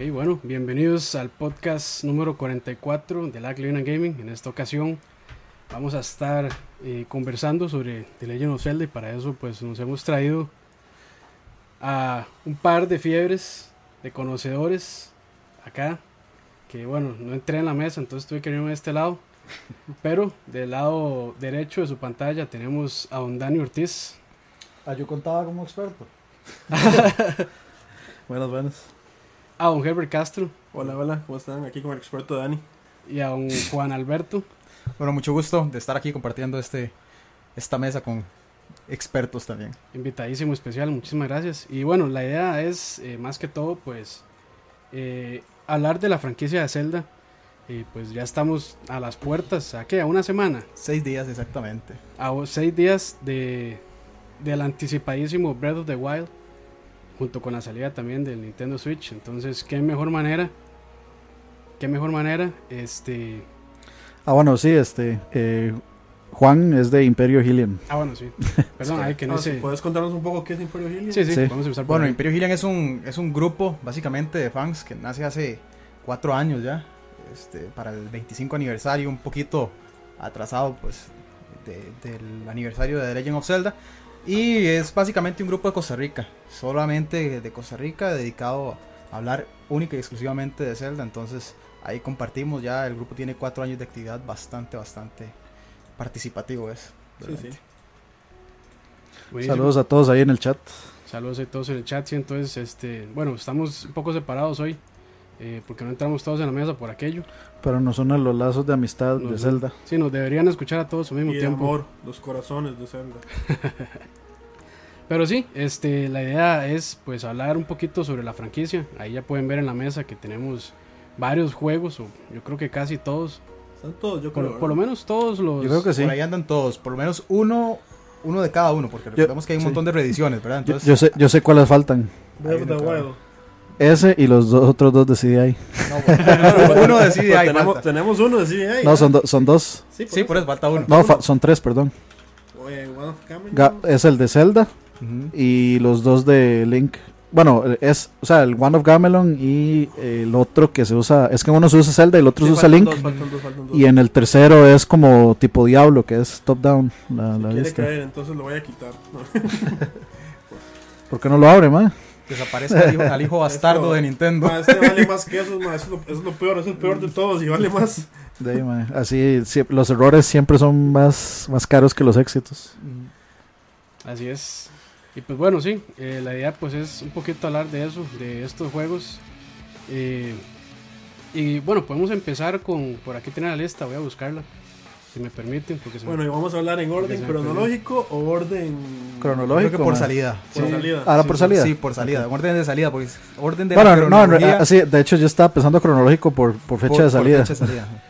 Ok, bueno, bienvenidos al podcast número 44 de la Living Gaming. En esta ocasión vamos a estar eh, conversando sobre The Legend of Zelda y para eso pues nos hemos traído a un par de fiebres de conocedores acá que bueno, no entré en la mesa, entonces tuve que irme de este lado. Pero del lado derecho de su pantalla tenemos a don Dani Ortiz. Ah, yo contaba como experto. buenas, buenas. A don Herbert Castro. Hola, hola, ¿cómo están? Aquí con el experto Dani. Y a don Juan Alberto. Bueno, mucho gusto de estar aquí compartiendo este, esta mesa con expertos también. Invitadísimo especial, muchísimas gracias. Y bueno, la idea es, eh, más que todo, pues, eh, hablar de la franquicia de Zelda. Y pues ya estamos a las puertas, ¿a qué? ¿A una semana? Seis días exactamente. A seis días de, del anticipadísimo Breath of the Wild, junto con la salida también del Nintendo Switch. Entonces, ¿qué mejor manera? ¿Qué mejor manera? Este... Ah, bueno, sí, este... Eh, Juan es de Imperio Helium. Ah, bueno, sí. Perdón, hay que no Ah, sé. ¿Puedes contarnos un poco qué es Imperio Helium? Sí, sí, Sí. vamos a empezar por Bueno, ahí. Imperio Helium es un, es un grupo básicamente de fans que nace hace cuatro años ya. Este, para el 25 aniversario, un poquito atrasado pues de- del aniversario de The Legend of Zelda. Y es básicamente un grupo de Costa Rica, solamente de Costa Rica, dedicado a hablar única y exclusivamente de Zelda. Entonces ahí compartimos ya, el grupo tiene cuatro años de actividad bastante, bastante participativo es. Sí, sí. Saludos a todos ahí en el chat. Saludos a todos en el chat. Sí, entonces, este, bueno, estamos un poco separados hoy. Eh, porque no entramos todos en la mesa por aquello. Pero nos unen los lazos de amistad Nos- de Zelda. Sí, nos deberían escuchar a todos al mismo Y de tiempo. amor, los corazones de Zelda. Pero sí, este, la idea es pues hablar un poquito sobre la franquicia. Ahí ya pueden ver en la mesa que tenemos varios juegos, o yo creo que casi todos. Están todos, yo creo. Por, por lo menos todos los... Yo creo que sí. Por ahí andan todos, por lo menos uno, uno de cada uno, porque recordemos que hay un sí. montón de reediciones, ¿verdad? Yo, Entonces, yo sé, yo sé cuáles faltan. Breath of the Wild. Ese y los dos, otros dos de CDI. no, bueno, uno decide Pues ahí tenemos, uno, sí, ahí. No, son, do- son dos. Sí, por eso falta uno. No, fa- son tres, perdón. Oye, One of. Ga- es el de Zelda y los dos de Link. Bueno, es, o sea, el One of Gamelon y el otro que se usa, es que uno se usa Zelda y el otro Sí, se usa Link. dos, faltan dos, faltan dos. Y en el tercero es como tipo Diablo, que es top down la, Si la quiere vista. caer, entonces lo voy a quitar. ¿Por qué no lo abre, man? Desaparece al hijo, al hijo bastardo Esto- de Nintendo. Ma, este vale más que eso, ma, eso es, lo, eso es lo peor, es el peor de todos y vale más. De ahí, man. Así, los errores siempre son más, más caros que los éxitos. Así es. Y pues bueno, sí, eh, la idea pues es un poquito hablar de eso, de estos juegos. Eh, y bueno, podemos empezar con, por aquí tiene la lista, voy a buscarla, si me permiten, porque Bueno, y vamos a hablar en orden cronológico o orden Cronológico. Creo que por man. salida. por Sí. salida. Ahora Sí, por salida. Sí, por salida. Orden de salida, pues. Orden de Bueno, la no, en cronología re- así, de hecho yo estaba pensando cronológico por, por fecha por- de por salida. fecha de salida.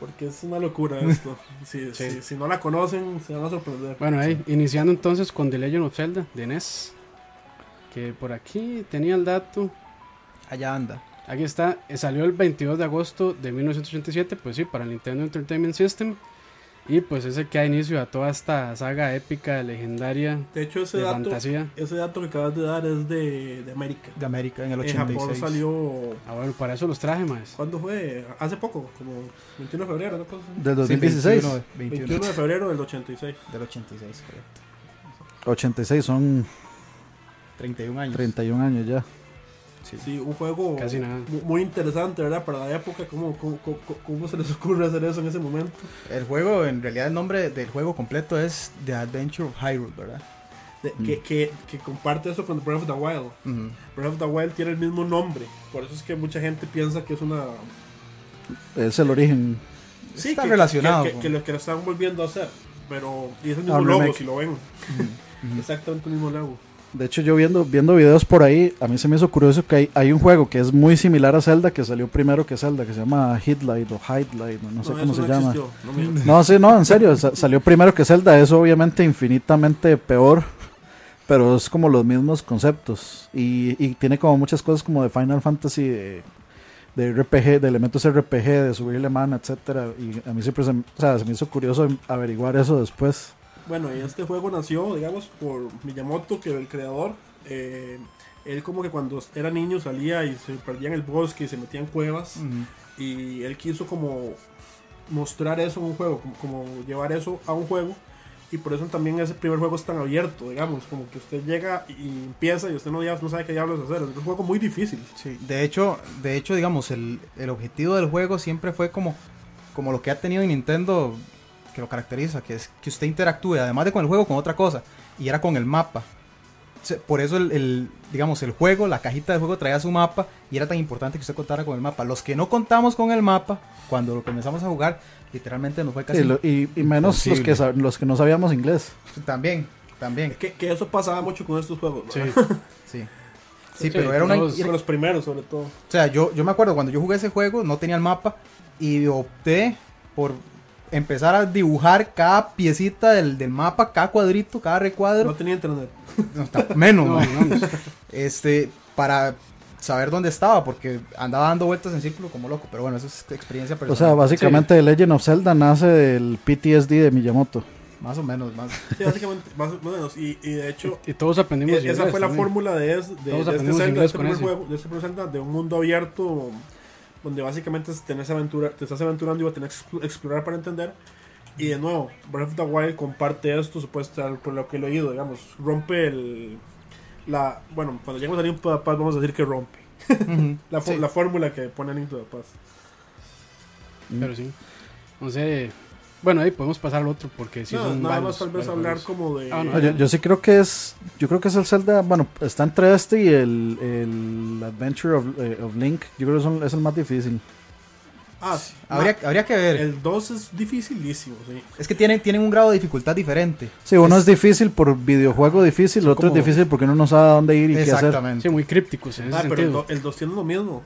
Porque es una locura esto. Si, Sí. si, si no la conocen, se van a sorprender. Bueno, ahí, iniciando entonces con The Legend of Zelda de NES. Que por aquí tenía el dato. Allá anda. Aquí está, eh, salió el 22 de agosto de 1987, pues sí, para el Nintendo Entertainment System. Y pues es el que da inicio a toda esta saga épica, legendaria, De hecho, ese de dato, fantasía. ese dato que acabas de dar es de, de América. De América en el En Japón 86. salió. Ah, bueno, para eso los traje más. ¿Cuándo fue? Hace poco, como 21 de febrero, ¿no? Del Sí, 2016. 21, 21 21 de febrero del 86. del 86, correcto. 86 son 31 años. 31 años ya. Sí. Sí, un juego Casi nada. mu- muy interesante, ¿verdad? Para la época, ¿cómo, cómo, cómo, cómo se les ocurre hacer eso en ese momento? El juego, en realidad, el nombre del juego completo es The Adventure of Hyrule, ¿verdad? De- Mm. que, que, que comparte eso con Breath of the Wild. Breath of the Wild tiene el mismo nombre, por eso es que mucha gente piensa que es una... Es el origen. Sí, Está que, relacionado Que, que, con- que lo que lo están volviendo a hacer, pero... Y es el mismo Ah, un logo, si lo ven. Exactamente el mismo logo. De hecho, yo viendo, viendo videos por ahí, a mí se me hizo curioso que hay, hay un juego que es muy similar a Zelda, que salió primero que Zelda, que se llama Hitlight o Hidelight, no, no sé cómo se no llama. no sí, no, en serio, sa- salió primero que Zelda, es obviamente infinitamente peor, pero es como los mismos conceptos y, y tiene como muchas cosas como de Final Fantasy, de, de RPG, de elementos RPG, de subirle mana, etcétera, y a mí siempre se, o sea, se me hizo curioso averiguar eso después. Bueno, y este juego nació, digamos, por Miyamoto, que el creador, eh, él como que cuando era niño salía y se perdía en el bosque y se metía en cuevas Ujú. y él quiso como mostrar eso en un juego, como, como llevar eso a un juego y por eso también ese primer juego es tan abierto, digamos, como que usted llega y empieza y usted no, no sabe qué diablos hacer, es un juego muy difícil. Sí, de hecho, de hecho, digamos, el, el objetivo del juego siempre fue como, como lo que ha tenido Nintendo que lo caracteriza, que es que usted interactúe, además de con el juego, con otra cosa, y era con el mapa. Por eso el, el, digamos, el juego, la cajita del juego traía su mapa y era tan importante que usted contara con el mapa. Los que no contamos con el mapa, cuando lo comenzamos a jugar, literalmente nos fue casi Y, lo- y- y menos los que, los que no sabíamos inglés. también, también, Que, que eso pasaba mucho con estos juegos, Sí, sí. Sí, Sí, pero era una, todos- con los primeros sobre todo. O sea, yo, yo me acuerdo cuando yo jugué ese juego, no tenía el mapa y opté por empezar a dibujar cada piecita del, del mapa, cada cuadrito, cada No recuadro, tenía internet. no, está- menos, no, man. no, este, para saber dónde estaba, porque andaba dando vueltas en círculo como loco, pero bueno, eso es experiencia O personal. sea, básicamente The Legend of Zelda nace del PTSD de Miyamoto. más o menos, más. Sí, básicamente, más o menos. Y, y de hecho, y todos aprendimos E- esa fue la también. fórmula de, es- de, este Zelda, de este primer ese. juego, de este primer Zelda, de un mundo abierto donde básicamente tenés aventura, te estás aventurando y vas a tener que expl- explorar para entender. Y de nuevo, Breath of the Wild comparte esto, supuestamente, por lo que he leído, digamos, rompe el... La, bueno, cuando lleguemos a to the Past vamos a decir que rompe. La, Sí. la fórmula que pone to the Past. Pero sí. No sé. Bueno, ahí podemos pasar al otro porque sí No, son nada varios, más tal vez varios hablar juegos. como de... Ah, no, No, yo, yo sí creo que es. Yo creo que es el Zelda. Bueno, está entre este y el, el Adventure of, eh, of Link. Yo creo que son- es el más difícil. Ah, sí. Habría, habría que ver. El 2 es dificilísimo, sí. Es que tienen, tienen un grado de dificultad diferente. Sí, uno es, difícil por videojuego difícil, el otro como- es difícil porque uno no sabe a dónde ir y qué hacer. Exactamente. Sí, muy crípticos en ese Ah, pero el sentido. 2 el dos tiene lo mismo.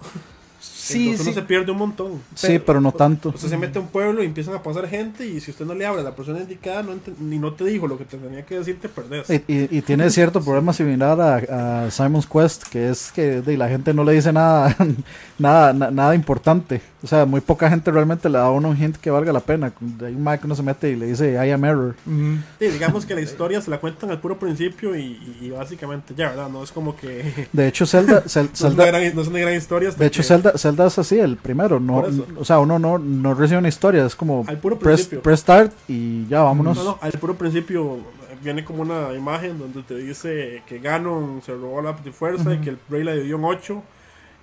Sí, Entonces sí. uno se pierde un montón. Sí, pero no tanto. Usted se mete a un pueblo y empiezan a pasar gente y si usted no le habla a la persona indicada no ni no te dijo lo que te tenía que decir, te perdés. Y, y- y tiene cierto problema similar a, a Simon's Quest, que es que de, la gente no le dice nada, nada, na- nada importante. O sea, muy poca gente realmente le da a uno un hint que valga la pena. Hay un que uno se mete y le dice I am error. Ujú. Sí, digamos que la historia se la cuentan al puro principio y, básicamente ya, ¿verdad? No es como que... De hecho, Zelda, Zel- No es, Zelda, gran, no es una gran historia. de hecho, que- Zelda, Zelda es así, el primero. No, o sea, uno no, no recibe una historia, es como Al puro principio. press start y ya vámonos. No, no, al puro principio viene como una imagen donde te dice que Ganon se robó la fuerza y que el rey la dividió en 8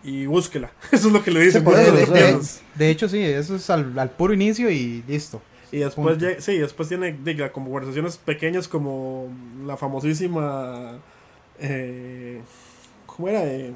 y búsquela. Eso es lo que le dicen. por eso, de, hecho, sí, eso es al, al puro inicio y listo. Y después, llega- sí, después tiene diga, como conversaciones pequeñas como la famosísima... Eh, ¿Cómo era? Eh,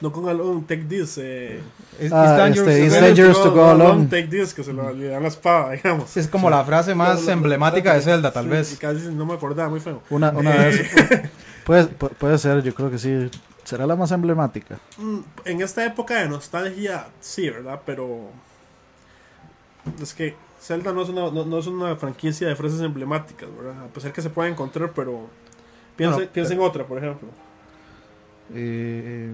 no con Alone, Take This. Eh, Es, Ah, it's dangerous este, to it's go- dangerous to go alone. Take This, que se lo le dan la espada, digamos. es como la frase más emblemática de Zelda, tal sí, vez. casi no me acordaba, muy feo. Una, una Eh, vez. Puede, pu- puede ser, yo creo que sí. Será la más emblemática. Mm, en esta época de nostalgia, sí, ¿verdad? Pero es que Zelda no es una, no, no es una franquicia de frases emblemáticas, ¿verdad? A pesar que se puede encontrar, pero piensa, Bueno, piensa en otra, por ejemplo. Eh,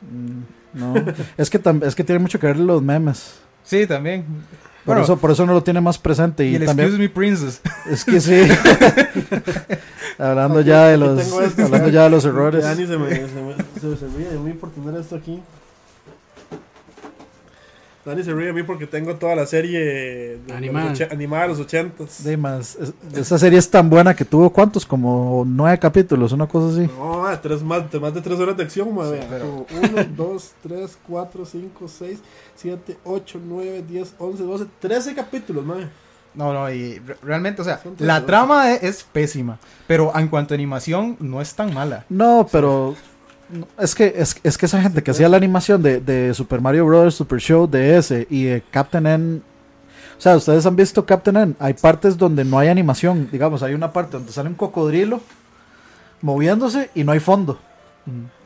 mm, no, es que, es que tiene mucho que ver los memes. Sí, también. Por, Bueno, eso, por eso no lo tiene más presente. y Y, el también Excuse Me Princess. es que sí. hablando ya de los hablando ya de los errores. Dani se me, se me, se- se ríe de mí por tener esto aquí. Dani se ríe de mí porque tengo toda la serie de- de Animada. animada de los ochentas. De más, es- esa serie es tan buena que tuvo cuántos, como nueve capítulos, una cosa así. No, tres más, de más de tres horas de acción, madre. Sí, pero- Como Uno, dos, tres, cuatro, cinco, seis, siete, ocho, nueve, diez, once, doce, trece capítulos, madre. No, no, y re- realmente, o sea, la trama e- es, pésima, pero en cuanto a animación no es tan mala. No, pero es que es, es que esa gente que hacía la animación de, de Super Mario Bros, Super Show, DS y de Captain N. O sea, ustedes han visto Captain N. Hay partes donde no hay animación. Digamos, hay una parte donde sale un cocodrilo moviéndose y no hay fondo.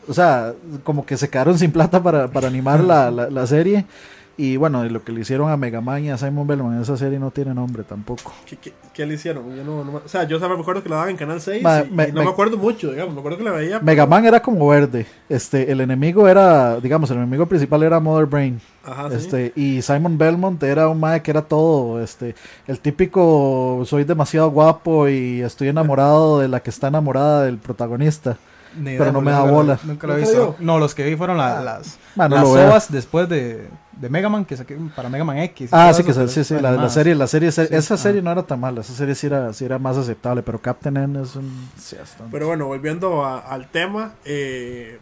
O sea, como que se quedaron sin plata para, para animar la, la- la serie. Y bueno, y lo que le hicieron a Mega Man y a Simon Bellman, esa serie no tiene nombre tampoco. ¿Qué, qué, qué le hicieron? Yo no, no o sea, yo me acuerdo que la daban en Canal 6 Ma- y, me- y no me- me acuerdo mucho, digamos. Me acuerdo que la veía. Mega Man era como verde. Este, el enemigo era, digamos, el enemigo principal era Mother Brain. Ajá, sí. Este, y Simon Belmont era un mae que era todo, este, el típico soy demasiado guapo y estoy enamorado de la que está enamorada del protagonista. Ni Pero idea, no me da bola. Nunca lo he ¿Nunca visto. No, los que vi fueron la- Ah. las, Ma, no las ovas después de, de Mega Man que saqué para Mega Man X. Ah, sí, que eso, sí, sí, sí, la, serie, la serie, Sí, esa ah. serie no era tan mala, esa serie sí era, sí era más aceptable, pero Captain N es un... sí, Pero bueno, volviendo a- al tema, eh,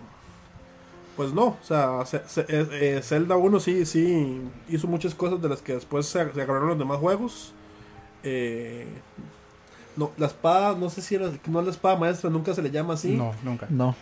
pues no, o sea, eh, eh, Zelda 1 sí, sí hizo muchas cosas de las que después se, se agarraron los demás juegos. Eh, no, la espada, no sé si era, no la espada maestra, nunca se le llama así, No, nunca. No,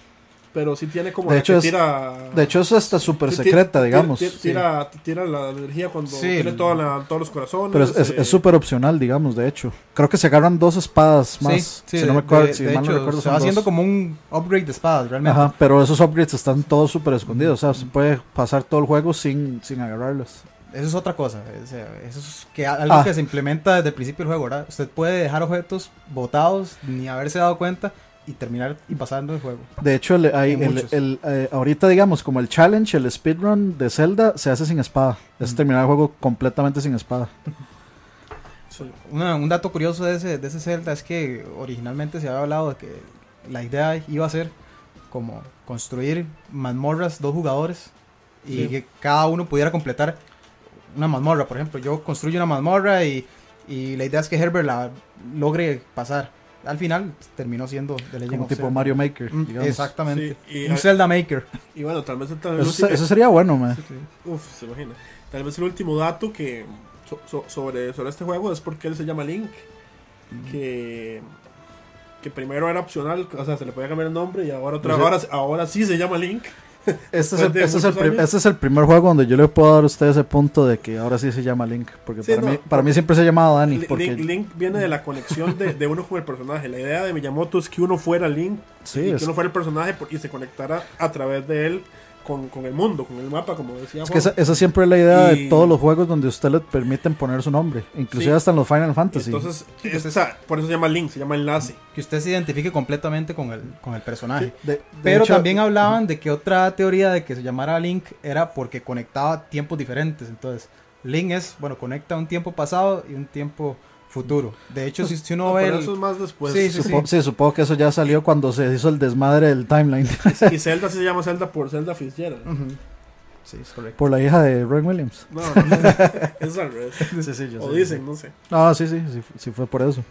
pero sí tiene como De la hecho que es- tira... de hecho es hasta súper secreta, digamos. ti- Tira, tira la energía cuando Sí, tiene toda la- todos los corazones. Pero es- eh, es súper opcional, digamos, de hecho. Creo que se agarran dos espadas más. Sí, sí, si no me acuerdo, de- si de mal no hecho, recuerdo, se va haciendo dos. como un upgrade de espadas, realmente. Ajá, pero esos upgrades están todos súper escondidos. O sea, se puede pasar todo el juego sin, sin agarrarlos. Eso es otra cosa. eso es que algo Ah. que se implementa desde el principio del juego, ¿verdad? Usted puede dejar objetos botados ni haberse dado cuenta y terminar y pasando el juego. De hecho, el, hay- el- eh, ahorita, digamos, como el challenge, el speedrun de Zelda se hace sin espada. Es terminar el juego completamente sin espada. Una- un dato curioso de ese, de ese Zelda es que originalmente se había hablado de que la idea iba a ser como construir mazmorras dos jugadores y Sí. que cada uno pudiera completar una mazmorra. Por ejemplo, yo construyo una mazmorra y, y la idea es que Herbert la logre pasar. Al final terminó siendo The Legend Como of tipo Zelda. Mario Maker. Mm, digamos. Exactamente. Sí, y- un Zelda Maker. Y bueno, tal vez tal vez Eso, último- se- eso sería bueno, man. Uf, se imagina. Tal vez el último dato que so- so- sobre, sobre este juego es porque él se llama Link. Que, que primero era opcional, o sea, se le podía cambiar el nombre y ahora, otra, Pues, ahora, ahora sí se llama Link. Este es, el, este, es el este es el primer juego donde yo le puedo dar a usted ese punto de que ahora sí se llama Link. Porque Sí, para, no, mí, para mí siempre se ha llamado Dani. Porque, Link, Link viene de la conexión de, de uno con el personaje. La idea de Miyamoto es que uno fuera Link sí, y es, que uno fuera el personaje y se conectara a través de él con, con el mundo, con el mapa, como decía es que esa, esa siempre es la idea Y- de todos los juegos donde usted le permiten poner su nombre. Inclusive Sí. hasta en los Final Fantasy. Entonces, es- sea, por eso se llama Link, se llama enlace. Que usted se identifique completamente con el, con el personaje. De- de Pero hecho, también hablaban de que otra teoría de que se llamara Link era porque conectaba tiempos diferentes. Entonces, Link es, bueno, conecta un tiempo pasado y un tiempo futuro. De hecho, si, si uno No, ve pero el- eso es más después. Sí, sí, supo- sí, supongo que eso ya salió cuando se hizo el desmadre del timeline Y Zelda sí se llama Zelda por Zelda Fitzgerald. Ujú. Sí, es correcto. por la hija de Ron Williams. No, no, no, es al revés. Sí, sí, yo O sé. dicen, no sé. No, sí, sí, sí, sí fue por eso.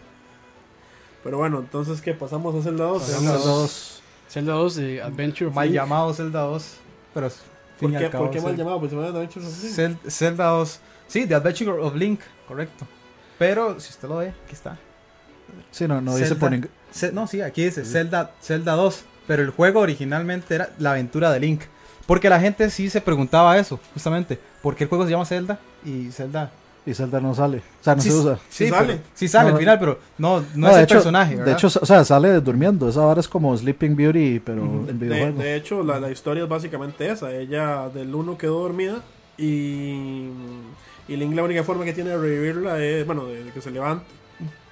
Pero bueno, entonces, ¿qué? Pasamos a Zelda 2. Pasamos Zelda a dos. Zelda 2 de Adventure Mal llamado Zelda 2. Pero es- ¿Por fin y qué, ¿por qué mal llamado? Pues se llama Adventures of Link. Zel- Zelda 2. Sí, The Adventure of Link, correcto. Pero si usted lo ve, aquí está. Sí, no, no dice por ningún. No, sí, aquí dice Zelda, Zelda 2. Pero el juego originalmente era la aventura de Link. Porque la gente sí se preguntaba eso, justamente. ¿Por qué el juego se llama Zelda? Y Zelda. Y Zelda no sale. O sea, no sí, se usa. Sí, Sí pero- sale. sí sale No, al final, pero no, no, No, es el hecho- personaje. De hecho, o sea, sale durmiendo. Esa vara es como Sleeping Beauty, pero en de hecho, la, la historia es básicamente esa. Ella del 1 quedó dormida y, y Link la única forma que tiene de revivirla es, bueno, de, de que se levante.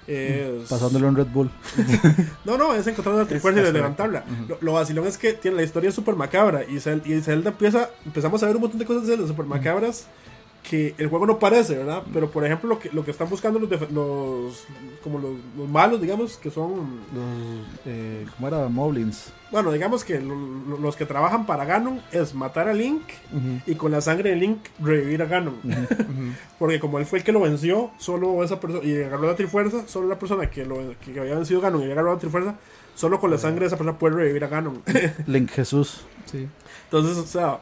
Es, Pasándole un Red Bull. No, no, es encontrar la trifuerza y de levantarla. Lo, lo vacilón es que tiene la historia súper macabra y, Zel- y Zelda empieza, empezamos a ver un montón de cosas de Zelda súper macabras que el juego no parece, ¿verdad? Pero por ejemplo lo que, lo que están buscando los, los como los, los malos, digamos, que son, Los, eh, ¿Cómo era? Moblins. Bueno, digamos que lo- lo- los que trabajan para Ganon es matar a Link y con la sangre de Link revivir a Ganon. Porque como él fue el que lo venció, solo esa persona, y agarró la trifuerza, solo la persona que, lo, que había vencido a Ganon y había agarrado la trifuerza, solo con la sangre de esa persona puede revivir a Ganon. Link Jesús. Sí. Entonces, o sea,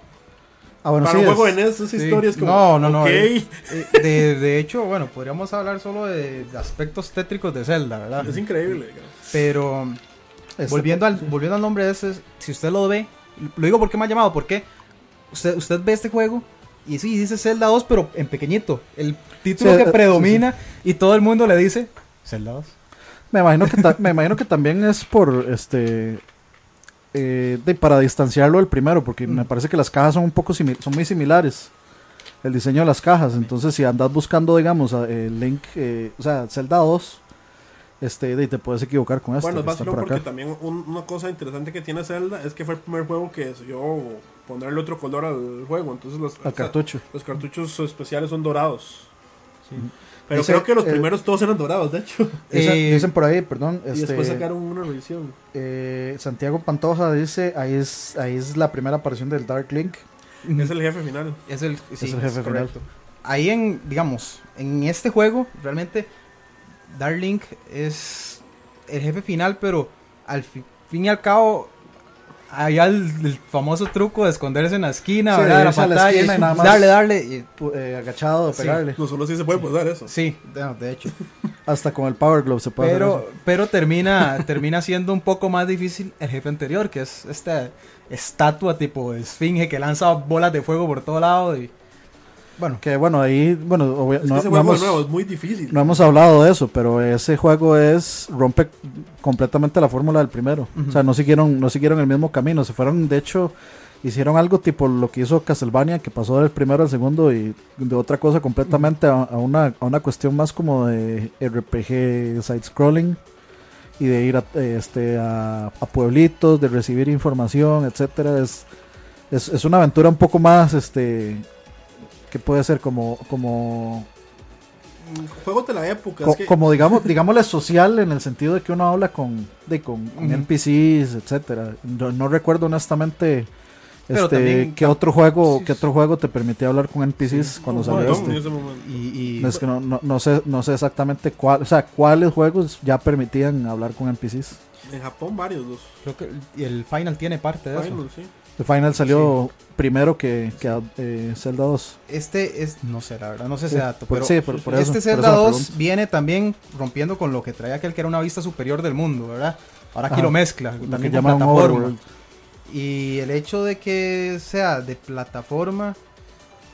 Ah, bueno, para sí. un juego es- de NES, esa sí. historia es como. No, no, no, eh. Eh, De, de hecho, bueno, podríamos hablar solo de, de aspectos tétricos de Zelda, ¿verdad? Es increíble. digamos. Pero este- volviendo al, volviendo al nombre de ese, si usted lo ve, lo digo porque me ha llamado, porque usted, usted ve este juego y sí, dice Zelda 2, pero en pequeñito. El título Sí, que eh, predomina y todo el mundo le dice Zelda 2. Me imagino que, ta- me imagino que también es por este eh, de, para distanciarlo del primero, porque Mm. me parece que las cajas son un poco son muy similares. el diseño de las cajas. Entonces, si andas buscando, digamos, a- el Link, eh, o sea, Zelda 2, este, de- te puedes equivocar con este. Bueno, es por porque acá. también un- una cosa interesante que tiene Zelda es que fue el primer juego que decidió ponerle otro color al juego. Entonces los, Al o sea, cartucho. los cartuchos especiales son dorados. Pero Dice, creo que los eh, primeros todos eran dorados, de hecho. Dicen, Eh, dicen por ahí, perdón, y este, después sacaron una revisión. eh, Santiago Pantoja dice, ahí es, ahí es la primera aparición del Dark Link. Es el jefe final. Es el, sí, el jefe es correcto. Ahí en, digamos, en este juego, realmente, Darlink es el jefe final, pero al fi- fin y al cabo, hay el, el famoso truco de esconderse en la esquina, Sí, ¿verdad? De la la pantalla, esquina y nada más. darle, darle. y- eh, agachado, Sí. pegarle. No solo sí se puede pasar eso. sí, de, de hecho. Hasta con el Power Glove se puede hacer Pero, eso. pero termina, termina siendo un poco más difícil el jefe anterior, que es esta estatua tipo esfinge que lanza bolas de fuego por todo lado y bueno, Que bueno, ahí, bueno, obvia- Es que no, ese no juego hemos, nuevo es muy difícil. no hemos hablado de eso, pero ese juego es rompe completamente la fórmula del primero. O sea, no siguieron, no siguieron el mismo camino. Se fueron, de hecho, hicieron algo tipo lo que hizo Castlevania, que pasó del primero al segundo y de otra cosa completamente a, a una, a una cuestión más como de RPG side scrolling y de ir a, este, a, a pueblitos, de recibir información, etcétera. Es, es, es una aventura un poco más, este, que puede ser como, como Juegos de la época. Co- es que como digamos digámosle social en el sentido de que uno habla con de con. NPCs etcétera no, no recuerdo honestamente Pero este también- qué otro juego sí, qué otro juego te permitía hablar con NPCs cuando salió este y, y- No, es que no, no, no sé no sé exactamente cuál o sea cuáles juegos ya permitían hablar con NPCs En Japón varios los creo que el, y el final tiene parte de eso. Sí. The Final salió primero que, que eh, Zelda 2 Este es, no sé, la verdad, no sé ese dato, pero sí, por- por eso- este Zelda la 2 pregunto. viene también rompiendo con lo que traía aquel que era una vista superior del mundo, ¿verdad? Ahora aquí Ajá. lo mezcla, también con plataforma. Y el hecho de que sea de plataforma,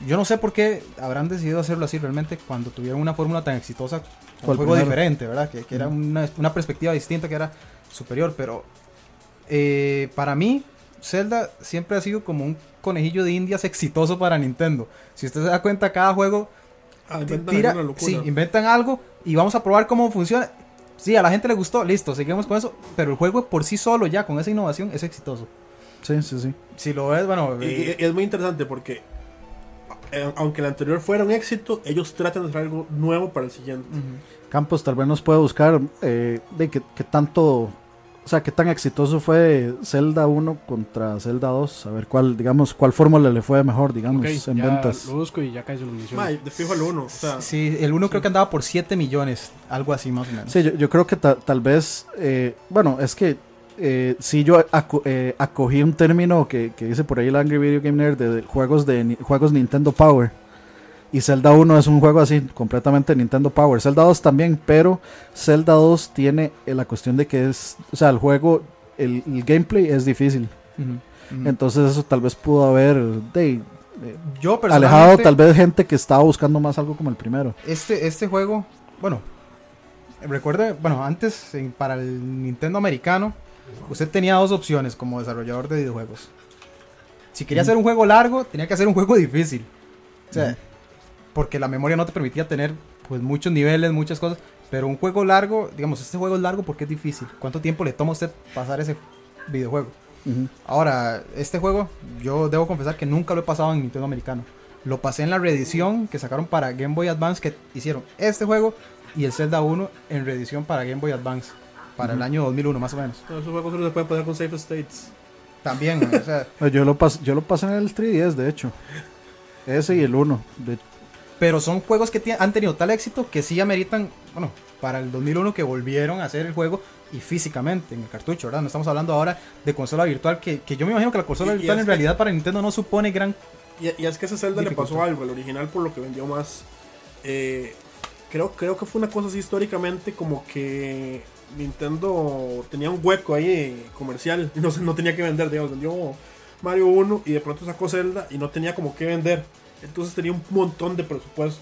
yo no sé por qué habrán decidido hacerlo así realmente cuando tuvieron una fórmula tan exitosa un juego diferente, ¿verdad? Que, que era una, una perspectiva distinta, que era superior, pero eh, para mí Zelda siempre ha sido como un conejillo de indias exitoso para Nintendo. Si usted se da cuenta, cada juego Ah, inventan tira, sí, inventan algo y vamos a probar cómo funciona. Sí, a la gente le gustó, listo, seguimos con eso, pero el juego por sí solo ya con esa innovación es exitoso. sí sí sí Si lo ves, bueno, Y- eh, y es muy interesante porque eh, aunque el anterior fuera un éxito, ellos tratan de hacer algo nuevo para el siguiente. Campos tal vez nos puede buscar eh, de qué tanto, o sea, qué tan exitoso fue Zelda 1 contra Zelda 2, a ver cuál, digamos, cuál fórmula le fue mejor, digamos, Ok, en ya ventas. lo busco y ya. Ma, de fijo el uno. O sea, sí, el uno creo que andaba por 7 millones, algo así más o menos. Sí, yo, yo creo que ta- tal vez, eh, bueno, es que eh, sí yo aco- eh, acogí un término que, que dice por ahí el Angry Video Game Nerd de, de juegos de ni- juegos Nintendo Power. Y Zelda 1 es un juego así, completamente Nintendo Power. Zelda 2 también, pero Zelda 2 tiene eh, la cuestión de que es, o sea, el juego, el, el gameplay es difícil. Entonces eso tal vez pudo haber de, eh, yo alejado tal vez gente que estaba buscando más algo como el primero. este, este juego, bueno, recuerde, bueno, antes en- para el Nintendo americano, usted tenía dos opciones como desarrollador de videojuegos. Si quería hacer un juego largo, tenía que hacer un juego difícil. O sea. Porque la memoria no te permitía tener pues muchos niveles, muchas cosas. Pero un juego largo, digamos, este juego es largo porque es difícil. ¿Cuánto tiempo le toma a usted pasar ese videojuego? Ahora, este juego, yo debo confesar que nunca lo he pasado en Nintendo americano. Lo pasé en la reedición que sacaron para Game Boy Advance, que hicieron este juego y el Zelda 1 en reedición para Game Boy Advance, para el año 2001 más o menos. esos juegos solo se pueden pasar con Safe States. También, o sea, Yo lo, pas- yo lo pasé en el 3DS, de hecho. Ese y el 1. De, pero son juegos que han tenido tal éxito que sí ameritan, bueno, para el 2001 que volvieron a hacer el juego y físicamente en el cartucho, ¿verdad? No estamos hablando ahora de consola virtual, que, que yo me imagino que la consola Y- virtual en que- realidad para Nintendo no supone gran... Y, y es que ese Zelda le pasó algo, el original por lo que vendió más. Eh, creo, creo que fue una cosa así históricamente como que Nintendo tenía un hueco ahí comercial y no, no tenía que vender, digamos, vendió Mario 1 y de pronto sacó Zelda y no tenía como que vender. Entonces tenía un montón de presupuesto.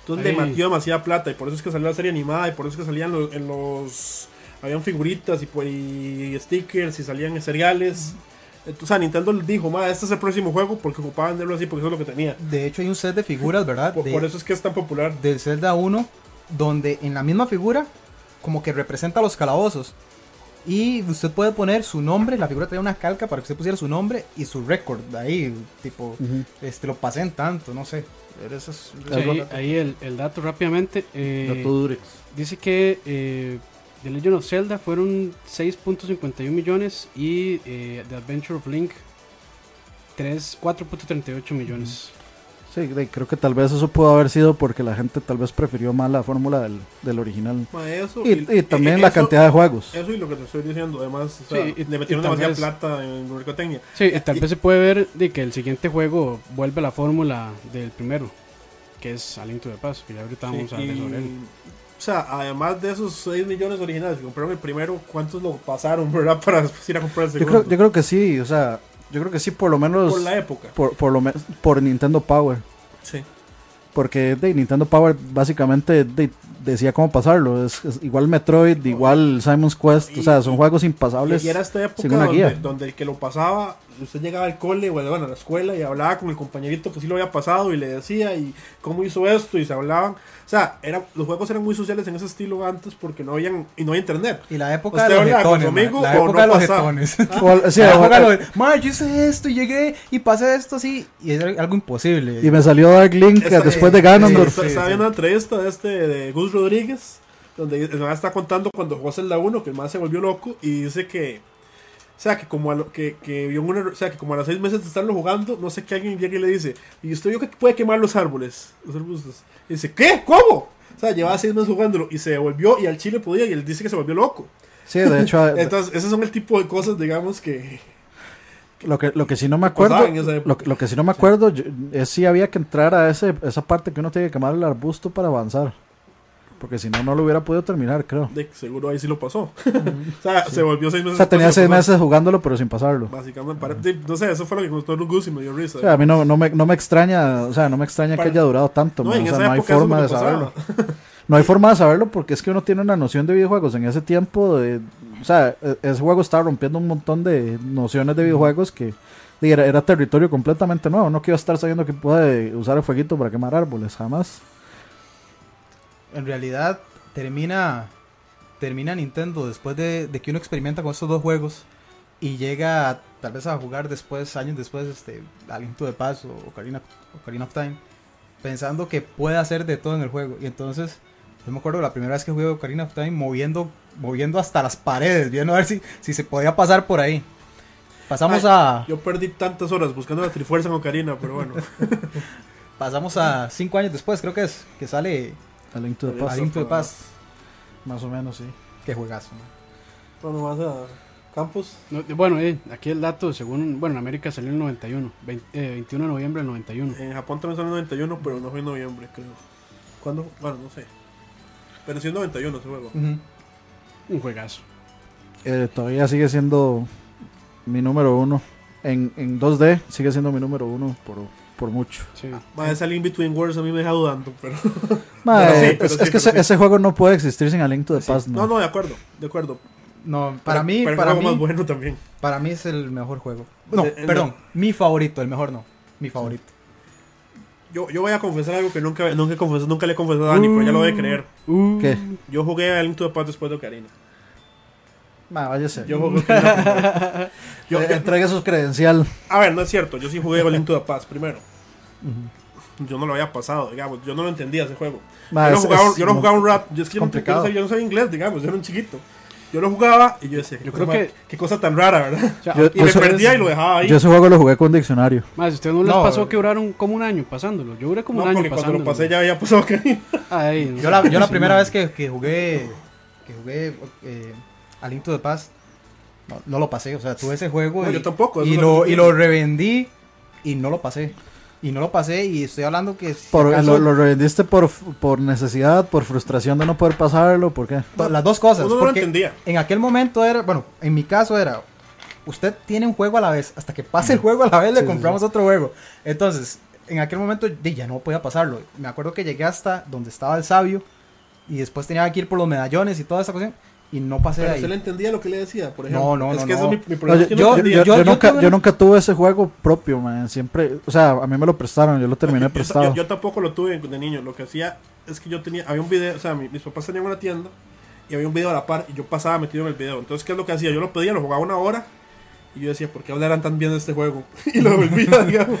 Entonces Ahí. le metió demasiada plata y por eso es que salió la serie animada y por eso es que salían los, en los... Habían figuritas y, y stickers y salían cereales. Entonces, o sea, Nintendo dijo, ma, este es el próximo juego porque ocupaba venderlo así porque eso es lo que tenía. De hecho, hay un set de figuras, ¿verdad? Por, De- por eso es que es tan popular. del Zelda 1, donde en la misma figura, como que representa los calabozos. Y usted puede poner su nombre, la figura trae una calca para que usted pusiera su nombre y su récord ahí, tipo, este lo pasé en tanto, no sé. Pero eso es- Sí, ahí, ahí el, el dato rápidamente. eh, Dato Durex. dice que eh, The Legend of Zelda fueron 6.51 millones y eh, The Adventure of Link 3 4.38 millones. Sí, de- creo que tal vez eso pudo haber sido porque la gente tal vez prefirió más la fórmula del, del original. Ma, eso, Y, y también la eso- cantidad de juegos. Eso y lo que te estoy diciendo, además, o sea, Sí, y- le metieron demasiada vez- plata en mercadotecnia. Sí, y tal y- vez se puede ver de que el siguiente juego vuelve a la fórmula del primero, que es Aliento de Paz, que ya ahorita vamos Sí, a hablar sobre él. O sea, además de esos 6 millones originales que compraron el primero, ¿cuántos lo pasaron, verdad? Para después ir a comprar el Yo segundo. creo, yo creo que sí, o sea, yo creo que sí por lo menos Por la época. por, por lo menos por Nintendo Power. Sí. Porque de Nintendo Power básicamente de- decía cómo pasarlo. Es, es igual Metroid, igual Simon's Quest. o sea, son juegos impasables. Y era esta época donde el que lo pasaba, usted llegaba al cole o bueno, a la escuela y hablaba con el compañerito que sí lo había pasado y le decía y cómo hizo esto y se hablaban. O sea, era, los juegos eran muy sociales en ese estilo antes porque no habían y no había internet. Y la época Usted de los jetones, amigo la o época no de los pasaba. jetones. O sí, La época de los- yo hice esto y llegué y pasé esto así. Y era algo imposible. y me salió Dark Link Esta- después de eh, Ganondorf. Está- Estaba viendo una entrevista de este de Gus Rodríguez, donde el está contando cuando jugó Zelda 1, que el man se volvió loco y dice que. O sea, que como a, lo- que, que vio una, o sea, que como a los seis meses de estarlo jugando, no sé qué alguien llega y le dice, y usted vio que puede quemar los árboles, los arbustos. Y dice, ¿qué? ¿Cómo? O sea, llevaba seis meses jugándolo y se devolvió y al chile podía y él dice que se volvió loco. Sí, de hecho, Entonces, esos son el tipo de cosas, digamos, que... lo que, lo que sí no me acuerdo, lo, que- lo que sí no me acuerdo yo- es si había que entrar a ese, esa parte que uno tiene que quemar el arbusto para avanzar. Porque si no, no lo hubiera podido terminar, creo. De, seguro ahí sí lo pasó. o sea, se volvió seis meses O sea, tenía seis pasó. meses jugándolo, pero sin pasarlo. Básicamente, para- sí, no sé, eso fue lo que contó Gus y me dio risa. O sea, a mí no, no, me, no me extraña, o sea, no me extraña Para- que haya durado tanto. no, man, o sea, no hay forma de saberlo. No hay forma de saberlo porque es que uno tiene una noción de videojuegos en ese tiempo. De, o sea, e- ese juego estaba rompiendo un montón de nociones de videojuegos que era territorio completamente nuevo. No quiero estar sabiendo que puede usar el fueguito para quemar árboles, jamás. En realidad termina termina Nintendo después de, de que uno experimenta con estos dos juegos y llega a- tal vez a jugar después años después este Aliento de Paz o Ocarina, Ocarina of Time pensando que puede hacer de todo en el juego y entonces yo me acuerdo la primera vez que jugué Ocarina of Time moviendo moviendo hasta las paredes viendo a ver si, si se podía pasar por ahí pasamos Ay, a Yo perdí tantas horas buscando la Trifuerza con Karina, pero bueno. pasamos a cinco años después creo que es que sale A Link to the A Past, Aliento de Paz más o menos, sí. qué juegazo man. Bueno, más a Campos. No, bueno, eh, aquí el dato, según, bueno, en América salió en el 91, 20 eh, 21 de noviembre del 91. En Japón también salió en 91, pero no fue en noviembre, creo. ¿Cuándo? Bueno, no sé. Pero sí en 91 ese juego. Un juegazo. Eh, todavía sigue siendo mi número uno. En, en 2D sigue siendo mi número uno por, por mucho. Sí. Más esa Link Between Worlds a mí me deja dudando, pero... Ma, Pero sí, pero es, sí, es que pero ese, sí. ese juego no puede existir sin A Link to the Sí. Past. No, no, de acuerdo, de acuerdo. No, para mí, para juego mí, más bueno también. para mí es el mejor juego. No, Eh, eh, perdón, mi favorito, el mejor no, mi favorito. Yo, yo voy a confesar algo que nunca, nunca, he confesado- nunca le he confesado a Dani, pero ya lo voy a creer. Uh, ¿Qué? Yo jugué a Link to the Past después de Ocarina. Ma, váyase. Yo jugué. Yo- Eh, yo- entregue su credencial. A ver, no es cierto, yo sí jugué a Link to the Past primero. Yo no lo había pasado, digamos, yo no lo entendía ese juego. Ma, yo, es- lo jugaba, es yo lo jugaba un rato, yo, es que yo no, yo, no complicado. sabía, yo no sabía inglés, digamos, yo era un chiquito. Yo lo jugaba y yo decía, Yo qué creo cosa- que- qué cosa tan rara, ¿verdad? o sea, Yo- Y me perdía y lo dejaba ahí. Yo ese juego lo jugué con diccionario. Más, ¿a ustedes no les No, pasó que duraron como un año pasándolo? Yo duré como no, un año porque cuando pasándolo. lo pasé ya había pasado Ocarina. Ay, no Yo la, yo la primera vez que, que jugué, que jugué eh, Aliento de Paz, no, no lo pasé, o sea, tuve ese juego No, y, yo tampoco, y lo, y lo revendí y no lo pasé. Y no lo pasé y estoy hablando que... si Por, acaso- lo, lo revendiste por, por necesidad, por frustración de no poder pasarlo, ¿por qué? to- las dos cosas. Uno no lo entendía. En aquel momento era, bueno, en mi caso era, usted tiene un juego a la vez, hasta que pase el juego a la vez le Sí, sí, compramos otro juego. Entonces, en aquel momento di, ya no podía pasarlo. Me acuerdo que llegué hasta donde estaba el sabio y después tenía que ir por los medallones y toda esa cuestión. Y no pasé de Pero ahí. usted le entendía lo que le decía, por ejemplo. No, no, es no, que ese no. es mi, problema. yo, es que no yo- entendía. yo- yo- yo yo nunca, tuve yo una- nunca tuve ese juego propio, man. Siempre, o sea, a mí me lo prestaron, yo lo terminé Yo- prestado. Yo, yo tampoco lo tuve de niño. Lo que hacía es que yo tenía, había un video, o sea, mi- mis papás tenían una tienda y había un video a la par y yo pasaba metido en el video. Entonces, ¿qué es lo que hacía? Yo lo pedía, lo jugaba una hora y yo decía, ¿por qué hablarán tan bien de este juego? y lo volvía, digamos.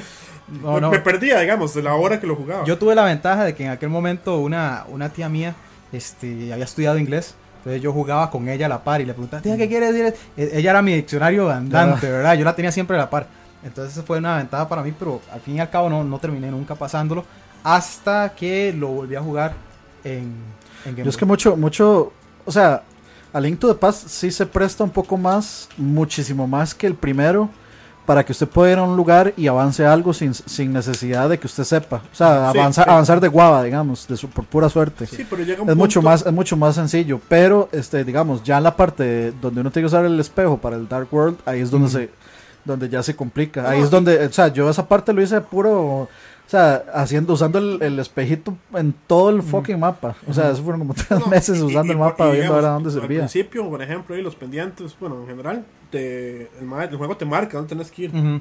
No, no. Me perdía, digamos, de la hora que lo jugaba. Yo tuve la ventaja de que en aquel momento una, una tía mía este, había estudiado inglés. Entonces yo jugaba con ella a la par y le preguntaba, tía, ¿qué quiere decir? E- Ella era mi diccionario andante, ¿verdad? Yo la tenía siempre a la par. Entonces fue una ventaja para mí, pero al fin y al cabo no, no terminé nunca pasándolo. Hasta que lo volví a jugar en, en Game Yo es que mucho, mucho, o sea, a Link to the Past sí se presta un poco más, muchísimo más que el primero, para que usted pueda ir a un lugar y avance algo sin, sin necesidad de que usted sepa. O sea, Sí, avanzar, sí. avanzar de guava, digamos, de su, por pura suerte. Sí, pero llega un Es mucho más, es mucho más sencillo, pero este, digamos, ya en la parte donde uno tiene que usar el espejo para el Dark World, ahí es donde se, donde ya se complica. Ahí No, es donde, o sea, yo esa parte lo hice puro, o sea, haciendo, usando el, el espejito en todo el fucking mapa. O sea, eso fueron como tres No, meses usando y- el mapa, y viendo digamos, ahora dónde Al servía. principio, por ejemplo, y los pendientes, bueno, en general, te, el, juego te marca dónde tenés que ir.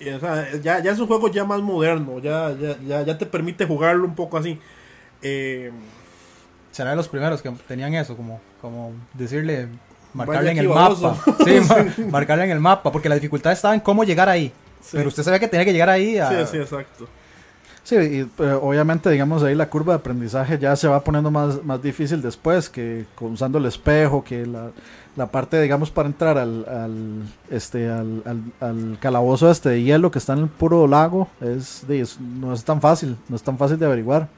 Y, o sea, ya, ya es un juego ya más moderno, ya, ya, ya, ya te permite jugarlo un poco así. Eh, Será de los primeros que tenían eso, como, como decirle, marcarle en el mapa. baboso. Sí, mar- marcarle en el mapa, porque la dificultad estaba en cómo llegar ahí. sí, Pero usted sabía que tenía que llegar ahí a... sí, sí, exacto. Sí, y obviamente, digamos, ahí la curva de aprendizaje ya se va poniendo más, más difícil después, que usando el espejo, que la, la parte, digamos, para entrar al, al, este, al, al, al calabozo este de hielo que está en el puro lago, es, de- es- no es tan fácil, no es tan fácil de averiguar.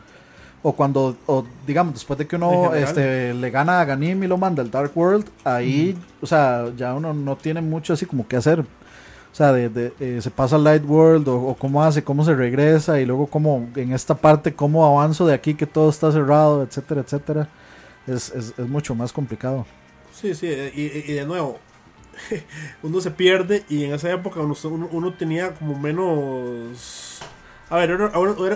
O cuando, o digamos, después de que uno este, le gana a Ganim y lo manda al Dark World, ahí, o sea, ya uno no tiene mucho así como que hacer. O sea, de, de, eh, se pasa al Light World o, o cómo hace, cómo se regresa y luego cómo en esta parte, cómo avanzo de aquí que todo está cerrado, etcétera, etcétera. Es, es, es mucho más complicado. Sí, sí, y, y- de nuevo, uno se pierde y en esa época uno, tenía como menos... A ver, uno,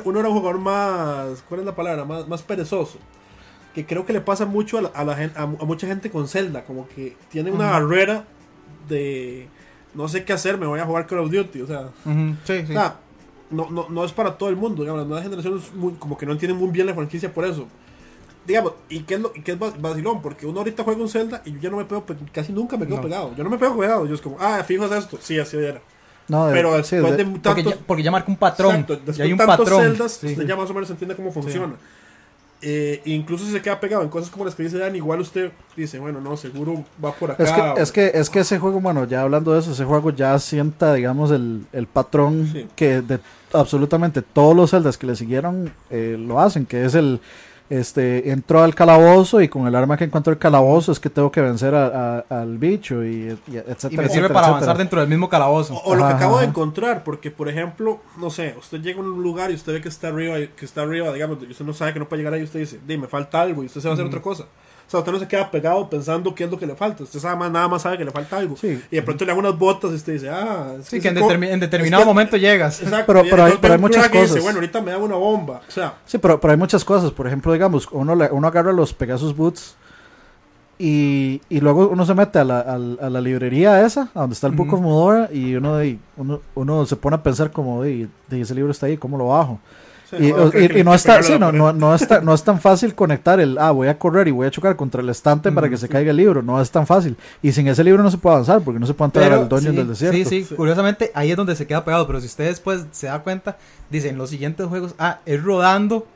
uno era un jugador más... ¿Cuál es la palabra? Más, más perezoso. Que creo que le pasa mucho a, la, a, la a, a mucha gente con Zelda, como que tiene una barrera de... No sé qué hacer, me voy a jugar Call of Duty, o sea... Ujú, Sí, sí. O sea, no, no, no es para todo el mundo, digamos, las nuevas generaciones muy- como que no entienden muy bien la franquicia por eso. Digamos, ¿y qué es, lo, y qué es va- vacilón? Porque uno ahorita juega un Zelda y yo ya no me pego, pe- casi nunca me quedo No. pegado. Yo no me pego pegado, yo es como, ah, fijo es esto. Sí, así era. No, de- Pero sí, después de- de, porque, ya, porque ya marca un patrón. exacto, después ya hay un tantos patrón. Sí. ya más o menos entiende cómo funciona. Eh, incluso si se queda pegado en cosas como las que dice Dan, igual usted dice, bueno, no, seguro va por acá. Es que, o- es, que, es que ese juego, bueno, ya hablando de eso, ese juego ya sienta, digamos, el, el patrón Sí. que de absolutamente todos los celdas que le siguieron eh, lo hacen, que es el, este, entró al calabozo y con el arma que encontró el calabozo es que tengo que vencer a- a- al bicho y, y etcétera. Y me sirve etcétera, para etcétera. avanzar dentro del mismo calabozo. O, o lo que Ajá, acabo de encontrar, porque por ejemplo, no sé, usted llega a un lugar y usted ve que está arriba, y- que está arriba, digamos, y usted no sabe que no puede llegar ahí, usted dice, di, me falta algo, y usted se va a hacer otra cosa. O sea, usted no se queda pegado pensando qué es lo que le falta, usted sabe más, nada más sabe que le falta algo. Sí. Y de pronto le hagan unas botas y usted dice, ah, es Sí, que en, determinado es que- momento llegas. Exacto, Pero- pero hay- pero muchas y dice, cosas. bueno, ahorita me da una bomba. O sea, Sí, pero, pero hay muchas cosas. Por ejemplo, digamos, uno, le- uno agarra los Pegasus Boots y, y luego uno se mete a la, al- a la librería esa, a donde está el Book Ujú. of Mudora, y uno, de- uno, uno se pone a pensar como, de, de ese libro está ahí, ¿cómo lo bajo? Sí, Y, no, y- y está, sí, no, no, no, está, no es tan fácil conectar el, ah, voy a correr y voy a chocar contra el estante para que se caiga el libro, no es tan fácil. Y sin ese libro no se puede avanzar, porque no se puede entrar Pero, al dungeon sí, del desierto. Sí, sí, curiosamente ahí es donde se queda pegado. Pero si usted después se da cuenta, dicen los siguientes juegos, ah, es rodando,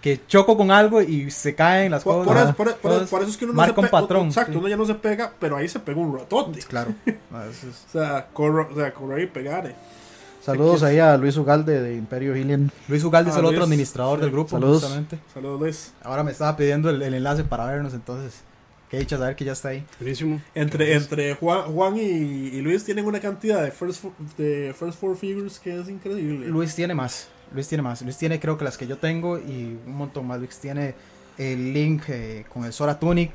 que choco con algo y se caen las Por, cosas. por eso, Ajá. por- por- Entonces, por eso es que uno no se un pe- patrón, Exacto, sí. uno ya no se pega, pero ahí se pega un ratote. Claro. Ah, eso es- O sea, corro, o sea, correr y pegar. eh. Saludos ahí a Luis Ugalde de Imperio Healing. Luis Ugalde es Ah, el otro administrador sí. del grupo, Saludos. justamente. Saludos, Luis. Ahora me estaba pidiendo el, el enlace para vernos, entonces. Qué dicha saber que ya está ahí. Buenísimo. Entre, entre Juan, Juan y, y Luis tienen una cantidad de first, four, de first four figures que es increíble. Luis tiene más. Luis tiene más. Luis tiene creo que las que yo tengo y un montón más. Luis tiene el Link eh, con el Sora Tunic,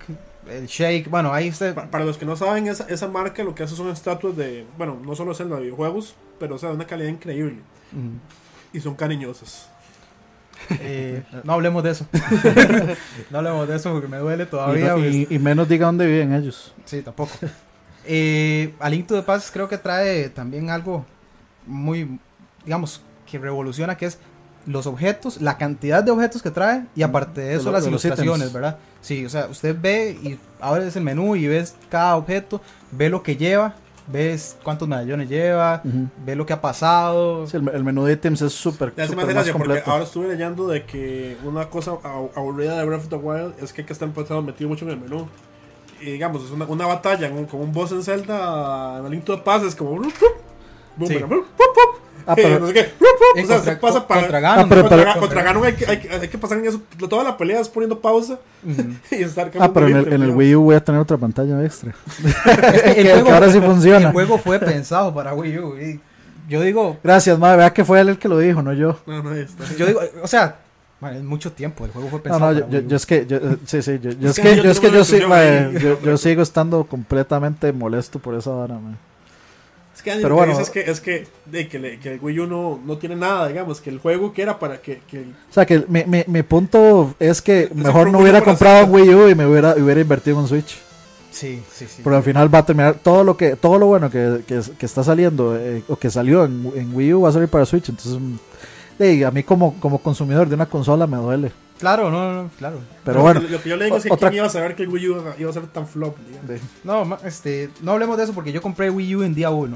el Shake. Bueno, ahí usted... Pa- Para los que no saben, esa, esa marca lo que hace son estatuas de, bueno, no solo Zelda de videojuegos, pero o sea, de una calidad increíble. Mm. Y son cariñosas. Eh, no hablemos de eso. no hablemos de eso porque me duele Y, todavía. no- pues. y- y menos diga dónde viven ellos. Sí, tampoco. Eh, A Link to the Past creo que trae también algo muy, digamos, que revoluciona, que es los objetos, la cantidad de objetos que trae y aparte de De eso lo- las de los ilustraciones, ítems. ¿verdad? Sí, o sea, usted ve y abres el menú y ves cada objeto, ve lo que lleva, ves cuántos medallones lleva, Ujú. ve lo que ha pasado. Sí, el, el menú de ítems es súper completo. ahora estuve leyendo de que una cosa abu- aburrida de Breath of the Wild es que hay que estar empezando metido mucho en el menú. Y digamos, es una, una batalla con, con un boss en Zelda, en el Link to the Past, es como. Sí. Ah, eh, pero- no sé qué, Eh, o sea, contra- se pasa para. contra Ganon, Ah, pero- contra, pero- Ga- contra Ganon hay que, hay, que- hay que pasar en eso. Toda la pelea es poniendo pausa y estar Ah, pero en el, en el Wii U voy a tener otra pantalla extra. el, que juego, ahora sí funciona. el juego fue pensado para Wii U. y yo digo, Gracias, madre. Vea que fue él el que lo dijo, no yo. No, no, ahí está. yo digo, o sea, man, es mucho tiempo. El juego fue No, pensado no, yo, para yo, Wii U. yo es que, yo, eh, sí, sí, yo, yo es que yo es que yo sí, yo, yo sigo estando completamente molesto por esa vara, mae. Es que Andy, Pero lo que bueno. es que, es que, de, que, le- que el Wii U no, no tiene nada, digamos, que el juego que era para que, que O sea, que mi, mi, mi punto es que Es mejor no hubiera comprado un Wii U y me hubiera, hubiera invertido en un Switch. Sí, sí, sí. Pero al final va a terminar todo lo que todo lo bueno que, que, que está saliendo eh, o que salió en, en Wii U va a salir para Switch. Entonces, mm, ey, a mí como, como consumidor de una consola me duele. Claro, no, no, no, claro. Pero bueno, lo que yo le digo es que otra- quién iba a saber que el Wii U iba, a ser tan flop, digamos. No, ma- este, no hablemos de eso porque yo compré Wii U en día 1.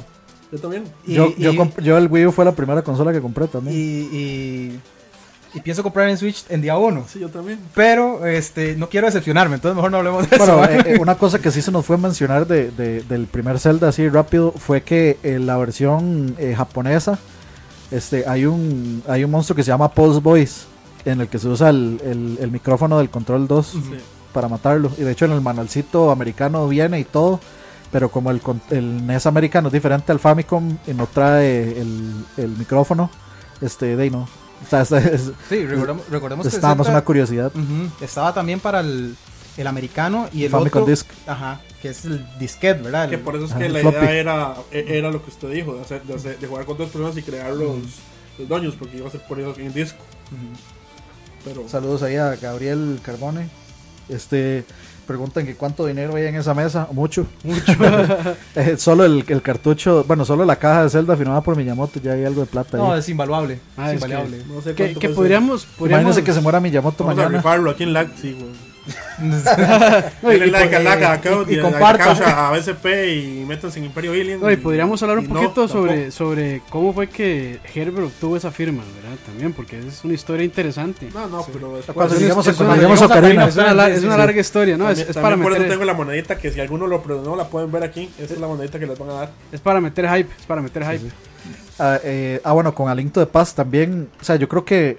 Yo también. Y, yo, yo, y- yo el Wii U fue la primera consola que compré también. y, y pienso comprar en Switch en día 1. Sí, yo también. Pero este, no quiero decepcionarme, entonces mejor no hablemos de Bueno, eso. eh, eh, una cosa que sí se nos fue a mencionar de, de- del primer Zelda así rápido fue que en la versión eh, japonesa este, hay, un, hay un monstruo que se llama Pulse Voice en el que se usa el, el- el micrófono del Control 2 Sí. para matarlo. Y de hecho en el manualcito americano viene y todo, pero como el, con- el NES americano es diferente al Famicom y no trae el, el micrófono, este, de ahí no. O sea, es- es- sí, recordemos, recordemos que nada más una curiosidad. Estaba también para el, el americano y el Famicom otro, Disc. ajá, que es el disquete, ¿verdad? El- Que por eso es Ah, que el la floppy. idea era, e- era lo que usted dijo, de, hacer, de, hacer- de jugar con dos personas y crear los, los dueños, porque iba a ser por eso en disco. Ujú. Pero Saludos ahí a Gabriel Carbone. Este preguntan que cuánto dinero hay en esa mesa. Mucho. Mucho. solo el, el cartucho, bueno, solo la caja de Zelda firmada por Miyamoto, ya hay algo de plata No, ahí. es invaluable. Ah, es es que- invaluable. no sé Que, podríamos, podríamos Imagínense que se muera Miyamoto Vamos a mañana. rifarlo aquí en LAC, sí, güey. No, y- like a compartan. A BSP y métanse en Imperio Alien. no, y podríamos hablar un y no, poquito sobre, tampoco. sobre cómo fue que Herbert obtuvo esa firma, ¿verdad? También, porque es una historia interesante. No, no, pero después. Cuando Es- lleguemos es a- cuando una- lleguemos a Ocarina. Es una, la- es Sí, una sí. larga historia, ¿no? también, es, es para por eso meter, tengo la monedita que si alguno lo perdonó la pueden ver aquí. Esta es la monedita que les van a dar. es para meter hype, es para meter hype. Ah, eh, ah, bueno, con Alinto de Paz también. O sea, yo creo que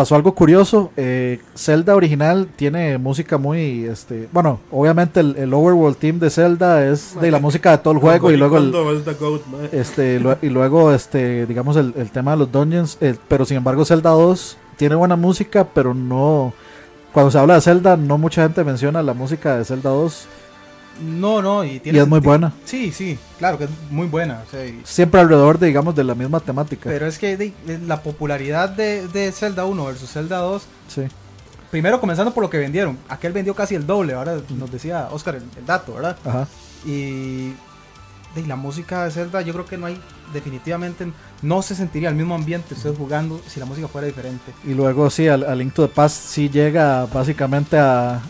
pasó algo curioso. eh, Zelda original tiene música muy. este Bueno, obviamente el, el Overworld Team de Zelda es de la música de todo el juego y luego el. Este, y luego, este, digamos, el, el tema de los dungeons. eh, pero sin embargo, Zelda 2 tiene buena música, pero no. Cuando se habla de Zelda, no mucha gente menciona la música de Zelda 2. No, no, y Y tiene es muy buena. Sí, sí, claro que es muy buena. o sea, y- Siempre alrededor de, digamos, de la misma temática. pero es que de- de la popularidad de, de Zelda 1 versus Zelda 2, Sí. primero comenzando por lo que vendieron. Aquel vendió casi el doble, ahora nos decía Oscar el, el dato, ¿verdad? Ajá. Y de la música de Zelda, yo creo que no hay, definitivamente, no se sentiría el mismo ambiente usted jugando si la música fuera diferente. Y luego, sí, al, al Link to the Past sí llega básicamente a.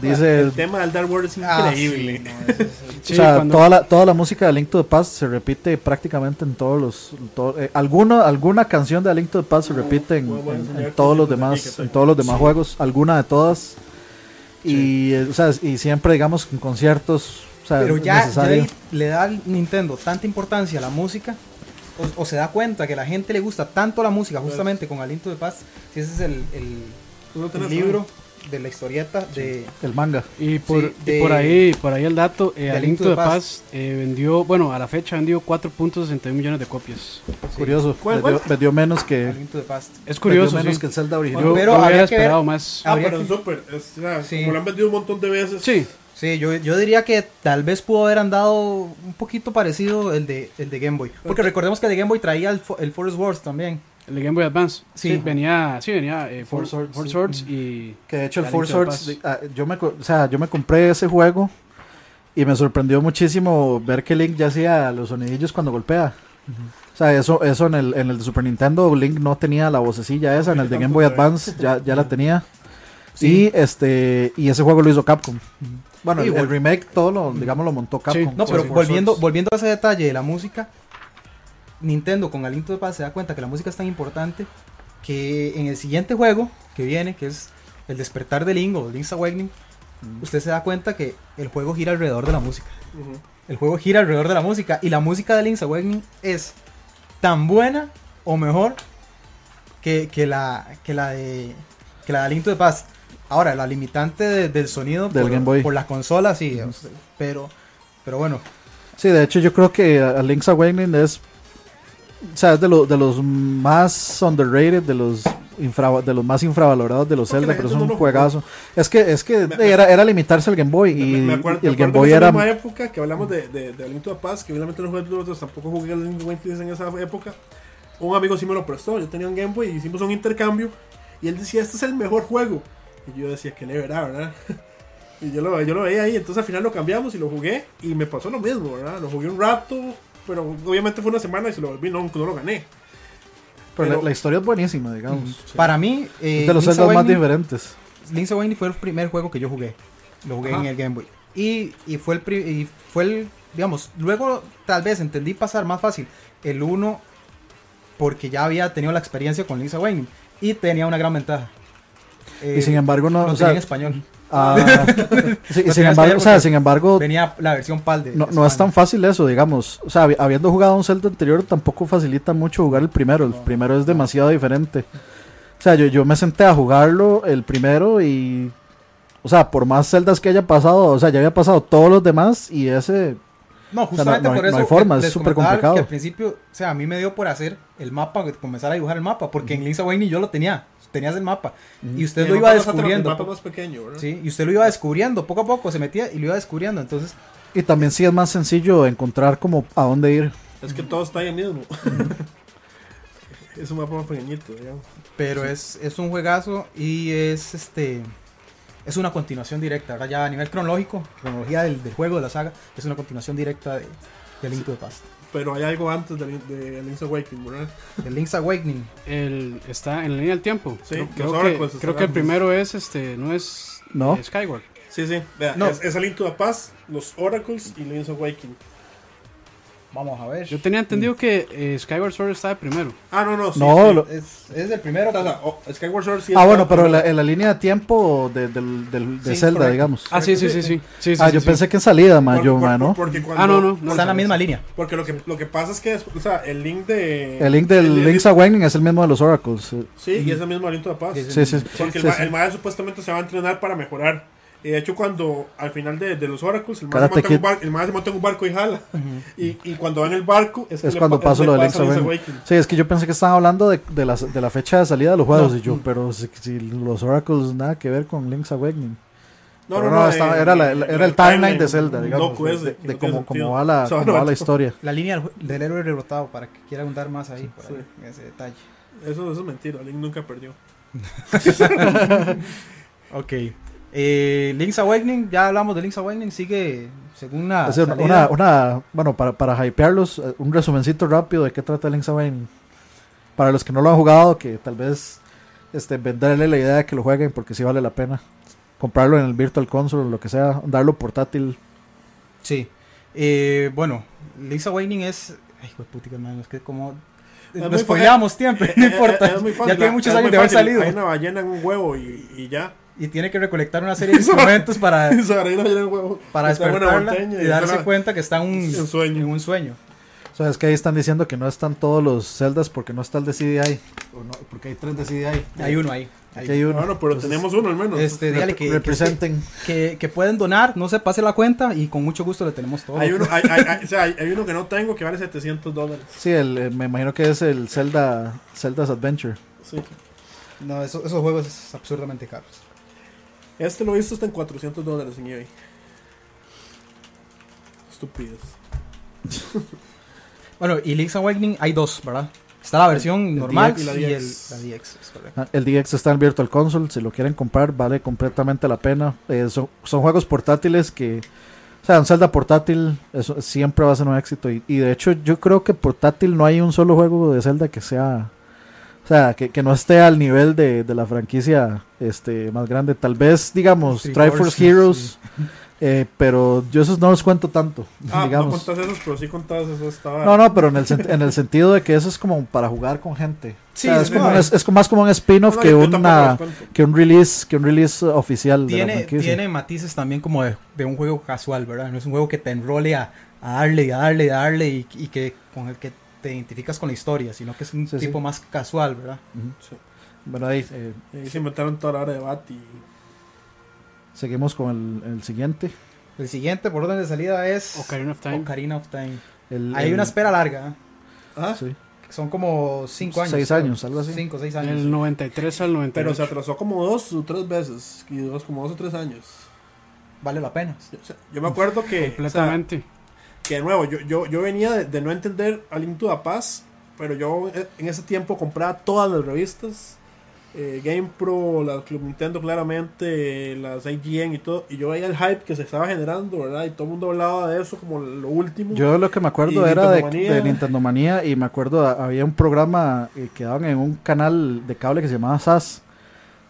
Dice. el tema del Dark World es increíble. Ah, sí, no, eso es- Sí, o sea, cuando- toda, la, toda la música de Link to the Past se repite prácticamente en todos los... todo- eh, alguna, alguna canción de A Link to the Past se repite en, todos los demás en todos los demás juegos, alguna de todas. Y, eh, o sea, y siempre, digamos, en conciertos... O sea, Pero ya, le da al Nintendo tanta importancia a la música, o, o se da cuenta que la gente le gusta tanto la música, justamente con Aliento de Paz, si ese es el, el- libro de la historieta de... El manga. Y por, Sí, y de- por ahí por ahí el dato, eh, de A Link Link to to the the Past. Past eh, vendió, bueno, a la fecha vendió 4.61 millones de copias. Curioso. ¿Cuál, vendió, cuál? vendió menos que... De Paz. Es curioso, vendió menos sí. que el Zelda Yo, original. Pero yo habría que ver- esperado más. Ah, pero que- en Super. es- Sí. Como lo han vendido un montón de veces. Sí, Sí, yo, yo diría que tal vez pudo haber andado un poquito parecido el de, el de Game Boy. Porque recordemos que el de Game Boy traía el, el Forest Wars también. El Game Boy Advance. Sí. Sí, venía, sí, venía eh, Four Four, Swords, Four sí. Swords y... Que de hecho el Four Swords, ah, yo me, o sea, yo me compré ese juego y me sorprendió muchísimo ver que Link ya hacía los sonidillos cuando golpea. O sea, eso, eso en el, en el de Super Nintendo Link no tenía la vocecilla esa, en el de Game Boy Advance ya, ya la tenía. Sí. Y este y ese juego lo hizo Capcom. Bueno, Y el, el remake todo lo, digamos, lo montó Capcom. No, Sí, pero sí. volviendo, volviendo a ese detalle de la música, Nintendo con Aliento de Paz se da cuenta que la música es tan importante que en el siguiente juego que viene, que es el despertar de Link o Link's Awakening, usted se da cuenta que el juego gira alrededor de la música. El juego gira alrededor de la música y la música de Link's Awakening es tan buena o mejor que, que la, que la de que la de Aliento de Paz. Ahora, la limitante de- del sonido Del por, Game Boy. por la consola, sí, pero, pero bueno, Sí, de hecho yo creo que a Link's Awakening es, o sea, es de, lo- de los más underrated, de los infra- de los más infravalorados de los Porque Zelda, pero es un no juegazo. Es que es que Me- era, era limitarse al Game Boy y, Me- acuerdo- y el me Game Boy en esa era misma época que hablamos de, de, de Link to the Past, que obviamente no jugué nosotros, tampoco jugué el Link en esa época. Un amigo sí me lo prestó, yo tenía un Game Boy y hicimos un intercambio y él decía, este es el mejor juego. Y yo decía, que le verá, ¿verdad? y yo lo, yo lo veía ahí, entonces al final lo cambiamos y lo jugué y me pasó lo mismo, ¿verdad? Lo jugué un rato, pero obviamente fue una semana y se lo volví, no, no lo gané. pero la, pero- la historia es buenísima, digamos. para mí, eh, de los Zeldas más diferentes. Link's Awakening fue el primer juego que yo jugué. Lo jugué Ajá. en el Game Boy. Y, y fue el pri- y fue el, digamos, luego tal vez entendí pasar más fácil el 1 porque ya había tenido la experiencia con Link's Awakening y tenía una gran ventaja. Eh, y sin embargo no, lo o sea, en español. Ah, sí, sin embargo, o sea, porque sin embargo Venía la versión PAL de no, es tan fácil eso, digamos. O sea, habi- habiendo jugado un Zelda anterior, tampoco facilita mucho jugar el primero. El primero es demasiado diferente. O sea, yo, yo me senté a jugarlo el primero y. O sea, por más celdas que haya pasado, o sea, ya había pasado todos los demás y ese. No, justamente no por eso no hay forma, es súper complicado. Que al principio, o sea, a mí me dio por hacer el mapa, comenzar a dibujar el mapa, porque en Link's Awakening yo lo tenía, tenías el mapa y usted Y lo iba mapa más atrás- descubriendo. El mapa más pequeño, ¿verdad? Sí, y usted lo iba descubriendo, poco a poco se metía y lo iba descubriendo, entonces Y también sí es más sencillo encontrar como a dónde ir. Es que todo está ahí mismo. es un mapa más pequeñito, digamos. Pero es, es un juegazo y es este es una continuación directa, ahora ya a nivel cronológico, cronología del, del juego, de la saga, es una continuación directa de, de Link to the Past. Pero hay algo antes de, de Link's Awakening, ¿verdad? De Link's Awakening. El, está en la línea del tiempo. Sí, creo, que, creo que el primero es, este, no es ¿No? Skyward. Sí, sí. Vea, No. es, es el Link to the Past, los Oracles y Link's Awakening. Vamos a ver. Yo tenía entendido que eh, Skyward Sword estaba primero. Ah, no, no. Sí, No, sí. lo- Es, es el primero. O sea, oh, Skyward Sword sí Ah, bueno, pero en la, en la línea de tiempo de, del, del- de Sí, Zelda, correcto. digamos. Ah, sí, sí, sí, sí. sí, ah, sí, yo sí. pensé que en salida, ma, Por- yo, por- ma, ¿no? Porque cuando, Ah, no, no, no. Está en la misma línea. Porque lo que, lo que pasa es que, o sea, el link de... El link del el- Link's Awakening es el mismo de los Oracles. eh. Sí, y es el mismo Link to the Past. Sí, sí. Porque sí, el, sí. el mae supuestamente se va a entrenar para mejorar. Y de hecho, cuando al final de, de los Oracles, el mae, se monta en un Kid. bar- el mae se monta en un barco y jala. y, y cuando va en el barco, es, que Es le cuando pa- paso le lo de pasa Link's Awakening. Sí, es que yo pensé que estaban hablando de, de, la, de la fecha de salida de los juegos. No. Y yo, pero si, si los Oracles nada que ver con Link's Awakening. No, Pero no, no. estaba- eh, era, la- era el timeline de Zelda, digamos. Loco de- ese, de, que de no tiene cómo, cómo va la, O sea, va la historia. La línea del, del héroe derrotado, para que quiera ahondar más ahí, por ahí, Sí. en ese detalle. Eso, eso es mentira. Link nunca perdió. Ok. Eh, Link's Awakening, ya hablamos de Link's Awakening, sigue según una, bueno, para, para hypearlos, eh, un resumencito rápido de qué trata Link's Awakening. Para los que no lo han jugado, que tal vez este, venderle la idea de que lo jueguen porque sí vale la pena. Comprarlo en el Virtual Console o lo que sea, darlo portátil. Sí. Eh, bueno, Link's Awakening es. Ay, hijo de putica, hermano, es que como. Nos spoileamos siempre, no importa. es muy fácil, ya tiene muchos años de haber salido. Hay una ballena en un huevo y, y ya. Y tiene que recolectar una serie de instrumentos para, hay para despertarla y darse cuenta que está en un, en sueño. en un sueño. O sea, es que ahí están diciendo que no están todos los celdas porque no está el de CDI. O no, porque hay tres de CDI. Hay uno ahí. Aquí hay uno. Bueno, pero Entonces, tenemos uno al menos. Este, dígale que, que, representen. que, que pueden donar, no se pase la cuenta y con mucho gusto le tenemos todo. hay, uno, hay, hay- hay- o sea, hay, hay uno que no tengo que vale 700 dólares. Sí, el, eh, me imagino que es el Zelda Zelda's Adventure. Sí. No, eso- esos juegos es absurdamente caros. Este lo he visto hasta en 400 dólares en eBay. Estúpidos. Bueno, y Link's Awakening hay dos, ¿verdad? Está la versión normal DX y la y, el, DX. la DX, es correcto. Ah, El DX está en Virtual Console, si lo quieren comprar vale completamente la pena. Eh, son, son juegos portátiles que, o sea, un Zelda portátil eso siempre va a ser un éxito. Y, y de hecho yo creo que portátil no hay un solo juego de Zelda que sea, o sea, que, que no esté al nivel de, de la franquicia este más grande. Tal vez, digamos, Triforce, Triforce Heroes, eh, pero yo esos no los cuento tanto, Ah, no digamos. contás esos, pero sí contabas eso. Estaba... No, no, pero en el, en el sentido de que eso es como para jugar con gente. Sí, O sea, es es, como como- un- es- es como más como un spin-off No, que una que un release que un release oficial de la Tiene, tiene matices también como de, de un juego casual, ¿verdad? No es un juego que te enrole a, a darle y a darle y a darle y, y que con el que te identificas con la historia, sino que es un Sí, sí. tipo más casual, ¿verdad? Sí. Bueno, ahí eh, Y se inventaron toda la hora de. Y... seguimos con el, el siguiente. El siguiente por orden de salida es Ocarina of Time. Ocarina of Time. El- Hay el- una espera larga, ¿eh? Ah, sí. son como 5 años. Seis creo. años, algo así. Cinco o 6 años. Del 93 al 98. pero se atrasó como dos o tres veces. Y dos, como dos o tres años. Vale la pena. Yo, o sea, yo me acuerdo que. o sea, Completamente. Que de nuevo, yo, yo, yo venía de, de no entender a Link to the Past, pero yo en ese tiempo compraba todas las revistas, eh, Game Pro, la Club Nintendo claramente, las IGN y todo, y yo veía el hype que se estaba generando, ¿verdad? Y todo el mundo hablaba de eso como lo último. Yo lo que me acuerdo era de, Nintendo Manía. de Nintendo Manía y me acuerdo había un programa eh, que daban en un canal de cable que se llamaba SAS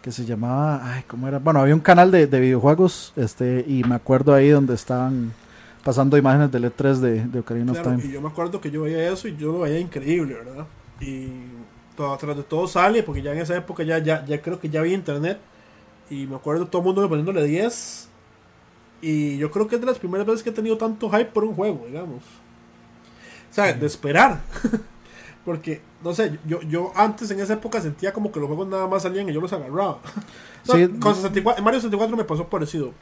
que se llamaba ay cómo era bueno había un canal de, de videojuegos este y me acuerdo ahí donde estaban pasando imágenes del E3 de, de Ocarina Claro, of y Time yo me acuerdo que yo veía eso y yo lo veía increíble, ¿verdad? Y todo, tras de todo sale, porque ya en esa época ya, ya, ya creo que ya había internet. Y me acuerdo todo el mundo poniéndole 10. Y yo creo que es de las primeras veces que he tenido tanto hype por un juego, digamos. O sea, de esperar. porque, no sé, yo, yo antes en esa época sentía como que los juegos nada más salían y yo los agarraba. No, Sí. con 64 en Mario 64 me pasó parecido.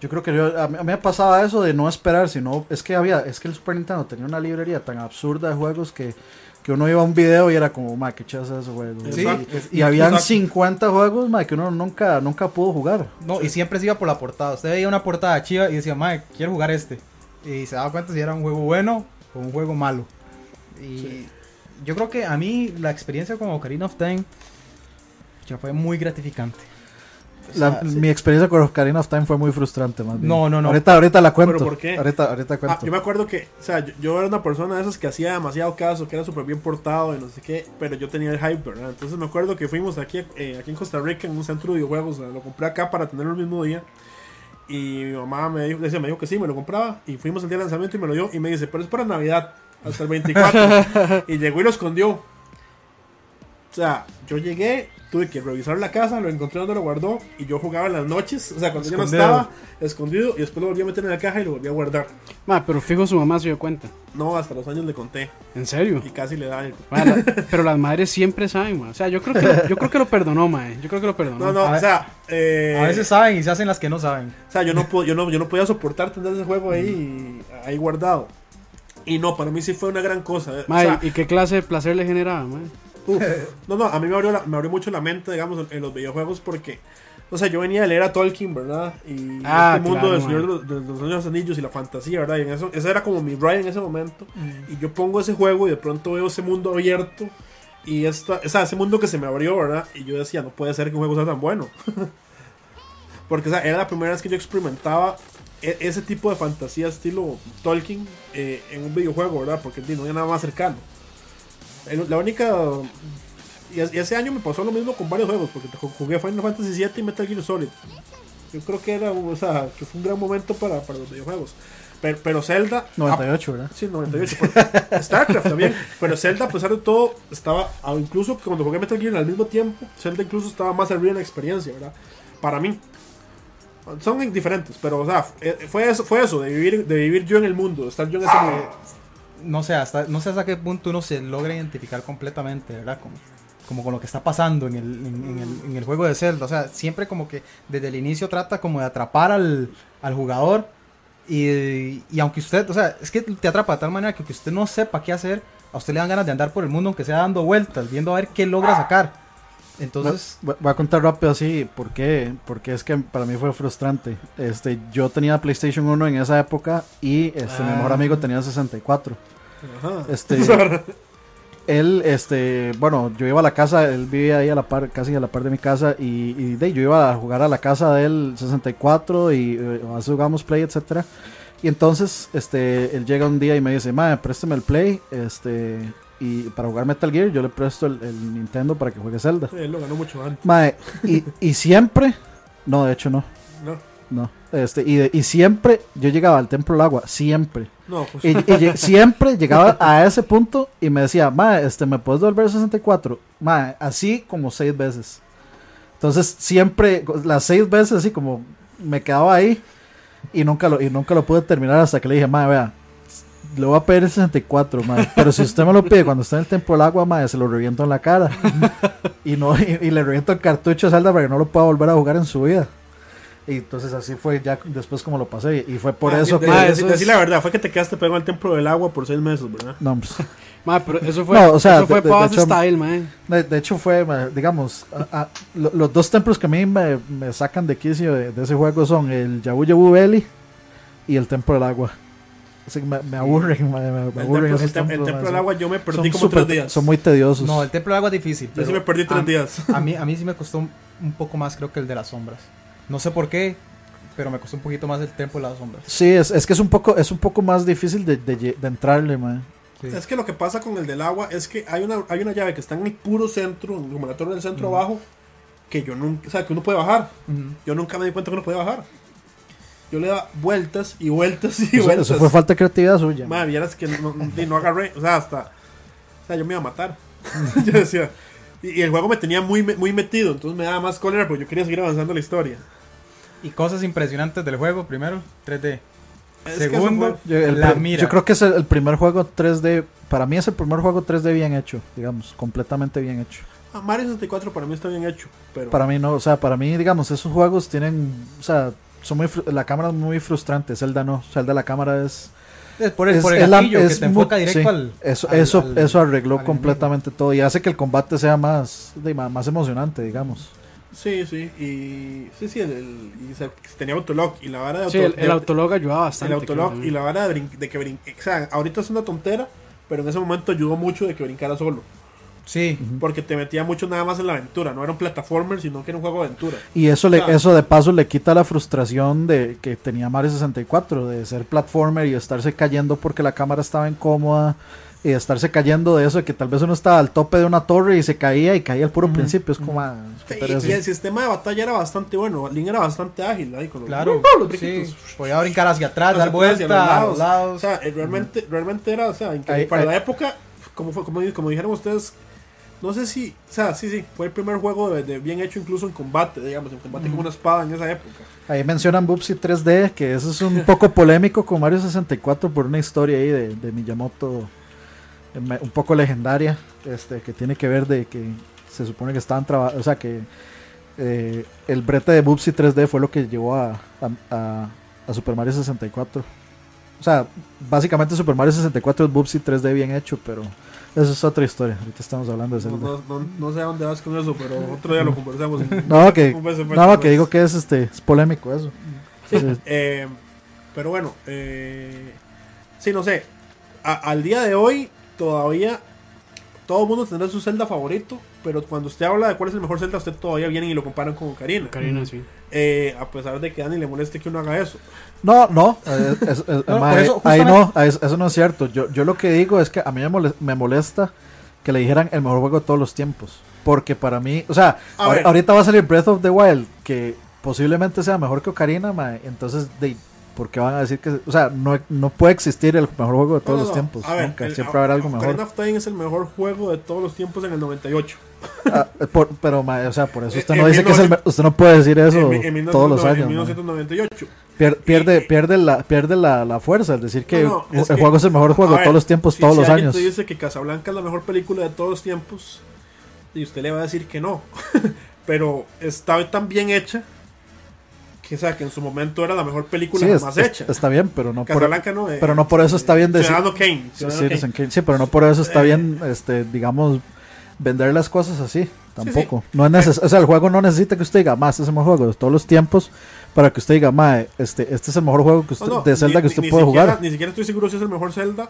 Yo creo que yo, a, mí, me pasaba eso de no esperar, sino es que había, es que el Super Nintendo tenía una librería tan absurda de juegos que, que uno iba a un video y era como, ma, qué chaza ese juego. Sí, y, y habían exacto. 50 juegos, ma, que uno nunca, nunca pudo jugar. No, y siempre se iba por la portada. Usted veía una portada chiva y decía, madre, quiero jugar este. Y se daba cuenta si era un juego bueno o un juego malo. Y yo creo que a mí la experiencia con Ocarina of Time ya fue muy gratificante. O La- sea, Mi experiencia con Ocarina of Time fue muy frustrante, más bien. No, no, no. Ahorita, ahorita la cuento. ¿Pero por qué? Ahorita, ahorita Ah, cuento. yo me acuerdo que, o sea, yo, yo era una persona de esas que hacía demasiado caso, que era súper bien portado y no sé qué, pero yo tenía el hype, ¿verdad? Entonces me acuerdo que fuimos aquí, eh, aquí en Costa Rica en un centro de videojuegos, o sea, lo compré acá para tenerlo el mismo día. Y mi mamá me dijo, decía, me dijo que sí, me lo compraba. Y fuimos el día de lanzamiento y me lo dio. Y me dice, pero es para Navidad, hasta el 24. y llegó y lo escondió. O sea, yo llegué, tuve que revisar la casa, lo encontré donde lo guardó. Y yo jugaba en las noches, o sea, cuando yo no Escondido. estaba, escondido. Y después lo volví a meter en la caja y lo volví a guardar. Ma, pero fijo su mamá se dio cuenta. No, hasta los años le conté. ¿En serio? Y casi le da el... Ma, la- pero las madres siempre saben, ma. O sea, yo creo que lo, yo creo que lo perdonó, ma. eh. Yo creo que lo perdonó. No, no, A o sea... eh, a veces saben y se hacen las que no saben. O sea, yo no, puedo, yo, no, yo no podía soportar tener ese juego ahí, ahí guardado. Y no, para mí sí fue una gran cosa. eh. O Ma, sea, ¿y qué clase de placer le generaba, ma? Uf. no, no, a mí me abrió, la- me abrió mucho la mente, digamos, en, en los videojuegos porque... O sea, yo venía de leer a Tolkien, ¿verdad? Y Ah, este mundo claro, del Señor de los, de los Señor de los Anillos y la fantasía, ¿verdad? Y en eso, ese era como mi ride en ese momento. Y yo pongo ese juego y de pronto veo ese mundo abierto. Y esta, o sea, ese mundo que se me abrió, ¿verdad? Y yo decía, no puede ser que un juego sea tan bueno. Porque o sea, era la primera vez que yo experimentaba e- ese tipo de fantasía estilo Tolkien eh, en un videojuego, ¿verdad? Porque no había nada más cercano. El- la única... Y, es- y ese año me pasó lo mismo con varios juegos, porque ju- jugué Final Fantasy VII y Metal Gear Solid. Yo creo que era, o sea, que fue un gran momento para, para los videojuegos. Pero, pero Zelda... 98, ¿verdad? Sí, 98. pues, StarCraft también. Pero Zelda, a pesar de todo, estaba. ah, Incluso cuando jugué Metal Gear al mismo tiempo, Zelda incluso estaba más arriba en la experiencia, ¿verdad? Para mí. Son diferentes, pero, o sea, eh, fue eso, fue eso de, vivir, de vivir yo en el mundo, de estar yo en ese mundo. No sé, hasta, no sé hasta qué punto uno se logra identificar completamente, ¿verdad? Como, como con lo que está pasando en el, en, el, en el juego de Zelda. O sea, siempre como que desde el inicio trata como de atrapar al, al jugador. Y, y aunque usted, o sea, es que te atrapa de tal manera que aunque usted no sepa qué hacer, a usted le dan ganas de andar por el mundo, aunque sea dando vueltas, viendo a ver qué logra sacar. Entonces, Voy voy a contar rápido así, ¿por qué? Porque es que para mí fue frustrante. Este, yo tenía PlayStation 1 en esa época y este, mi Ah. mejor amigo tenía 64. Ajá. Este, él, este, bueno, yo iba a la casa, él vivía ahí a la par, casi a la par de mi casa, y, y de, yo iba a jugar a la casa de él 64 y eh, a veces jugamos Play, etcétera. Y entonces, este, él llega un día y me dice, madre, préstame el Play, este, y para jugar Metal Gear yo le presto el, el Nintendo para que juegue Zelda. Él lo ganó mucho antes. Mae, y, y siempre, no, de hecho no, No, no, este, y, de- y siempre yo llegaba al Templo del Agua, siempre. no, pues. Y, y siempre llegaba a ese punto y me decía, ma, este, ¿me puedes devolver el 64? Ma, así como seis veces. Entonces, siempre, las seis veces, así como me quedaba ahí y nunca lo, y nunca lo pude terminar hasta que le dije, ma, vea, le voy a pedir el 64, ma, pero si usted me lo pide cuando está en el Templo del Agua, ma, se lo reviento en la cara. y, no, y, y le reviento el cartucho a Zelda para que no lo pueda volver a jugar en su vida. Y entonces así fue ya después como lo pasé. Y fue por Ah, eso de- que... de- Ah, de- eso es- la verdad, fue que te quedaste pegado al templo del agua por seis meses, ¿verdad? No, pues, Ma, pero eso fue, No, o sea, eso fue de- de- de hecho- Style. De, de hecho fue, digamos, a- a- lo- los dos templos que a mí me, me sacan de quicio de, de ese juego son el Yabu Yabu Belly y el Templo del Agua. Así que me, me aburren, me, me El aburren templo, el tem- el templos, templo ma, del agua yo me perdí son como súper- tres días. Son muy tediosos. No, el templo del agua es difícil. Yo sí me perdí tres a- días. A mí, a mí sí me costó un, un poco más, creo que el de las sombras. No sé por qué, pero me costó un poquito más el templo de las sombras. Sí, es, es que es un poco es un poco más difícil de, de, de entrarle, man. Sí. Es que lo que pasa con el del agua es que hay una, hay una llave que está en el puro centro, como la torre del centro abajo, que yo nunca, o sea, que uno puede bajar. Ujú. Yo nunca me di cuenta que uno podía bajar. Yo le daba vueltas y vueltas y Eso, vueltas. eso fue falta de creatividad suya. Madre, vieras que no, no- agarré, o sea, hasta, o sea, yo me iba a matar. yo decía, y, y el juego me tenía muy, muy metido, entonces me daba más cólera porque yo quería seguir avanzando la historia. Y cosas impresionantes del juego, primero, 3D. Es que eso Segundo, Yo, el la mira. yo creo que es el, el primer juego 3D. Para mí es el primer juego 3D bien hecho, digamos, completamente bien hecho. ah, Mario 64 para mí está bien hecho, pero Para mí no, o sea, para mí, digamos, esos juegos tienen, o sea, son muy, la cámara es muy frustrante. Zelda no, Zelda la cámara es, Es por el, es- por el gatillo es que te enfoca directo sí, al. eso, al- eso, al- eso arregló al completamente todo y hace que el combate sea más, de- más, más emocionante, digamos. sí, sí, y sí, sí, el, el- y se- tenía autolock y la vara de, Sí, auto- el, el autolog ayudaba el bastante. autolock creo, y la vara de, brin- de que brin- o sea, ahorita es una tontera, pero en ese momento ayudó mucho de que brincara solo, Sí, porque te metía mucho nada más en la aventura, no era un plataformer, sino que era un juego de aventura. Y eso, le, Claro. eso de paso le quita la frustración de que tenía Mario 64, de ser platformer y estarse cayendo porque la cámara estaba incómoda y estarse cayendo de eso, de que tal vez uno estaba al tope de una torre y se caía y caía al puro principio. Es como... ah, qué Y, el sistema de batalla era bastante bueno. Link era bastante ágil ahí con los, claro. los Sí, podía brincar hacia atrás, dar atrás, hacia vuelta a los los lados. O lados. sea, eh, realmente, realmente era, o sea, increíble. Ahí- Para ahí- la época, como, fue, como, como dijeron ustedes, no sé si, o sea, sí, sí, fue el primer juego de, de bien hecho incluso en combate, digamos, en combate con una espada en esa época. Ahí mencionan Bubsy 3D, que eso es un poco polémico con Mario 64 por una historia ahí de, de Miyamoto un poco legendaria, este, que tiene que ver de que se supone que estaban trabajando, o sea que eh, el brete de Bubsy 3D fue lo que llevó a, a, a- a Super Mario 64. O sea, básicamente Super Mario 64 es Bubsy 3D bien hecho, pero eso es otra historia. Ahorita estamos hablando de No, Zelda. no, no, no sé a dónde vas con eso, pero otro día lo conversamos. No, que, no, beso, que digo que es este es polémico eso. Sí. Eh, pero bueno, eh, sí, no sé. A- al día de hoy, todavía todo el mundo tendrá su Zelda favorito, pero cuando usted habla de cuál es el mejor Zelda, usted todavía viene y lo comparan con Karina. Karina, sí. Eh, a pesar de que a Dani le moleste que uno haga eso. No, no, eh, es- es- No, mae, eso, ahí no, eso no es cierto. Yo, yo lo que digo es que a mí me mole- me molesta que le dijeran el mejor juego de todos los tiempos. Porque para mí, o sea, ahor- ahorita va a salir Breath of the Wild, que posiblemente sea mejor que Ocarina, mae, entonces, de, ¿por qué van a decir que, o sea, no, no puede existir el mejor juego de todos No, no, los tiempos? A ver, nunca, el- siempre haber algo Ocarina mejor. of Time es el mejor juego de todos los tiempos en el 98. Ah, por- pero, mae, o sea, por eso usted En no dice que es el, me- 1900 usted no puede decir eso En en todos los 1990 años. En mae. 1998. Pier- pierde, y- pierde, la, pierde la, la fuerza, es decir, que No, no, es el que- juego es el mejor juego de todos los tiempos, si- todos si los años. te dice que Casablanca es la mejor película de todos los tiempos, y usted le va a decir que no. Pero está tan bien hecha que, o sea, que en su momento era la mejor película Sí, es- jamás es- hecha. está bien, pero no por, Casablanca no. eh, pero no por eso está bien decir. Ciudadano Kane. Sí, Ciudadano sí, Kane. sí, pero no por eso está Eh, bien, este, digamos, vender las cosas así. sí. Tampoco. No es neces- o sea, el juego no necesita que usted diga, más este es el mejor juego de todos los tiempos, para que usted diga, ma, este, este es el mejor juego que No, usted, no, de Zelda ni- que usted ni puede siquiera- jugar. Ni siquiera estoy seguro si es el mejor Zelda.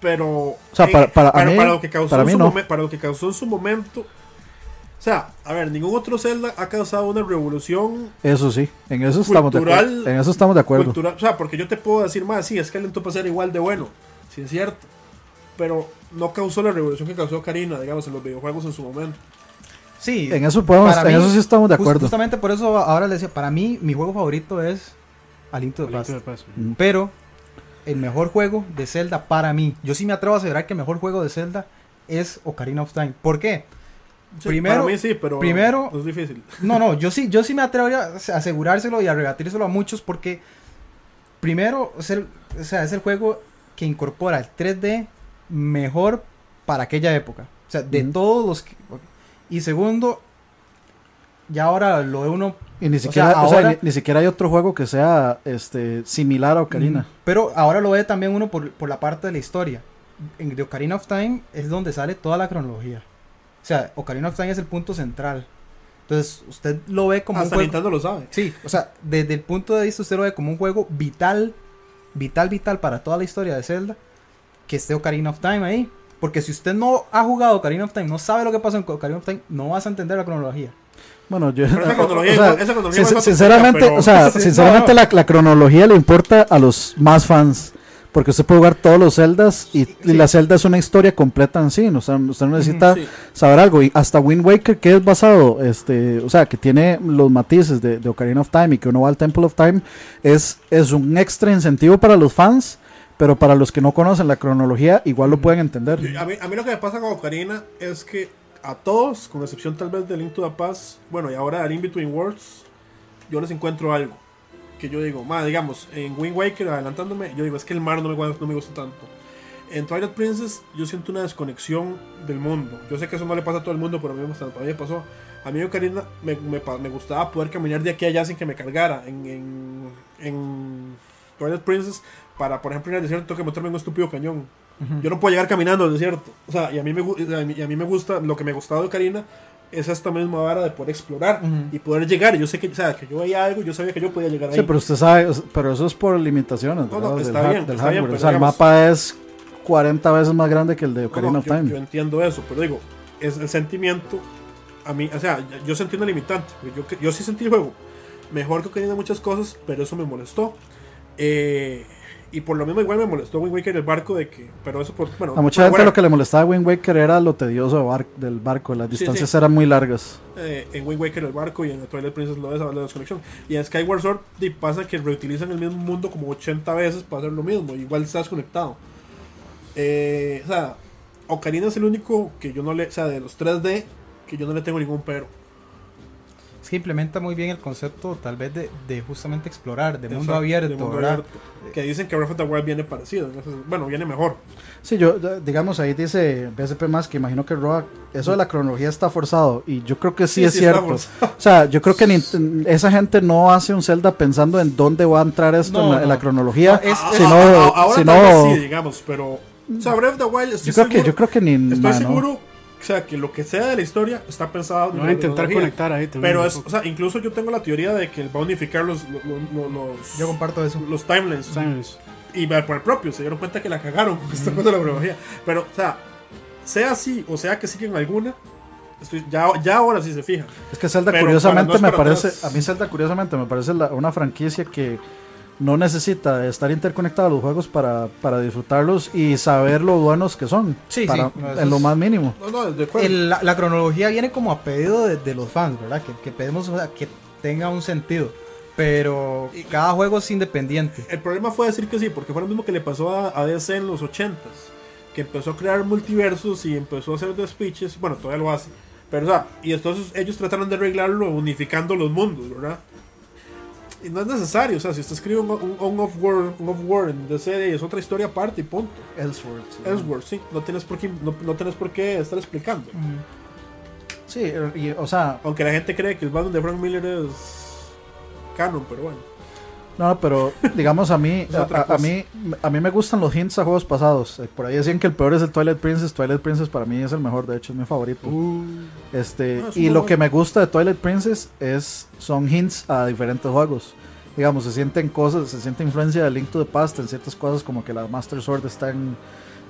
pero sea, para- para- a mí- lo que causó para mí no. para lo que causó en su momento o sea a ver ningún otro Zelda ha causado una revolución Eso sí, en eso estamos de acuerdo. En eso estamos de acuerdo. cultural o sea porque yo te puedo decir más sí es que el Lento ser igual de bueno sí es cierto pero no causó la revolución que causó Karina digamos en los videojuegos en su momento Sí, En eso podemos, en mí, eso sí estamos de Just- acuerdo. Justamente por eso ahora le decía, para mí mi juego favorito es A Link to the Link Past. to the Past. Mm. Pero el mejor juego de Zelda para mí, yo sí me atrevo a asegurar que el mejor juego de Zelda es Ocarina of Time. ¿Por qué? Sí, Primero- para mí sí pero primero- es difícil No, no, yo sí, yo sí me atrevería a asegurárselo y a rebatírselo a muchos porque primero es el, o sea, es el juego que incorpora el 3D mejor para aquella época. O sea, de todos los que- y segundo ya ahora lo ve uno Y ni siquiera, o sea, ahora- ni, ni siquiera hay otro juego que sea este similar a Ocarina. Pero ahora lo ve también uno por, por la parte de la historia. En The Ocarina of Time es donde sale toda la cronología. O sea, Ocarina of Time es el punto central. Entonces, usted lo ve como un hasta juego. Nintendo lo sabe Sí, o sea, desde el punto de vista usted lo ve como un juego vital, vital, vital para toda la historia de Zelda. Que esté Ocarina of Time ahí. Porque si usted no ha jugado Ocarina of Time, no sabe lo que pasa en Ocarina of Time, no vas a entender la cronología. Bueno, yo Pero esa o sea, cronología sin- sinceramente, pero- o sea, Sí, sinceramente no, no. La, la cronología le importa a los más fans. Porque usted puede jugar todos los Zeldas y, y sí. la Zelda es una historia completa en sí. O sea, usted no necesita Sí. saber algo. Y hasta Wind Waker, que es basado, este, o sea, que tiene los matices de, de Ocarina of Time y que uno va al Temple of Time, es, es un extra incentivo para los fans. Pero para los que no conocen la cronología, igual lo pueden entender. A mí, a mí lo que me pasa con Ocarina es que a todos, con excepción tal vez de Link to the Past, bueno, y ahora de In Between Worlds, yo les encuentro algo. Que yo digo, más digamos, en Wind Waker, adelantándome, yo digo, es que el mar no me, no me gusta tanto. En Twilight Princess, yo siento una desconexión del mundo. Yo sé que eso no le pasa a todo el mundo, pero a mí, me- a mí me pasó. A mí Ocarina me, me, me gustaba poder caminar de aquí a allá sin que me cargara. En, en, en Twilight Princess, para por ejemplo ir al desierto, tengo que meterme en un estúpido cañón. Yo no puedo llegar caminando al desierto. O sea, y a mí me, a mí, y a mí me gusta, lo que me gustaba de Ocarina es esta misma vara de poder explorar Ujú. y poder llegar. Yo sé que, o sea, que yo veía algo, yo sabía que yo podía llegar ahí. Sí, pero usted sabe, pero eso es por limitaciones No, no, del, bien, del está bien, pero o sea, el digamos- mapa es 40 veces más grande que el de Ocarina no, of yo, Time. yo entiendo eso, pero digo, es el sentimiento. A mí, o sea, yo sentí una limitante. Yo, yo sí sentí el juego mejor que Ocarina muchas cosas, pero eso me molestó. Eh, y por lo mismo, igual me molestó Wind Waker el barco de que. Pero eso por. Bueno, A mucha bueno, gente lo que le molestaba a Wind Waker era lo tedioso bar- del barco, las distancias sí. eran muy largas. eh, en Wind Waker el barco y en Twilight Princess lo de la desconexión. Y en Skyward Sword pasa que reutilizan el mismo mundo como 80 veces para hacer lo mismo. Igual estás conectado. Eh, o sea, Ocarina es el único que yo no le. O sea, de los 3D que yo no le tengo ningún pero. Que implementa muy bien el concepto tal vez de, de justamente explorar, de mundo Exacto, abierto, de mundo ¿verdad? abierto. Que dicen que Breath of the Wild viene parecido. entonces, bueno, viene mejor. Sí, yo, digamos, ahí dice BSP más que imagino que Roa, eso de la cronología está forzado. Y yo creo que sí, Sí, es sí, cierto. O sea, yo creo que Nint- esa gente no hace un Zelda pensando en dónde va a entrar esto No, en, la, en la no. cronología. No, es- Ah, ah, no, ah, ahora si tal vez no- sí, digamos, pero. O sea, Breath of the Wild, estoy yo creo que seguro, yo creo que ni estoy ¿no? seguro, o sea, que lo que sea de la historia está pensado Lo voy a intentar conectar ahí también. Pero es, o sea, incluso yo tengo la teoría de que va a unificar los, los, los, los- Yo comparto eso. los timelines. Samus. Y va por el propio, se dieron cuenta que la cagaron con esta cosa de la cronología. Pero, o sea, sea así o sea que siguen alguna, estoy, ya, ya ahora sí se fijan. Es que Zelda Pero curiosamente no me parece, atrás. a mí Zelda curiosamente me parece la- una franquicia que no necesita estar interconectada a los juegos para, para disfrutarlos y saber lo buenos que son. Sí, para- sí, no, en lo más mínimo. No, no, de acuerdo. El- la, la cronología viene como a pedido de, de los fans, ¿verdad? Que, que pedimos o sea, que tenga un sentido. Pero cada juego es independiente. El problema fue decir que sí, porque fue lo mismo que le pasó a, a DC en los 80s, que empezó a crear multiversos y empezó a hacer despiches, bueno, todavía lo hace, pero o sea, y entonces ellos trataron de arreglarlo unificando los mundos, ¿verdad? Y no es necesario, o sea, si usted escribe un, un, un off-world off-world en DC es otra historia aparte y punto. Ellsworth. Ellsworth, sí, no tienes por qué, no, no tienes por qué estar explicando. Sí, y, o sea, Aunque la gente cree que el Batman de Frank Miller es canon, pero bueno. No, pero digamos a mí, a, mí, a mí me gustan los hints a juegos pasados. Eh, Por ahí decían que el peor es el Twilight Princess. Twilight Princess para mí es el mejor, de hecho es mi favorito. Este, Ah, es y lo bueno. que me gusta de Twilight Princess es son hints a diferentes juegos. Digamos, se sienten cosas, se siente influencia de Link to the Past en ciertas cosas como que la Master Sword está en,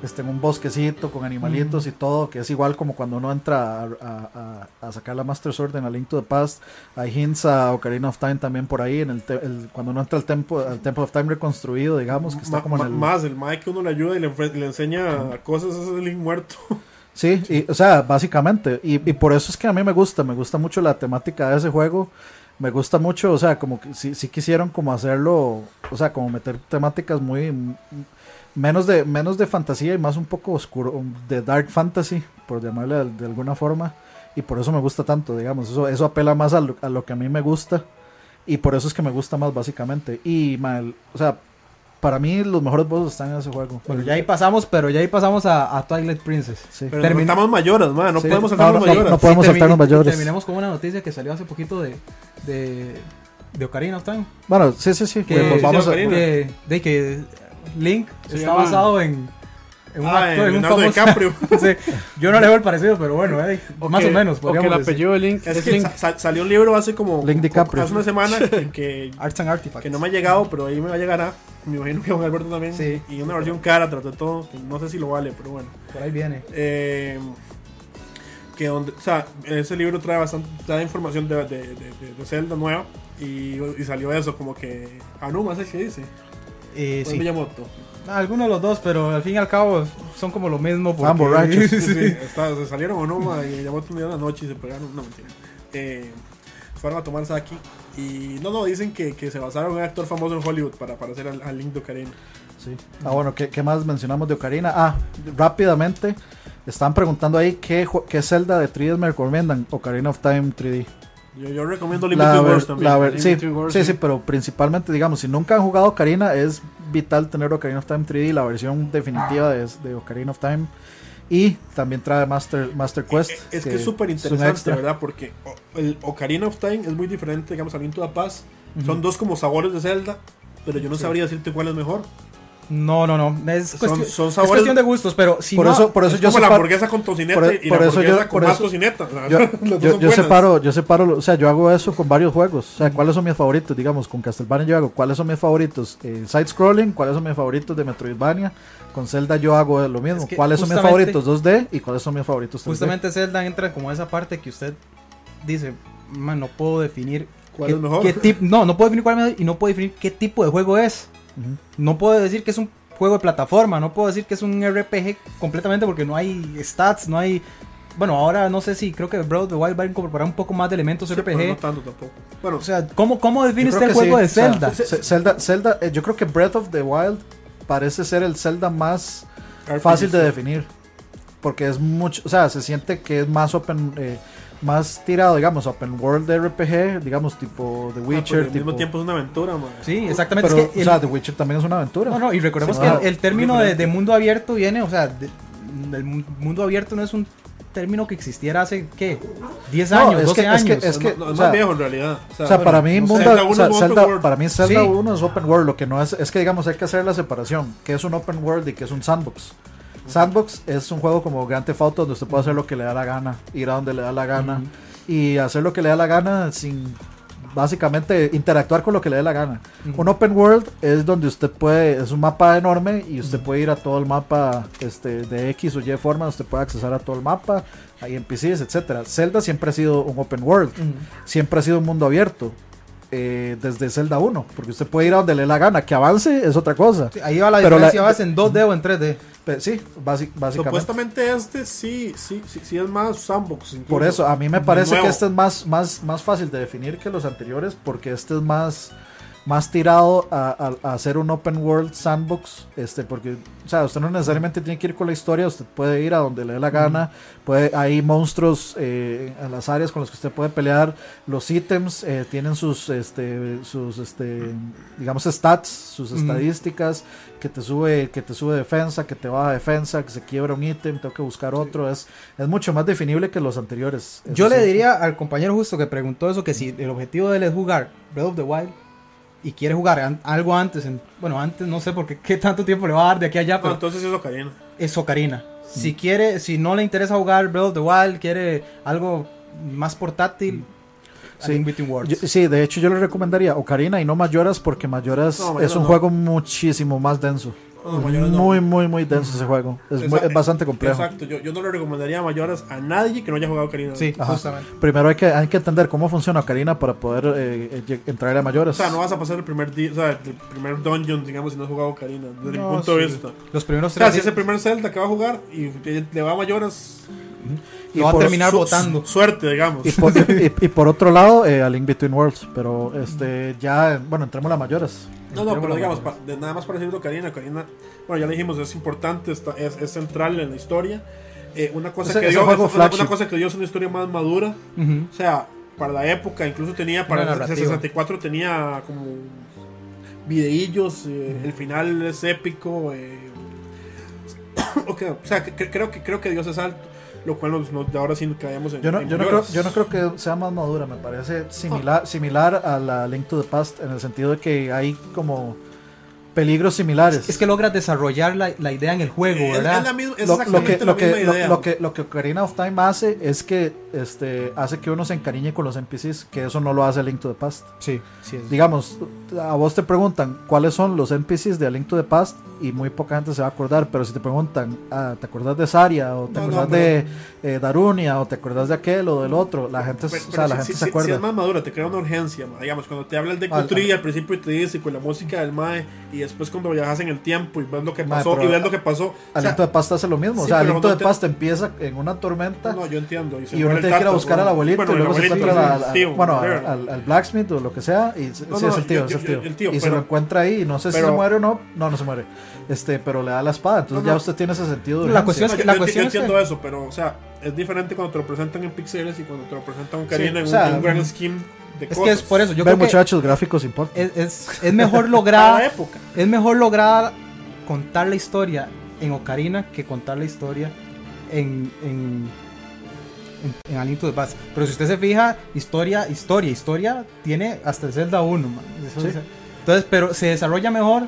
este, en un bosquecito con animalitos y todo, que es igual como cuando uno entra a, a- a- a sacar la Master Sword en A Link to the Past. Hay hints a Ocarina of Time también por ahí, en el, te- el- cuando uno entra al Temple, al Temple of Time reconstruido, digamos, que está Ma- como en ma- el... Más, el Mike que uno le ayuda y le, enseña cosas, es el Link muerto. Sí, y, o sea, básicamente, y, y por eso es que a mí me gusta, me gusta mucho la temática de ese juego, me gusta mucho, o sea, como que si, si quisieron como hacerlo, o sea, como meter temáticas muy, menos de, menos de fantasía y más un poco oscuro, de dark fantasy, por llamarle de, de alguna forma, y por eso me gusta tanto, digamos, eso, eso apela más a lo, a lo que a mí me gusta, y por eso es que me gusta más básicamente, y, mal, o sea, para mí los mejores bosses están en ese juego. Bueno, ya ahí pasamos, pero ya ahí pasamos a, a Twilight Princess. Sí. Pero Termina- no estamos mayores, man, no Sí. podemos No, saltarnos no, no, mayores. no podemos termi- saltarnos mayores. Terminemos con una noticia que salió hace poquito de, de, de Ocarina of Time. Bueno, sí, sí, sí. Que, pues sí, vamos a- de que Link Se está llama- basado en, en un Ah, actor, en en un Leonardo famoso. DiCaprio. Sí, yo no le veo el parecido, pero bueno, eh, más o menos. O que el podríamos decir. apellido de Link Es es que Link. sa- sa- salió un libro hace como Link DiCaprio. hace una semana que, que, Arts and Artifacts. que no me ha llegado, pero ahí me va a llegar a. Me imagino que a don Alberto también. Sí. Y una versión cara, tras de todo. que no sé si lo vale, pero bueno. Por ahí viene. Eh, que donde, o sea, ese libro trae bastante trae información de, de, de, de- de Zelda nueva. Y, y salió eso, como que. Anuma, ¿sabes qué dice? Eh, sí. Miyamoto. Algunos de los dos, pero al fin y al cabo son como lo mismo. Porque- borrachos. Sí, sí, está- se salieron Onuma y Miyamoto día en la noche y se pegaron. No, mentira. Eh, fueron a tomar sake. Y no, no, dicen que, que se basaron en un actor famoso en Hollywood para, para hacer al, al Link de Ocarina. Sí. Ah, bueno, ¿qué, qué más mencionamos de Ocarina? Ah, rápidamente, están preguntando ahí qué, qué Zelda de 3D me recomiendan. Ocarina of Time 3D. Yo, yo recomiendo Worlds también. la ver- sí, Worlds, sí, sí. sí, pero principalmente, digamos, si nunca han jugado Ocarina, es vital tener Ocarina of Time 3D, la versión definitiva de, de Ocarina of Time. Y también trae Master, Master Quest. Eh, es que es súper interesante. ¿verdad? Porque o- el Ocarina of Time es muy diferente, digamos, a Link to the Past. Son dos como sabores de Zelda, pero yo no sabría decirte cuál es mejor. No, no, no. Es, Son- cuestión, son es sabores- cuestión de gustos, pero si Por no, eso, por eso es yo como la separo- hamburguesa con tocineta por- y por la eso yo- hamburguesa con más tocineta. O sea, yo, yo, separo, yo separo, o sea, yo hago eso con varios juegos. O sea, ¿cuáles son mis favoritos? Digamos, con Castlevania yo hago cuáles son mis favoritos eh, side scrolling, cuáles son mis favoritos de Metroidvania. Con Zelda yo hago lo mismo. Es que ¿Cuáles son mis favoritos 2D y cuáles son mis favoritos 3D? justamente Zelda entra como esa parte que usted dice, man, no puedo definir ¿Cuál qué, es mejor? qué tip- no, no puedo definir cuál es mejor y no puedo definir qué tipo de juego es. No puedo decir que es un juego de plataforma, no puedo decir que es un RPG completamente porque no hay stats, no hay... Bueno, ahora no sé si creo que Breath of the Wild va a incorporar un poco más de elementos Sí, RPG. pero no tanto tampoco. Bueno, O sea, ¿cómo, cómo define usted el juego sí. de O sea, Zelda? Zelda, Zelda, eh, yo creo que Breath of the Wild parece ser el Zelda más fácil de definir. Porque es mucho, o sea, se siente que es más open, eh, más tirado, digamos, open world de RPG, digamos, tipo The Ah, Witcher. pero al tipo, mismo tiempo es una aventura, man. Sí, exactamente. pero, es que o sea, The Witcher también es una aventura. No, no, y recordemos Sí, que ah, el, el término de, mundo abierto viene, o sea, de- el mu- mundo abierto no es un término que existiera hace, ¿qué? 10 No, años, es 12 que- es que- años. es que- No, no, o es sea, más viejo en realidad. O sea, para mí, mundo, Zelda o sea, Zelda- world. para mí Zelda Sí. 1 es open world. Lo que no es, es que digamos, hay que hacer la separación, que es un open world y que es un sandbox. Sandbox es un juego como Grand Theft Auto donde usted puede hacer lo que le da la gana, ir a donde le da la gana y hacer lo que le da la gana sin básicamente interactuar con lo que le dé la gana. Ujú. Un open world es donde usted puede, es un mapa enorme y usted puede ir a todo el mapa este, de X o Y forma, usted puede accesar a todo el mapa, hay NPCs, etcétera. Zelda siempre ha sido un open world, Ujú. siempre ha sido un mundo abierto. eh, desde Zelda 1, porque usted puede ir a donde le dé la gana, que avance es otra cosa. Sí, ahí va la Pero diferencia, la- ¿vas en 2D o en 3D? Sí, básicamente. Supuestamente este sí, sí, sí, sí es más sandbox. incluso. Por eso, a mí me parece que este es más, más, más fácil de definir que los anteriores, porque este es más, más tirado a, a- a hacer un open world sandbox, este, porque, o sea, usted no necesariamente tiene que ir con la historia, usted puede ir a donde le dé la gana, puede, hay monstruos eh, en las áreas con los que usted puede pelear, los ítems eh, tienen sus, este, sus, este, digamos, stats, sus estadísticas, que te sube, que te sube defensa, que te baja defensa, que se quiebra un ítem, tengo que buscar otro, es, es mucho más definible que los anteriores. Yo le diría al compañero justo que preguntó eso que si el objetivo de él es jugar Breath of the Wild y quiere jugar an- algo antes, en- bueno, antes no sé por qué, qué tanto tiempo le va a dar de aquí a allá, No, pero entonces es Ocarina. es Ocarina. Si quiere, si no le interesa jugar Breath of the Wild, quiere algo más portátil, Sí. A Link Between Worlds. Yo- sí, de hecho yo le recomendaría Ocarina y no Mayoras porque Mayoras No, es un no. juego muchísimo más denso. No, mayores no. Muy, muy, muy denso ese juego. Es, muy- Exacto. es bastante complejo. Exacto, yo, yo no le recomendaría a mayores a nadie que no haya jugado Ocarina. Sí, Ajá. justamente. Primero hay que, hay que entender cómo funciona Ocarina para poder eh, eh, entrar a O mayores. sea, no vas a pasar el primer día, o sea, el primer dungeon, digamos, si no has jugado Ocarina, desde No, mi punto de sí. vista. Los primeros O sea, tres si es el primer Zelda que va a jugar y le va a mayores, lo va a terminar su- votando. suerte, digamos. Y por, y, y por otro lado, eh, a Link Between Worlds. Pero este ya, bueno, entremos a mayores. No, no, pero digamos, bueno. pa- de nada más para decir de Ocarina, Ocarina, bueno, ya le dijimos, es importante, está- es, es central en la historia. Eh, una, cosa Ese- que dio, juego una, cosa que dio es una historia más madura. O sea, para la época, incluso tenía, para el narrativa. 64 tenía como videillos, eh, el final es épico. eh, o sea, que- creo, que, creo que Dios es alto, lo cual nos, nos- ahora sí caemos en Yo no, en yo, no creo, yo no creo que sea más madura, me parece similar, similar a la Link to the Past en el sentido de que hay como peligros similares. Es que logras desarrollar la, la idea en el juego, Es- es ¿verdad? la misma- es lo, lo que, la lo, que, idea. lo que lo que Ocarina of Time hace es que este hace que uno se encariñe con los NPCs, que eso no lo hace Link to the Past. Sí, sí. es- Digamos, a vos te preguntan cuáles son los NPCs de Link to the Past y muy poca gente se va a acordar, pero si te preguntan, ah, ¿te acordás de Saria o te No, acordás no, de eh, Darunia o te acordás de aquel o del otro? La gente, Pero- o pero sea, la si- gente si- se acuerda. Si es más madura, te crea una urgencia. Digamos, cuando te habla el de Al- Kutri al principio y te dice con la música del Mae, y después cuando viajas en el tiempo y ves lo que pasó, y ves lo que pasó. O A sea, Link to the Past hace lo mismo. sí, o sea, A pero Link to no the te- Past empieza en una tormenta no, yo entiendo. se y uno tiene que ir a buscar al abuelito Bueno, y luego se encuentra sí, al, tío, bueno, al, al blacksmith o lo que sea. Y sí, No, sí, no, es el tío, yo- es el yo- tío. el tío, y se lo encuentra ahí y no sé si se muere o no. No, no se muere. Este, pero le da la espada. Entonces No, ya usted tiene ese sentido de La cuestión es que- la cuestión yo entiendo eso, pero, o sea, es diferente cuando te lo presentan en pixeles y cuando te lo presentan en un, en un gran scheme de Es cosas. que es por eso. Yo creo que muchachos, gráficos importan. es, es, es mejor lograr época. es mejor lograr contar la historia en Ocarina que contar la historia en en en, en A Link to the Past. Pero si usted se fija, historia, historia, historia tiene hasta el Zelda 1, man. Eso Sí. es- Entonces, pero se desarrolla mejor.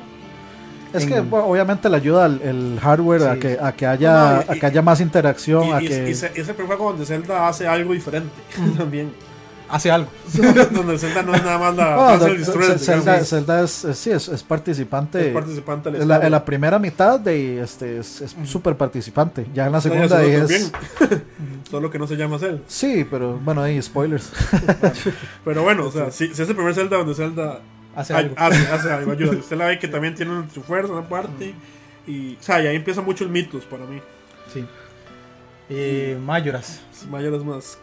Es en- que bueno, obviamente le ayuda el, el hardware a que a que haya No, no, y- a que haya más interacción, Y, a y- que y se- es el primer juego donde Zelda hace algo diferente también. Hace algo. donde Zelda no es nada más la Bueno, de- Zelda. Zelda es, es- sí, es, es participante. es participante en la, en la primera mitad de este es es súper participante. Ya en la No, segunda lo es. Solo que no se llama Zelda. Sí, pero bueno, hay spoilers. Pero bueno, o sea, si, si es el primer Zelda donde Zelda Hace algo. hace, hace algo, ayuda. Usted la ve que también tiene su fuerza, una parte. Y, o sea, y ahí empieza mucho el mitos para mí. Sí. Eh, Mayoras. Majora's Mask.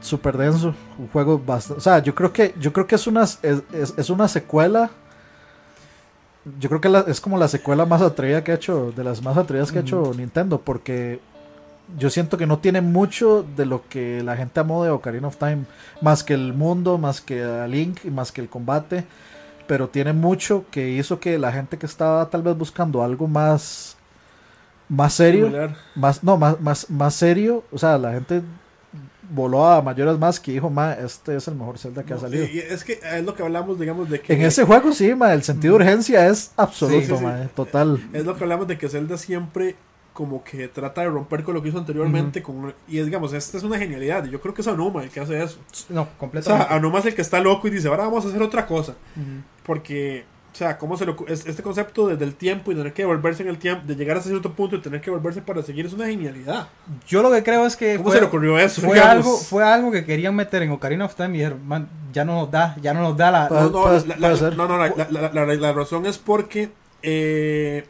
Súper denso, un juego bastante, o sea, yo creo que yo creo que es una es, es- es una secuela. Yo creo que la- es como la secuela más atrevida que ha hecho, de las más atrevidas que ha hecho Nintendo, porque yo siento que no tiene mucho de lo que la gente amó de Ocarina of Time, más que el mundo, más que a Link, y más que el combate, pero tiene mucho que hizo que la gente que estaba tal vez buscando algo más más serio, Similar. más no, más más más serio, o sea, la gente voló a mayores más que dijo, ma, este es el mejor Zelda que ha salido. y es que es lo que hablamos, digamos, de que. En ese juego sí, ma, el sentido de urgencia es absoluto, Sí, sí, sí. ma, total. Es lo que hablamos de que Zelda siempre como que trata de romper con lo que hizo anteriormente. con, y es, digamos, esta es una genialidad. Y yo creo que es Anuma el que hace eso. No, O sea, completamente. Anuma es el que está loco y dice, ahora vamos a hacer otra cosa. Porque, o sea, cómo se lo, es- este concepto desde el tiempo y tener que devolverse en el tiempo, de llegar hasta cierto punto y tener que volverse para seguir, es una genialidad. Yo lo que creo es que ¿Cómo fue, se le ocurrió eso? fue digamos? algo, fue algo que querían meter en Ocarina of Time y dijeron, "Man, ya no nos da, ya no nos da la... No, no, la, la- no, no, razón es porque eh,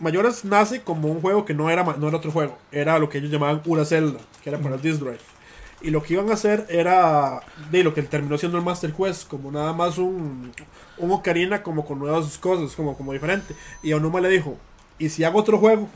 Mayoras nace como un juego que no era, ma- no era otro juego, era lo que ellos llamaban Ura Zelda, que era para el Disk Drive. Y lo que iban a hacer era de lo que terminó siendo el Master Quest, como nada más un, un Ocarina como con nuevas cosas, como, como diferente. Y Onuma le dijo, ¿y si hago otro juego?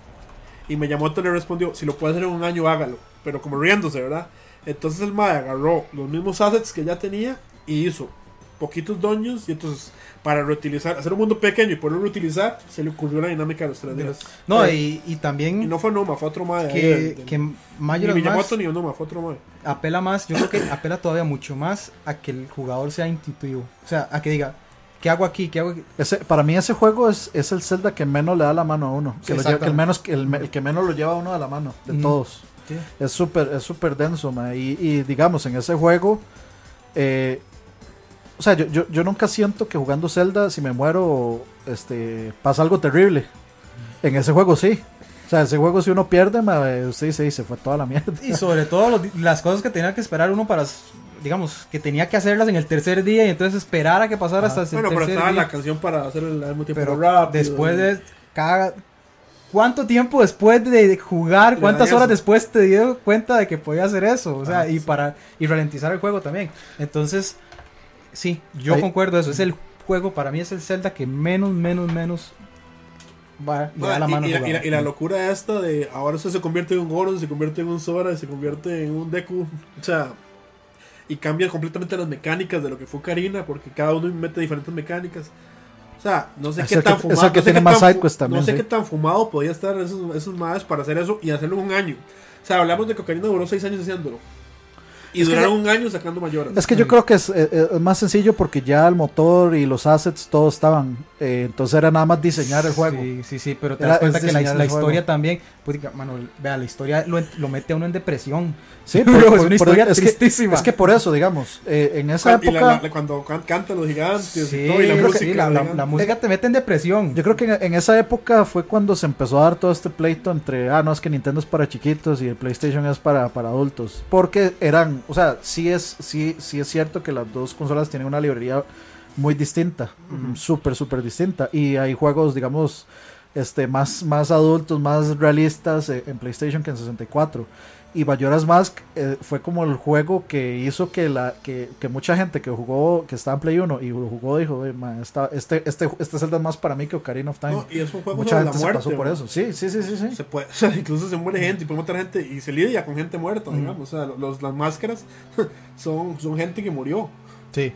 Y Miyamoto le respondió, si lo puede hacer en un año, hágalo. Pero como riéndose, ¿verdad? Entonces el MAE agarró los mismos assets que ya tenía y hizo poquitos dungeons. Y entonces, para reutilizar, hacer un mundo pequeño y poderlo reutilizar, se le ocurrió la dinámica de los tres días. No, Eh, y, y Y también no fue Onuma, fue otro MAE. que, que ni Majora's Miyamoto ni Onuma, fue otro MAE. apela más, yo creo que apela todavía mucho más a que el jugador sea intuitivo. O sea, a que diga, ¿qué hago aquí? ¿Qué hago aquí? Ese, para mí ese juego es, es el Zelda que menos le da la mano a uno, que, lo lleva- que el, menos, que el, el que menos lo lleva a uno de la mano, de Ujú. todos. Es súper es súper denso, ma, y, y digamos, en ese juego, eh, o sea, yo, yo, yo nunca siento que jugando Zelda, si me muero, este, pasa algo terrible. En ese juego sí. O sea, ese juego si uno pierde, usted dice, "Y se fue toda la mierda. Y sobre todo los- las cosas que tenía que esperar uno para, digamos, que tenía que hacerlas en el tercer día y entonces esperar a que pasara hasta el Bueno, pero tercer estaba día. la canción para hacer el mismo tiempo Pero rápido. después de cada... ¿Cuánto tiempo después de jugar, cuántas horas después te dio cuenta de que podía hacer eso? O sea, Ah, y sí. para y ralentizar el juego también. Entonces, sí, yo Ahí- concuerdo eso. Es el juego, para mí es el Zelda que menos, menos, menos va, le da la mano y, la, y la- y la locura esta de ahora usted se convierte en un Goron, se convierte en un Sora, se convierte en un Deku. O sea, y cambia completamente las mecánicas de lo que fue Karina, porque cada uno mete diferentes mecánicas. O sea, no sé Es qué el que- tan es el fumado. que no sé tiene qué más tan fu- también, No sé sí. qué tan fumado podía estar esos, esos madres para hacer eso y hacerlo en un año. O sea, hablamos de que Karina duró seis años haciéndolo. Y Es que duraron un año sacando mayoras. Es que yo creo que es, eh, eh, es más sencillo porque ya el motor y los assets todos estaban. Eh, entonces era nada más diseñar el juego. Sí, sí, sí, pero te Era- das cuenta que la, historia también, pues, diga, mano, vea, la historia lo, lo mete a uno en depresión. Sí, Pero es una historia es que- tristísima. es que por eso, digamos, eh, en esa Cuando- y la- época. la- cuando can- cantan los gigantes Sí, y todo, y la que música. sí, la música te mete en depresión. Yo creo que en, en esa época fue cuando se empezó a dar todo este pleito entre, ah, no, es que Nintendo es para chiquitos y el PlayStation es para, para adultos. Porque eran, o sea, sí es, sí, sí es cierto que las dos consolas tienen una librería muy distinta, Ujú. súper, súper distinta. Y hay juegos, digamos, este, más, más adultos, más realistas eh, en PlayStation que en 64. Y Majora's Mask eh, fue como el juego que hizo que la que, que mucha gente que jugó, que estaba en Play 1 y lo jugó, dijo, "Oye, ma, esta- este, este, este Zelda es más para mí que Ocarina of Time. No, y es un juego Mucha gente la se muerte. pasó por eso. Sí, sí, sí, sí. sí. Se puede, o sea, incluso se muere gente y puede matar gente y se lidia con gente muerta, digamos. O sea, los, las máscaras son, son gente que murió. Sí.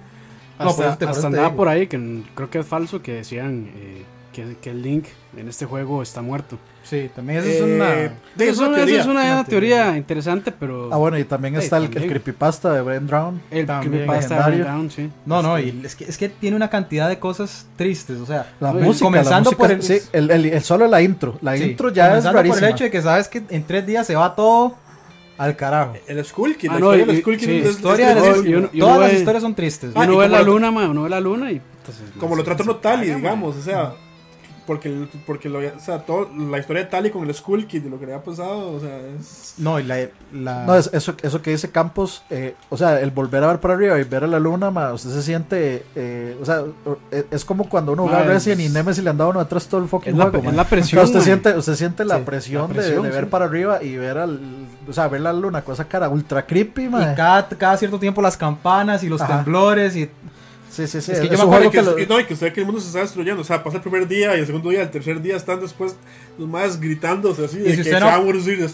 Hasta, No, por hasta andaba por ahí, que creo que es falso, que decían eh, que, que el Link en este juego está muerto. Sí, también eso Eh, es una... de- Eso es una teoría. es una, una teoría, teoría. interesante, pero Ah, bueno, y también está el, el también. creepypasta de Brain Drown. el también creepypasta de legendario. Down, sí. No, no, Este, y es que, es que tiene una cantidad de cosas tristes, o sea, La música, comenzando la música, por el- sí, el, el- el- solo la intro. La sí, intro ya es comenzando por rarísima. el hecho de que sabes que en tres días se va todo al carajo. El Skull Kid, Ah, la no, historia del y- Skull Kid sí, es- es historia de tristísima. y uno- y Todas las ve- historias son tristes. Ah, uno y ve como la lo- luna, ma, uno ve la luna y... entonces, Como lo trata uno Tali, caga, ma. digamos, o sea, porque, porque lo, o sea, todo, la historia de Tali con el Skull Kid lo que le ha pasado, o sea, es... No, y la... la- No, es, eso, eso que dice Campos, eh, o sea, el volver a ver para arriba y ver a la luna, ma, usted se siente, eh, o sea, eh, es como cuando uno juega es- Resident y Nemesis le han dado uno atrás todo el fucking Es la, juego. es la O sea, presión, usted ma. siente, usted siente la Sí, presión, la de- presión, de, ver sí. para arriba y ver al, o sea, ver la luna, cosa cara ultra creepy, ma. y cada, cada cierto tiempo las campanas y los Ajá. temblores y... Sí, sí, sí. Es que yo me acuerdo que, que lo- y no, y que usted ve que el mundo se está destruyendo, o sea, pasa el primer día y el segundo día, el tercer día están después los más gritándose así, de si que no-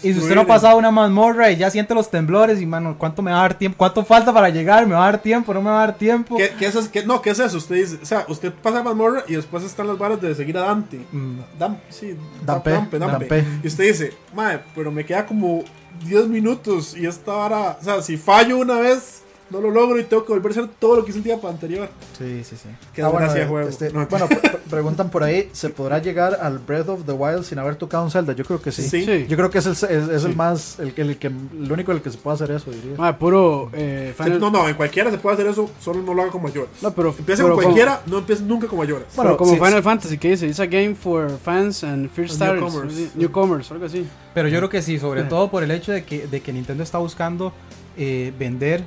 Y si usted no ha pasado una mazmorra y ya siente los temblores y, mano, ¿cuánto me va a dar tiempo? ¿Cuánto falta para llegar? ¿Me va a dar tiempo? ¿No me va a dar tiempo? ¿Qué, qué es eso? ¿Qué- no, ¿qué es eso? Usted dice, o sea, usted pasa la mazmorra y después están las varas de seguir a Dante. Mm, Dam, sí, Dampe, Dampe, Dampe. Dampe. Y usted dice, madre, pero me queda como 10 minutos y esta vara, o sea, si fallo una vez, no lo logro y tengo que volver a hacer todo lo que hice el día anterior. Sí, sí, sí. Qué Ah, bueno, desgracia de juego. este, No, bueno, pre- pre- preguntan por ahí, ¿se podrá llegar al Breath of the Wild sin haber tocado un Zelda? Yo creo que sí. Sí. Sí. Yo creo que es el, es, es el más, el, el que, el único el que se puede hacer eso, diría. Ma, puro eh, Sí, Final- no, no, en cualquiera se puede hacer eso, solo no lo haga con mayores. No, pero, Empieza pero con como- cualquiera, no empieces nunca con mayores. Bueno, como sí, Final Fantasy, que dice? It's a game for fans and first starters. newcomers. sí, Newcomers, algo así. Pero yo creo que sí, sobre todo por el hecho de que, de que Nintendo está buscando eh, vender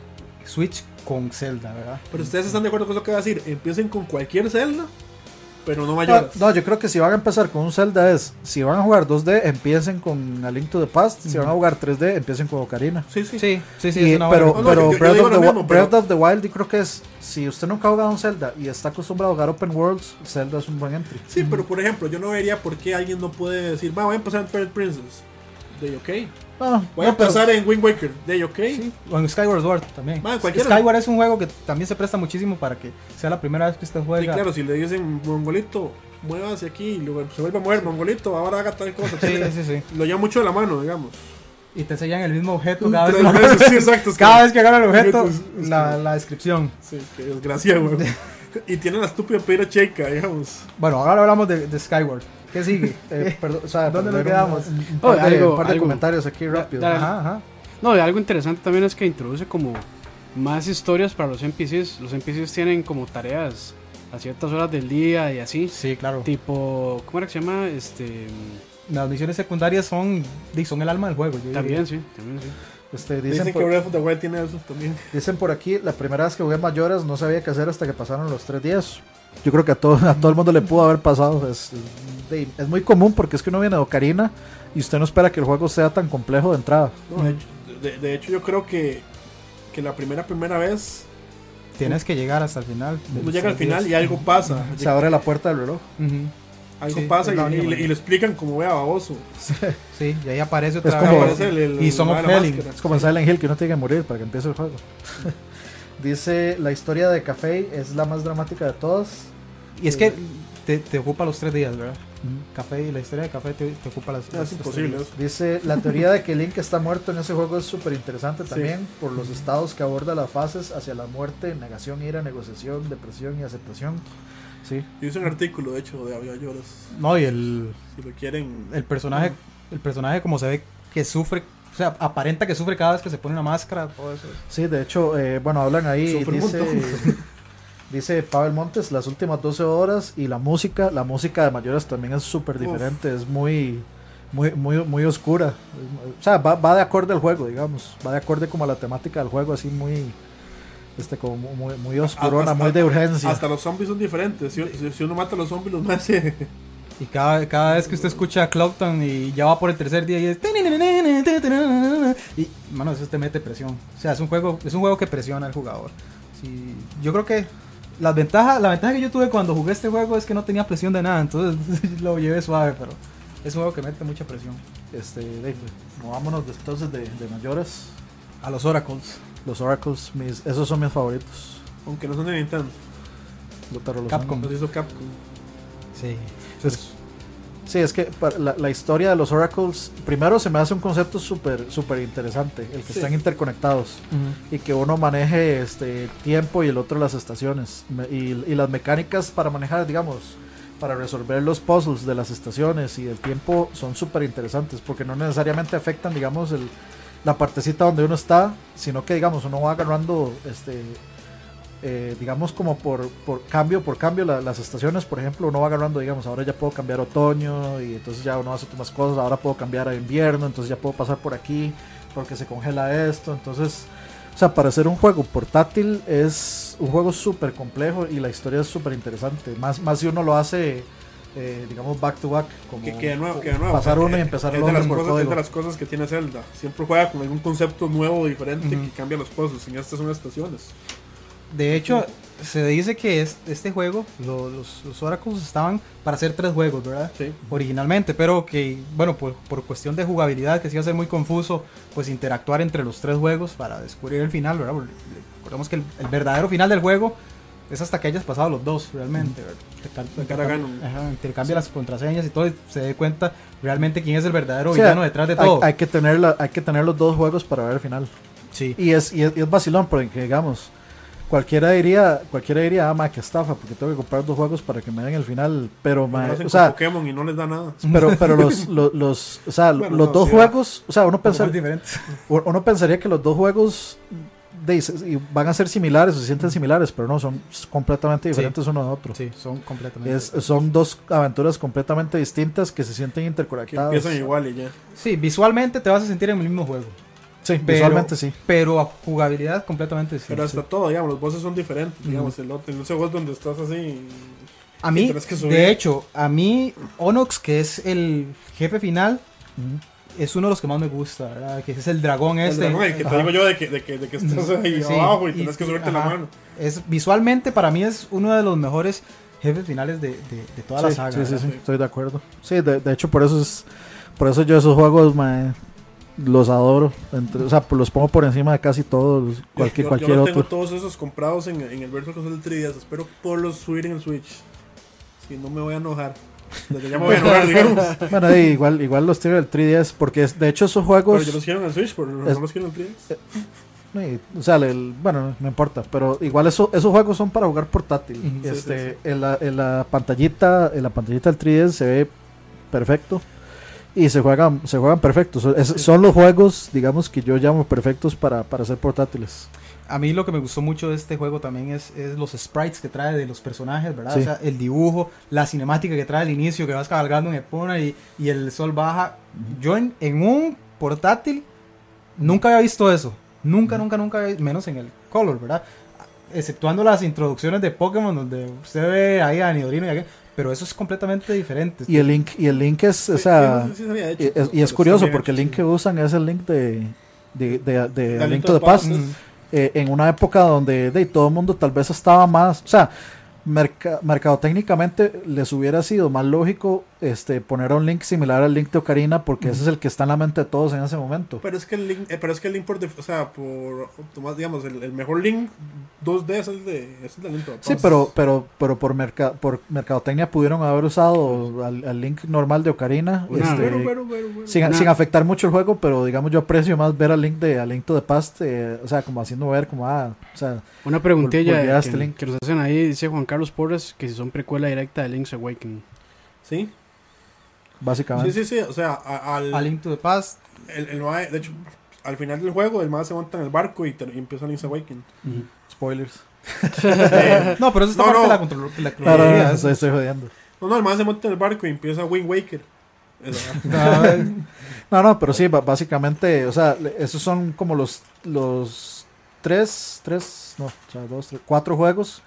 Switch con Zelda, ¿verdad? Pero ustedes están de acuerdo con lo que va a decir, empiecen con cualquier Zelda, pero no No, mayores. no, yo creo que si van a empezar con un Zelda es, si van a jugar 2D, empiecen con A Link to the Past, si van a jugar 3D, empiecen con Ocarina. Sí, sí. Sí, sí, sí, Y- es una pero buena- No, no, pero yo- yo Breath, of mismo, pero- Breath of the Wild yo creo que es, si usted nunca ha jugado un Zelda y está acostumbrado a jugar Open Worlds, Zelda es un buen entry. Sí, pero por ejemplo, yo no vería por qué alguien no puede decir, va, voy a empezar en Twilight Princess. De ok. Voy a no, empezar en Wind Waker. De ok. Sí, o en Skyward Sword también. Man. Skyward es un juego que también se presta muchísimo para que sea la primera vez que usted Sí, juega. claro, si le dicen mongolito, mueva hacia aquí, y luego se vuelve a mover, mongolito, ahora haga tal cosa. Sí, sí, sí. Lo lleva mucho de la mano, digamos. Y te enseñan el mismo objeto cada vez, veces, sí, exacto. es que- cada vez que agarra el objeto, Es- es- la, la descripción. Sí, qué desgracia, güey. y tiene la estúpida pera checa, digamos. Bueno, ahora hablamos de, de Skyward. ¿Qué sigue? eh, perdón, o sea, ¿Dónde nos un- quedamos? Un, un Oh, par, de, algo- un par de algo. comentarios aquí rápido. da- Ajá, ajá. No, y algo interesante también es que introduce como más historias para los NPCs. Los NPCs tienen como tareas a ciertas horas del día y así. Sí, claro. Tipo, ¿cómo era que se llama? Este, Las misiones secundarias son, son el alma del juego. yo diría. también, sí, también sí. Este, Dicen, dicen, que por, Breath of the Wild tiene eso también. dicen por aquí, la primera vez que jugué Mayoras no sabía qué hacer hasta que pasaron los tres días. Yo creo que a todo, a todo el mundo le pudo haber pasado. Es, es muy común porque es que uno viene de Ocarina y usted no espera que el juego sea tan complejo de entrada. No, de, hecho, de- de hecho, yo creo que, que la primera primera vez Tienes que llegar hasta el final. uno llega al final y algo pasa. Se abre la puerta del reloj. Algo Sí, pasa es y, y le- y lo explican como vea baboso. Sí, y ahí aparece otra como- vez. Aparece el- el- y Hell. máscara. Es como en Silent Hill que uno tiene que morir para que empiece el juego. Dice, la historia de Café es la más dramática de todas. Y es que te, te ocupa los tres días, ¿verdad? Café y la historia de café te, te ocupa las, es tres imposible. Dice, la teoría de que Link está muerto en ese juego es súper interesante también por los estados que aborda las fases hacia la muerte, negación, ira, negociación, depresión y aceptación. Sí, Yo hice un artículo, de hecho, de Avia Lloras. No, y el, Si lo quieren. el personaje, el personaje como se ve que sufre, o sea, aparenta que sufre cada vez que se pone una máscara, todo eso. sí, de hecho, eh, bueno, hablan ahí, dice, dice Pavel Montes, las últimas 12 horas y la música, la música de Mayoras también es súper diferente, es muy, muy, muy, muy oscura. O sea, va, va de acorde al juego, digamos, va de acorde como a la temática del juego, así muy... Este, como muy, muy oscurona, Hasta- muy de urgencia. Hasta los zombies son diferentes. Si, uno mata a los zombies, los hace. Y cada, cada vez que usted escucha Cloudtown y ya va por el tercer día y es... Y, mano, eso te mete presión. O sea, es un juego, es un juego que presiona al jugador. Sí, yo creo que la ventaja, la ventaja que yo tuve cuando jugué este juego es que no tenía presión de nada, entonces lo llevé suave, pero es un juego que mete mucha presión. Este, de, movámonos entonces de, de mayores. A los Oracles. Los Oracles, mis, esos son mis favoritos. Aunque no son de Nintendo. Los Capcom. Los hizo Capcom. Sí. Sí, es que la, la historia de los Oracles, primero se me hace un concepto súper súper interesante, el que Sí. están interconectados y que uno maneje este tiempo y el otro las estaciones y, y las mecánicas para manejar, digamos, para resolver los puzzles de las estaciones y el tiempo son súper interesantes porque no necesariamente afectan, digamos, el, la partecita donde uno está, sino que, digamos, uno va agarrando, este, eh, digamos, como por, por cambio por cambio la- las estaciones, por ejemplo, uno va agarrando, digamos, ahora ya puedo cambiar otoño y entonces ya uno hace otras cosas, ahora puedo cambiar a invierno, entonces ya puedo pasar por aquí porque se congela esto, entonces... O sea, para hacer un juego portátil es un juego súper complejo y la historia es súper interesante. Más, más si uno lo hace, eh, digamos, back to back. Como Que, que de nuevo, que de nuevo. Pasar o sea, uno y es- empezar es el de, las otro por cosas, es de las cosas que tiene Zelda. Siempre juega con algún concepto nuevo, diferente, que cambia los puzzles. En estas son estaciones. De hecho, se dice que es- este juego, lo- los, los Oracles estaban para hacer tres juegos, ¿verdad? Sí. Originalmente, pero que, bueno, por, por cuestión de jugabilidad, que se iba a ser muy confuso, pues interactuar entre los tres juegos para descubrir el final, ¿verdad? Porque Recordemos que el, el verdadero final del juego es hasta que hayas pasado los dos, realmente. ¿verdad? Ajá, intercambia las contraseñas y todo, y se dé cuenta realmente quién es el verdadero O sea, villano detrás de hay, todo. hay que tener la- hay que tener los dos juegos para ver el final. sí. Y es, y es, y es vacilón, porque digamos, cualquiera diría, cualquiera diría, ah, ma, que estafa, porque tengo que comprar dos juegos para que me den el final. Pero, ma, o sea, Pokémon y no les da nada. pero, pero los, los, los- o sea, Bueno, los no, dos sí, juegos, o sea, uno, Pero son pensar, diferentes. uno pensaría que los dos juegos de, y van a ser similares, o se sienten similares, pero no, son completamente diferentes uno de otro. Sí, son completamente Es, son dos aventuras completamente distintas que se sienten Que interconectadas. empiezan igual y ya. Sí, visualmente te vas a sentir en el mismo juego. Sí, Pero- visualmente sí. Pero a jugabilidad completamente distinta. Pero hasta todo, digamos, los bosses son diferentes. Digamos, el otro, en ese juego donde estás así. A mí, tienes que subir. de hecho, a mí Onox, que es el jefe final, es uno de los que más me gusta, ¿verdad? Que es el dragón El este. dragón, el que te Ajá. digo yo de que, de que, de que estás ahí Sí, abajo y y- tienes que subirte la ajá. mano. Es, visualmente, para mí, es uno de los mejores jefes finales de, de- de toda la Sí, saga. sí, sí, sí, estoy de acuerdo. Sí, de, de hecho por eso es por eso yo esos juegos mae, los adoro, Entre- o sea, pues, los pongo por encima de casi todos, cualquier yo, cualquier yo los otro. tengo todos esos comprados en, en el Virtual Console 3DS. Espero poderlos subir en el Switch. Si no me voy a enojar. Desde ya me voy a enojar, digamos. Bueno, igual igual los tiene el 3DS porque es, de hecho esos Pero juegos yo los quiero en el Switch, pero no Es- los quiero en el 3DS. eh, o sea, el- bueno, no importa, pero igual eso, esos juegos son para jugar portátil. Sí, este, sí, En, la, en la pantallita, en la pantallita del 3DS se ve perfecto y se juegan se juegan perfectos. Son, los juegos, digamos que yo llamo perfectos para para ser portátiles. A mí lo que me gustó mucho de este juego también es, es los sprites que trae de los personajes, ¿verdad? Sí. O sea, el dibujo, la cinemática que trae al inicio, que vas cabalgando en Epona y, y el sol baja. Yo en, en un portátil nunca había visto eso. Nunca, nunca, nunca, había- menos en el Color, ¿verdad? Exceptuando las introducciones de Pokémon donde usted ve ahí a Nidorino y aquel, pero eso es completamente diferente. Y el link, y el link es, o sea, sí, sí, se había hecho, y es, y curioso porque el link que usan es el link de, de, de, de De Link to the Past. Mm. eh, en una época donde de, todo el mundo tal vez estaba más, o sea, merca- mercadotécnicamente les hubiera sido más lógico este poner un link similar al link de Ocarina porque ese es el que está en la mente de todos en ese momento. Pero es que el link, eh, pero es que el link por, o sea, por, digamos, el, el mejor link 2D es el de, es el de Link Sí, pero pero pero por merca, por mercadotecnia pudieron haber usado al, al link normal de Ocarina Una- este, Bueno, bueno, bueno, bueno. sin, sin afectar mucho el juego, pero digamos yo aprecio más ver al link de al Link to the Past, eh, o sea, como haciendo ver como ah, o sea, Una preguntilla este que, link. que nos hacen ahí, dice Juan Carlos Porras, que si son precuela directa de Link's Awakening. Sí, básicamente. sí, sí, sí, o sea, a- al, A Link to the Past. el, el mae- de hecho, al final del juego, el más se monta en el barco y, y empieza Link's Awakening. Spoilers. Eh, No, pero eso está No, parte no. de la, control, la No, no, no, estoy, estoy jodiendo. no, no, el más se monta en el barco y empieza Wind Waker. Eso, No, no, pero sí, básicamente, o sea, esos son como los, los tres, tres, no, o sea, dos, tres, cuatro juegos,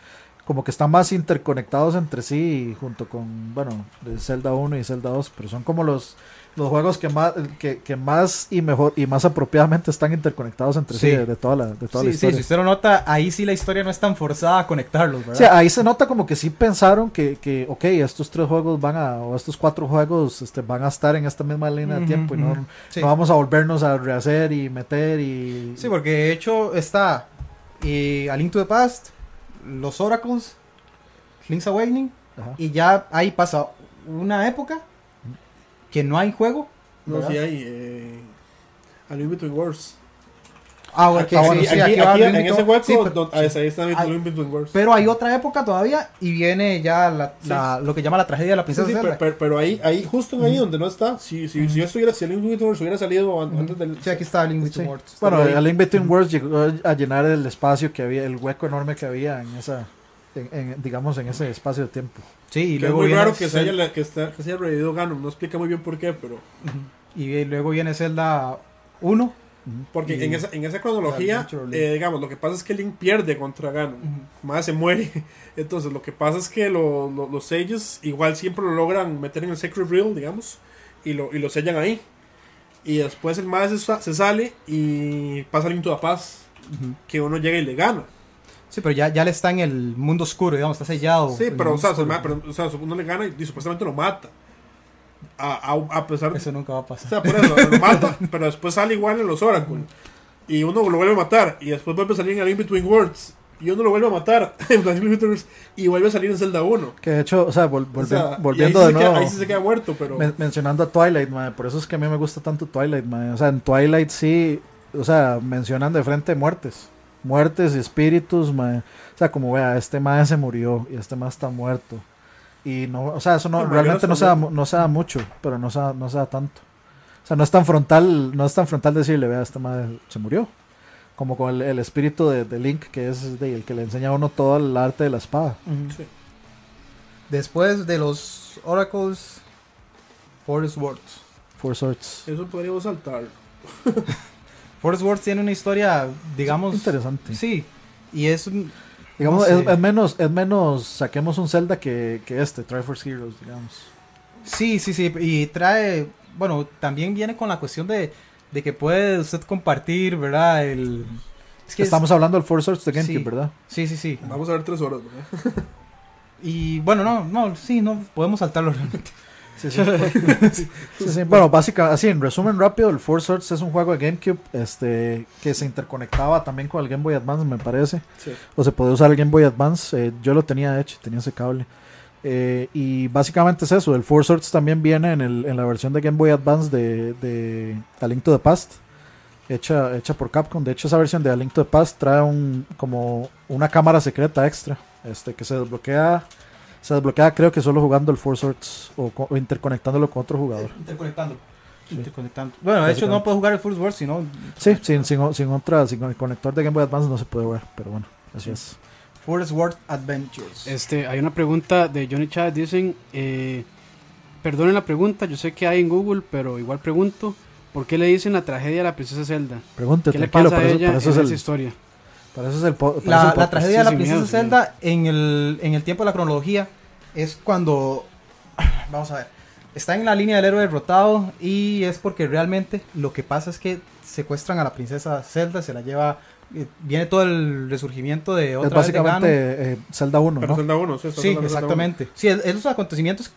como que están más interconectados entre sí, junto con, bueno, de Zelda 1 y Zelda 2, pero son como los, los juegos que más, que, que más y mejor, y más apropiadamente están interconectados entre sí, Sí. de, de toda la, de toda Sí, la sí, historia. si usted lo nota, ahí sí la historia no es tan forzada a conectarlos, ¿verdad? Sea, ahí se nota como que sí pensaron que, que, ok, estos tres juegos van a, o estos cuatro juegos este, van a estar en esta misma línea de Ujú, tiempo y no, ujú. Sí. no vamos a volvernos a rehacer y meter y... Sí, porque de hecho está eh, A Link to the Past, los Oracles, Link's Awakening, Ajá. y ya ahí pasa una época que no hay juego. no, ¿verdad? sí hay. Eh, A Between Worlds. Ah, bueno, Aquí, sí, aquí- sí, aquí- aquí aquí, en ese hueco, sí, pero, donde- ahí está A Hay- Link Between Worlds. pero hay otra época todavía y viene ya la, Sí. la- lo que llama la tragedia de la Sí, princesa sí, pero, pero- pero ahí, ahí, justo ahí donde no está, si, si, si yo estuviera, si el Link Between Worlds hubiera salido an- antes del. Sí, aquí está Link Sí. Between Worlds. Bueno, ahí. A Link Between Worlds llegó a llenar el espacio que había, el hueco enorme que había en esa, en- en, digamos, en ese espacio de tiempo. Sí, y que es luego muy viene raro que se, Zelda- haya, que, está, que se haya revivido Ganon, no explica muy bien por qué, pero. y luego viene Zelda 1. Porque Y- en esa, en esa cronología, eh, digamos, lo que pasa es que Link pierde contra Ganon. Más se muere. Entonces, lo que pasa es que lo- lo- los Sages igual siempre lo logran meter en el Sacred Reel, digamos, y lo, y lo sellan ahí. Y después el más se, sa- se sale y pasa Link to the Paz, que uno llega y le gana. Sí, pero ya, ya le está en el mundo oscuro, digamos, está sellado. Sí, pero, o sea, se pero, o sea, uno le gana y, y supuestamente lo mata. A, a- a pesar de Eso nunca va a O pasar. sea, por eso, lo mata, pero después sale igual en los Oracle. Y uno lo vuelve a matar. Y después vuelve a salir en A Link Between Worlds. Y uno lo vuelve a matar en Worlds. Y vuelve a salir en Zelda 1. Que de hecho, o sea, vol- O sea, volviendo ahí de se queda- nuevo, ahí sí se queda muerto, pero. men- mencionando a Twilight, mae, por eso es que a mí me gusta tanto Twilight, mae. o sea, en Twilight sí, o sea, mencionan de frente muertes, muertes y espíritus, mae. o sea, como vea, este mae se murió y este mae está muerto. Y no, o sea, eso no, No, realmente no se, da, no se da mucho, pero no se da, no se da tanto. O sea, no es tan frontal, no es tan frontal decirle, vea, este mae se murió. Como con el, el espíritu de, de Link, que es de- el que le enseña a uno todo el arte de la espada. Sí. Después de los Oracles, Forest Words. Four Swords. Eso podríamos saltar. Forest Words tiene una historia, digamos. Interesante. Sí, y es un. Digamos, no es, sé. es menos, es menos, saquemos un Zelda que, que este, Triforce Heroes, digamos. Sí, sí, sí. Y trae. Bueno, también viene con la cuestión de, de que puede usted compartir, ¿verdad? El. Es que es- Estamos hablando del Four Swords de GameCube, Sí. ¿verdad? Sí, sí, sí. Vamos a ver tres horas, ¿verdad? Y bueno, no, no, sí, no podemos saltarlo realmente. Sí, sí. Sí, sí. Bueno, básicamente, así en resumen rápido, el Four Swords es un juego de GameCube este, que se interconectaba también con el Game Boy Advance, me parece. O se podía usar el Game Boy Advance. eh, yo lo tenía hecho, tenía ese cable. Eh, y básicamente es eso. El Four Swords también viene en, el, en la versión de Game Boy Advance de, de A Link to the Past. Hecha, hecha por Capcom. De hecho, esa versión de A Link to the Past trae un, como una cámara secreta extra. Este, que se desbloquea. Se desbloquea creo que solo jugando el Four Swords o, co- o interconectándolo con otro jugador. Interconectando. interconectando. Bueno, de hecho no puedo jugar el Full Sword, sino Sí, sin, sin, sin otra, sin el conector de Game Boy Advance no se puede jugar, pero bueno, así es. Forest World Adventures. Este, hay una pregunta de Johnny Chat. Dicen, eh, perdonen la pregunta, yo sé que hay en Google, pero igual pregunto, ¿por qué le dicen la tragedia a la princesa Zelda? Pregunte, ¿Qué le tranquilo, pasa a para eso, ella para eso en es esa el, historia? Para eso es el, po- para eso La, tragedia de la princesa miedo. Zelda en el, en el tiempo de la cronología es cuando. Vamos a ver. Está en la línea del héroe derrotado y es porque realmente lo que pasa es que secuestran a la princesa Zelda, se la lleva. eh, Viene todo el resurgimiento de otra Es vez de Ganon. básicamente eh, Zelda 1, Pero ¿no? Zelda 1, sí, está Sí, hablando de Zelda 1. exactamente. Sí, es, es los acontecimientos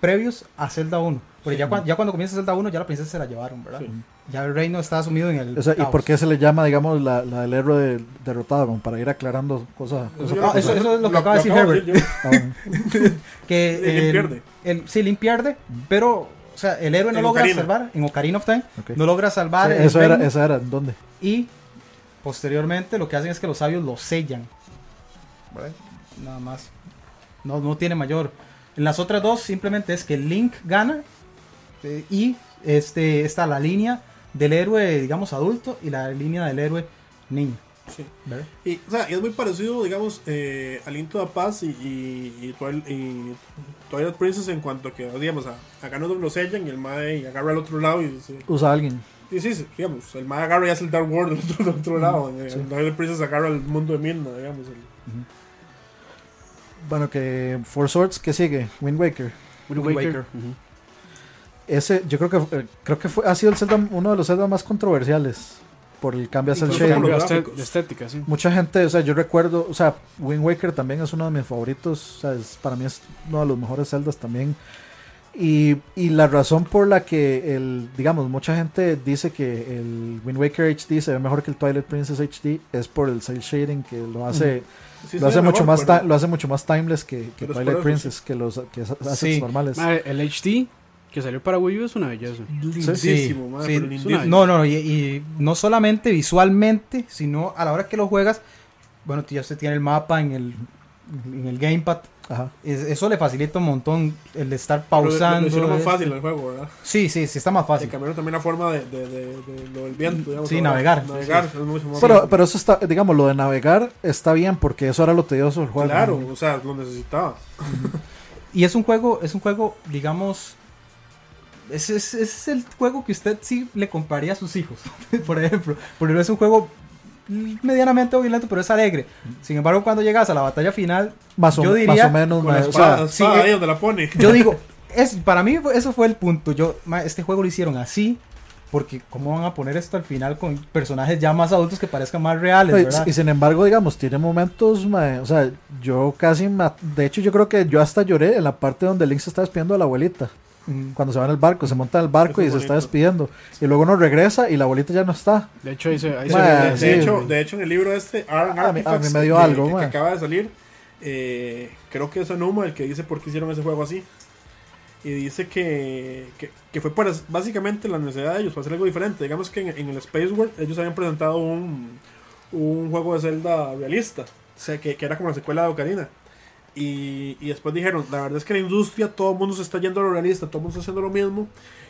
previos a Zelda 1. Porque ya, cua- ya cuando comienza Zelda 1 ya la princesa se la llevaron, ¿verdad? Sí. Ya el reino está sumido en el O sea, ¿Y por qué se le llama, digamos, la, la del héroe de- derrotado? Como para ir aclarando cosas. Eso cosas yo Ah, lo- eso- eso es lo que lo- acaba de decir Herbert. yo. Ah, que el- pierde. el- sí, Link pierde, pero o sea, el héroe no En logra Ocarina. salvar en Ocarina of Time, no logra salvar Sí, el eso era, esa era, ¿en dónde? y posteriormente lo que hacen es que los sabios lo sellan. ¿verdad? Nada más. No, no tiene mayor. En las otras dos simplemente es que Link gana y este está la línea del héroe, digamos, adulto y la línea del héroe niño. Sí. Y, o sea, y es muy parecido, digamos, eh, a Link to the Past y, y, y, Twil- y Twilight Princess en cuanto a que, digamos, a, a Ganon lo sellan y el Mae agarra al otro lado y se, Usa a alguien. Sí, sí, sí, digamos, el Mae agarra y hace el Dark World del otro, del otro lado. En el Twilight Princess agarra el mundo de Midna, digamos. el- Bueno, que Four Swords, ¿qué sigue? Wind Waker. Wind Wind Waker. Ese, yo creo que eh, creo que fue, ha sido el Zelda, uno de los Zelda más controversiales por el cambio a cel Incluso shading. por Cambio los de estética, sí. Mucha gente, o sea, yo recuerdo, o sea, Wind Waker también es uno de mis favoritos, o sea, es- para mí es uno de los mejores Zeldas también. Y, y la razón por la que el, digamos, mucha gente dice que el Wind Waker HD se ve mejor que el Twilight Princess HD es por el cel shading que lo hace, Sí, lo hace mucho mejor, más pero- lo hace mucho más timeless que, que Twilight Princess, que los que es- assets Sí. normales. Madre, el HD que salió para Wii U es una belleza. Lindísimo, madre, sí. pero lindísimo. una- No, no, no, y, y no solamente visualmente, sino a la hora que lo juegas, bueno, ya se tiene el mapa en el, en el gamepad, Ajá. es- eso le facilita un montón el de estar Pero lo- lo- pausando. Más fácil el juego, ¿verdad? Sí, sí, sí, está más fácil. cambiaron también la forma de, de, de, de lo del viento. Digamos, Sí, navegar. Navegar es mucho más Pero, fácil. pero eso está, digamos, lo de navegar está bien porque eso era lo tedioso del juego. Claro, o sea, lo necesitaba. Y es un juego, es un juego, digamos, es, es, es el juego que usted sí le compraría a sus hijos, por ejemplo, porque es un juego medianamente violento, pero es alegre. Sin embargo, cuando llegas a la batalla final, Más o, Yo más diría o menos. Con la ma- o espada, sea, la espada sí, ahí eh, donde la pone. yo digo, es, para mí fue- eso fue el punto. Yo, este juego lo hicieron así, porque cómo van a poner esto al final con personajes ya más adultos que parezcan más reales, y, ¿verdad? y sin embargo, digamos, tiene momentos, ma- o sea, yo casi, ma- de hecho yo creo que yo hasta lloré en la parte donde Link se está despidiendo de la abuelita, Mm. cuando se va en el barco, se monta en el barco y se está despidiendo, y luego uno regresa y la abuelita ya no está. De hecho, ahí se, ahí se Ma, ve- de, de hecho, de hecho, en el libro este, Aaron A mí- a mí me dio que- algo, que, que acaba de salir, eh, creo que es Anuma el que dice por qué hicieron ese juego así. Y dice que, que, que fue es- básicamente la necesidad de ellos para hacer algo diferente. Digamos que en, en el Space World ellos habían presentado un, un juego de Zelda realista, o sea, que, que era como la secuela de Ocarina. Y, y después dijeron, la verdad es que la industria, todo el mundo se está yendo a lo realista, todo el mundo está haciendo lo mismo.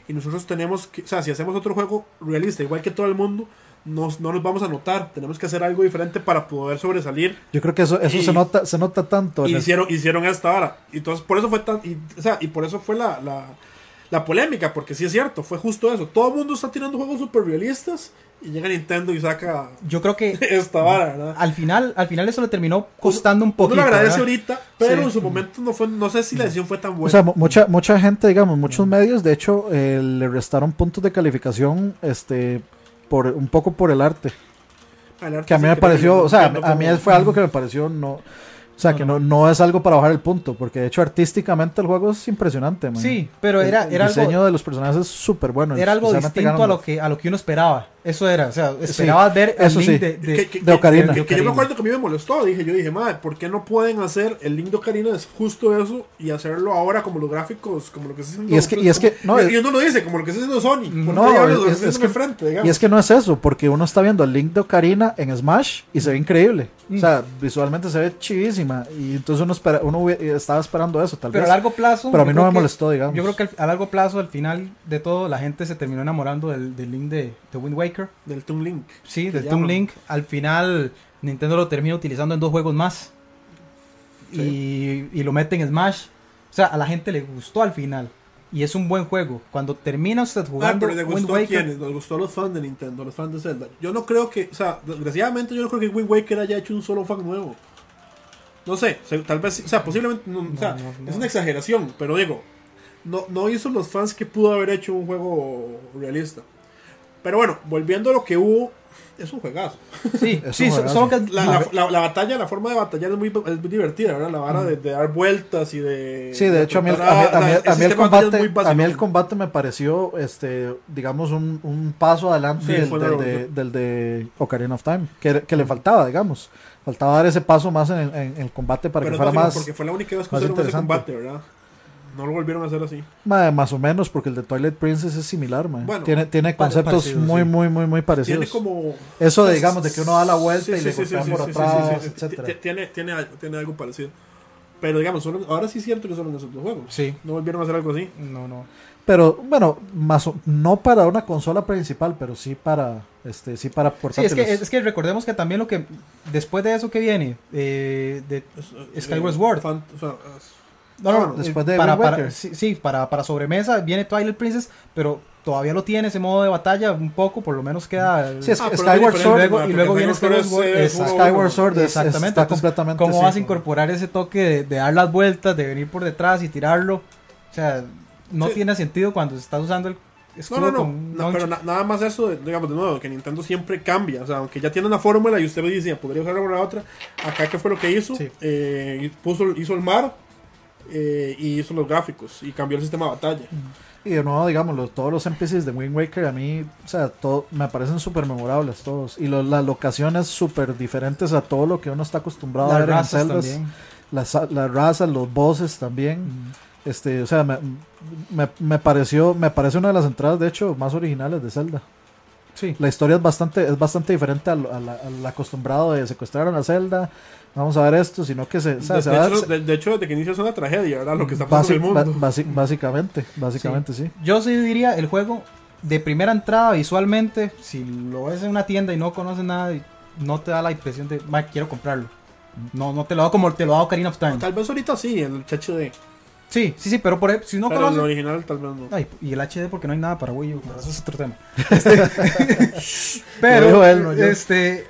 Y nosotros tenemos que, o sea, si hacemos otro juego realista, igual que todo el mundo, nos, no nos vamos a notar. Tenemos que hacer algo diferente para poder sobresalir. Yo creo que eso, eso Y- se nota, se nota tanto. Y el- hicieron, hicieron esta hora. Y entonces por eso fue tan, y, o sea, y por eso fue la, la, la polémica, porque sí es cierto, fue justo eso. Todo el mundo está tirando juegos super realistas y llega Nintendo y saca Yo creo que esta vara, ¿verdad? al final, al final eso le terminó costando un Uno poquito. lo agradece ¿verdad? ahorita, pero Sí. en su momento no fue, no sé si la decisión fue tan O buena. sea, mu- mucha, mucha gente, digamos, muchos medios, de hecho, eh, le restaron puntos de calificación, este, por un poco por el arte. El arte que a mí me pareció, no o sea, a mí fue algo que me pareció no, o sea, que no, no es algo para bajar el punto, porque de hecho artísticamente el juego es impresionante, man. Sí, pero El- era, el era diseño algo, de los personajes es súper bueno. era algo distinto a lo, que, a lo que uno esperaba. Eso era, o sea, esperabas ver el eso link sí. de, de- que, que- de Ocarina. que- que- que yo me acuerdo que a mí me molestó. Dije, yo dije, madre, ¿por qué no pueden hacer el link de Ocarina? Es justo eso y hacerlo ahora como los gráficos, como lo que está haciendo. Y es que- y es que- no, y, es- uno lo dice, como lo que está haciendo Sony. ¿Por No, es- es haciendo que- digamos? Y es que no es eso, porque uno está viendo el link de Ocarina en Smash y se ve increíble. O sea, visualmente se ve chivísima. Y entonces uno, espera, uno estaba esperando eso, tal pero a vez. largo plazo. Pero a mí no me que- molestó, digamos. Yo creo que a largo plazo, al final de todo, la gente se terminó enamorando del, del link de, de Wind Waker. Del Toon Link. Sí, del Toon. Link. Al final, Nintendo lo termina utilizando en dos juegos más. Y, y lo mete en Smash. O sea, a la gente le gustó al final. Y es un buen juego. Cuando termina usted Ah, jugando pero le Wind gustó a Waker. quiénes? Nos gustó a los fans de Nintendo, a los fans de Zelda. Yo no creo que, o sea, desgraciadamente yo no creo que Wind Waker haya hecho un solo fan nuevo. No sé, tal vez, o sea, posiblemente, no, o sea, no, no. es una exageración, pero digo, no, no hizo los fans que pudo haber hecho un juego realista. Pero bueno, volviendo a lo que hubo, es un juegazo. Sí, Es sí, juegazo. solo que La, la, la- la batalla, la forma de batallar es muy, es muy divertida, ¿verdad? La vara de, de dar vueltas y de... Sí, de hecho, a mí, el- a a mí- a mí combate, muy a mí vacilón. el combate me pareció, este, digamos, un, un paso adelante Sí, del, de, del de Ocarina of Time, que, que le faltaba, digamos. Faltaba dar ese paso más en, en- en el combate para Pero que fuera no, más, Porque fue la única vez que más usaron ese interesante. combate, ¿verdad? No lo volvieron a hacer así. ma- más o menos, porque el de Twilight Princess es similar, ma. Bueno, tiene, tiene conceptos parecido, muy, sí. muy, muy, muy parecidos. Tiene como... Eso de, digamos, de que uno da la vuelta Sí, y sí, le sí, sí, golpean sí, por sí, sí, atrás, sí, sí, sí. etcétera. Ti- Tiene, tiene, algo- tiene algo parecido. Pero digamos, solo- ahora sí es cierto que solo en esos dos juegos. Sí. No volvieron a hacer algo así. No, no. Pero bueno, más o- no para una consola principal, pero sí para este sí para Sí, portátiles. es que, es que recordemos que también lo que. Después de eso que viene, eh, de, Es- Skyward eh, Sword. fan- o sea, No, no, después de para, para- sí, sí, para, para sobremesa viene Twilight Princess, pero todavía lo tiene ese modo de batalla un poco, por lo menos queda. el- Sí, es Ah, Skyward Sword luego- y luego viene Skyward Sword es. Skyward es- Exactamente. está entonces, completamente ¿Cómo sí. vas a incorporar ese toque de, de dar las vueltas, de venir por detrás y tirarlo? O sea, no Sí. tiene sentido cuando se está usando el No, escudo no, no, con pero na- nada más eso, de- digamos, de nuevo, que Nintendo siempre cambia. O sea, aunque ya tiene una fórmula y usted dice, podría usarla por la otra. Acá, ¿qué fue lo que hizo? Sí. Eh, puso, hizo el mar eh, y hizo los gráficos y cambió el sistema de batalla. Y de nuevo, digamos, los- todos los NPCs de Wind Waker a mí, o sea, todo, me parecen súper memorables todos. Y lo- las locaciones súper diferentes a todo lo que uno está acostumbrado a ver en razas Zeldas. también. Las, las razas, los bosses también. Este, o sea, me, me, me pareció, me parece una de las entradas, de hecho, más originales de Zelda. Sí. La historia es bastante, es bastante diferente al, al- al acostumbrado de secuestraron a Zelda, vamos a ver esto, sino que se, o sea, de, se de va a hecho, de, de desde que inicia es una tragedia, ¿verdad? Lo que está pasando basi- en el ba- mundo. basi- básicamente, básicamente sí. Yo sí diría el juego de primera entrada visualmente, si lo ves en una tienda y no conoces nada, no te da la impresión de, "Ma, quiero comprarlo. No, no te lo da como te lo da Ocarina of Time. Tal vez ahorita sí, el HD. Sí, sí, sí, pero por, si no pero el conoces... original tal vez no. Ay, y el HD porque no hay nada para Wii U, pero eso es otro tema. Lo pero, él, no yo. este,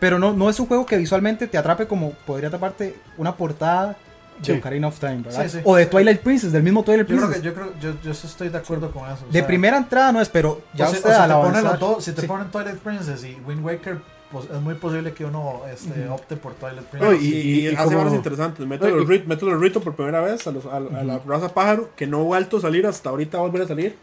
pero no, no es un juego que visualmente te atrape como podría atraparte una portada de Sí. Ocarina of Time, ¿verdad? Sí, sí. O de Twilight Princess, del mismo Twilight Yo creo Princess. que, yo creo, yo, yo estoy de acuerdo con eso. o de sea, primera entrada no es, pero ya o si- usted o si al te ponen dos- si te sí. ponen Twilight Princess y Wind Waker, pues es muy posible que uno este, opte por Twilight Princess. y, y- y y hace como- varas interesantes. Mete No, los, y- rit- ritos por primera vez a, los, a, a la raza pájaro, que no ha vuelto a salir hasta ahorita, va a volver a salir.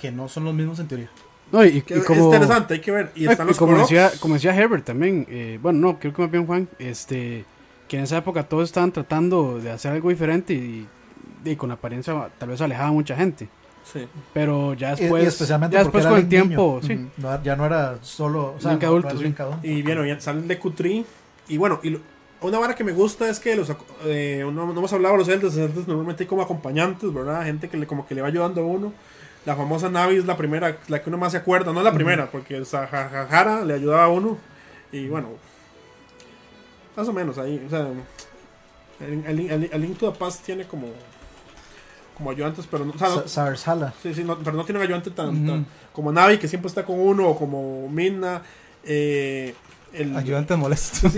que no son los mismos en teoría. No, y, y Que es como, interesante, hay que ver. Y Ay, están y los como, decía, como decía Herbert también, eh, bueno, no, creo que más bien Juan, este, que en esa época todos estaban tratando de hacer algo diferente y, y con apariencia tal vez alejaba a mucha gente. Sí. Pero ya Y- y después, especialmente ya después con el tiempo, niño. sí. Ujú. No, ya no era solo. O sea, no- adulto, no era sí. Link adulto. Y bueno, ya sale el de Q3. Y bueno, y lo- una vara que me gusta es que los eh, no, no hemos hablado de los Zeldas, los normalmente hay como acompañantes, ¿verdad? Gente que le, como que le va ayudando a uno. La famosa Navi es la primera, la que uno más se acuerda, no es la primera, porque Sahara le ayudaba a uno. Y bueno, más o menos ahí, o sea, el, el, el- el Link to the Past tiene como, como ayudantes, pero no, o sea, no-. Sí, sí, no- pero no tiene un ayudante tan, como Navi, que siempre está con uno, o como Midna. Eh, el, Ayudantes molestos.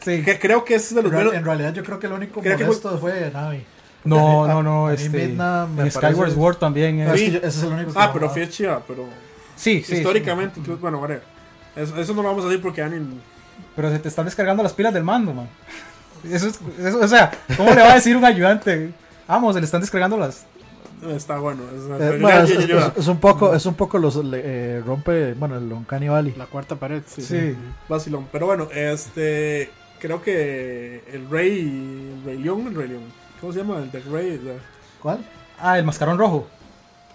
sí. que- creo que ese es de En, los real- menos. en realidad, yo creo que el único Creo que molesto fue Navi. No, A- no, no, a este, Midna me en Skyward Sword también es- es que yo- ese es el único que Ah, pero Chiva, pero Sí, sí. históricamente, incluso- bueno, vale. Eso, eso no lo vamos a decir porque ya ni. Pero se te están descargando las pilas del mando, man. Eso es, eso- o sea, ¿cómo le va a decir un ayudante? Vamos, se le están descargando las, Está bueno. es- Eh, es, es- es un poco, es un poco los le- eh, rompe, bueno, el Uncanny Valley. La cuarta pared. Sí. vacilón. Pero bueno, este. Creo que el Rey. El Rey León, el Rey León. ¿Cómo se llama? El de Rey. ¿Cuál? Ah, el mascarón rojo.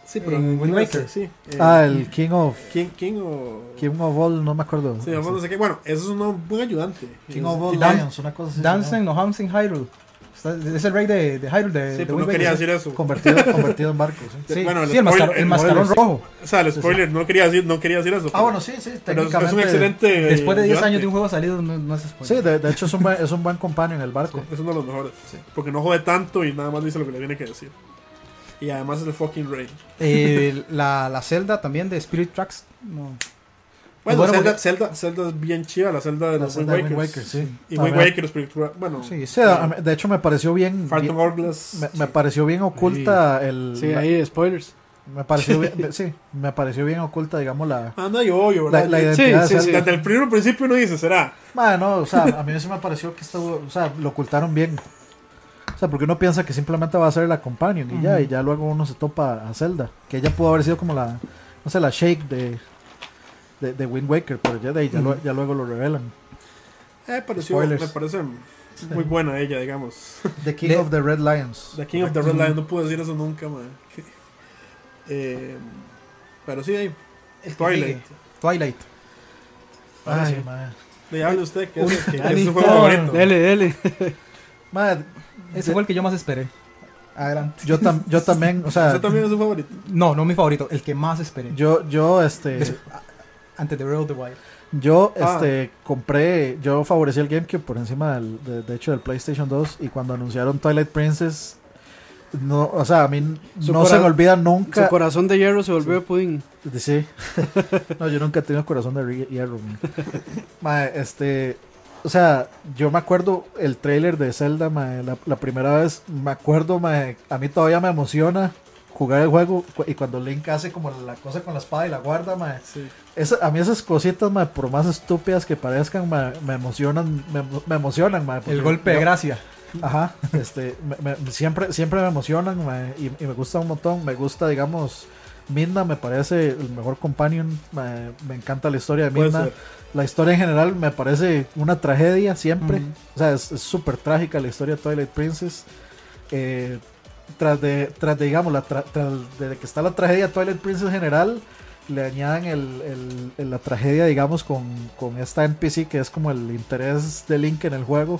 Sí, pero. En Wind Waker. Sí. eh, Ah, el King of King, King o. King of All, no me acuerdo. Sí, vamos, no sé qué. Bueno, eso es un buen ayudante. King of All Lions, una cosa así. Dancing ¿no? no Hams in Hyrule. Es el rey de, de Hyrule de, Sí, de pero no quería decir eso. Convertido, convertido en barco, sí. Sí, Bueno, el sí, el, spoiler- mascar- el el mascarón rojo. O sea, el spoiler, no quería decir, no quería decir eso. Ah, bueno, sí, sí, Pero es, técnicamente. un excelente. Después de 10 ayudante. años de un juego salido, no, no es spoiler. Sí, de, de hecho es un buen, es un buen companion el barco. Es uno de los mejores. Porque no jode tanto y nada más dice lo que le tiene que decir. Y además es el fucking Rey. Eh, la, la celda también de Spirit Tracks. No. Bueno, Bueno, Zelda, porque- Zelda, Zelda es bien chida, la Zelda de La los celda Wind Wakers. Waker, sí. Y Wind. Waker espiritual. Bueno, Sí, Sí, a- de hecho me pareció bien, Phantom Hourglass. me, me pareció bien oculta el Sí, la- ahí spoilers. me pareció bien, sí, me pareció bien oculta digamos la Anda yo, hoyo, la, ¿verdad? la Sí, identidad sí, sí. Zelda. Desde el primer principio uno dice, ¿será? Madre, no, o sea, a mí sí me pareció que esto, o sea, lo ocultaron bien. O sea, porque uno piensa que simplemente va a ser la companion y ya, y ya luego uno se topa a Zelda, que ella pudo haber sido como la, no sé, la Shake de, de, de Wind Waker, pero ya, de ahí, ya, lo- ya luego lo revelan. Eh, pareció, Spoilers. me parece muy buena ella, digamos. The King of the Red Lions. The King of the Red Lion, no puedo decir eso nunca, man. Eh, pero sí, ahí. Twilight. Twilight. Ay. sí, madre. Le hable usted que es, que Dani, es su juego favorito. Dele, dele. Madre, Ese fue el que yo más esperé. Adelante. yo, tam- yo también, o sea, ¿Usted también es su favorito? No, no mi favorito, el que más esperé. yo, yo, este, antes de Breath of the Wild. Yo Ah. este compré, yo favorecí el GameCube por encima del, de, de hecho del PlayStation 2 y cuando anunciaron Twilight Princess no, o sea, a mí Su no se me olvida Su nunca. corazón de hierro se volvió de pudín. Sí. no, yo nunca he tenido corazón de hierro. este, o sea, yo me acuerdo el trailer de Zelda, la, la primera vez, me acuerdo, a mí todavía me emociona jugar el juego y cuando Link hace como la cosa con la espada y la guarda, mae, Sí. esa- a mí esas cositas, mae, por más estúpidas que parezcan, mae, me emocionan, me, me emocionan, mae, El golpe de gracia. Ajá, este, me- me- siempre, siempre me emocionan mae, y, y me gusta un montón. Me gusta, digamos, Midna me parece el mejor companion. Me, me encanta la historia de Midna. La historia en general me parece una tragedia siempre. Ujú. O sea, es es súper trágica la historia de Twilight Princess. Eh, tras de, tras de, digamos, la tra- tras de que está la tragedia Twilight Princess general, le añadan el, el- el- la tragedia, digamos, con, con esta NPC que es como el interés de Link en el juego.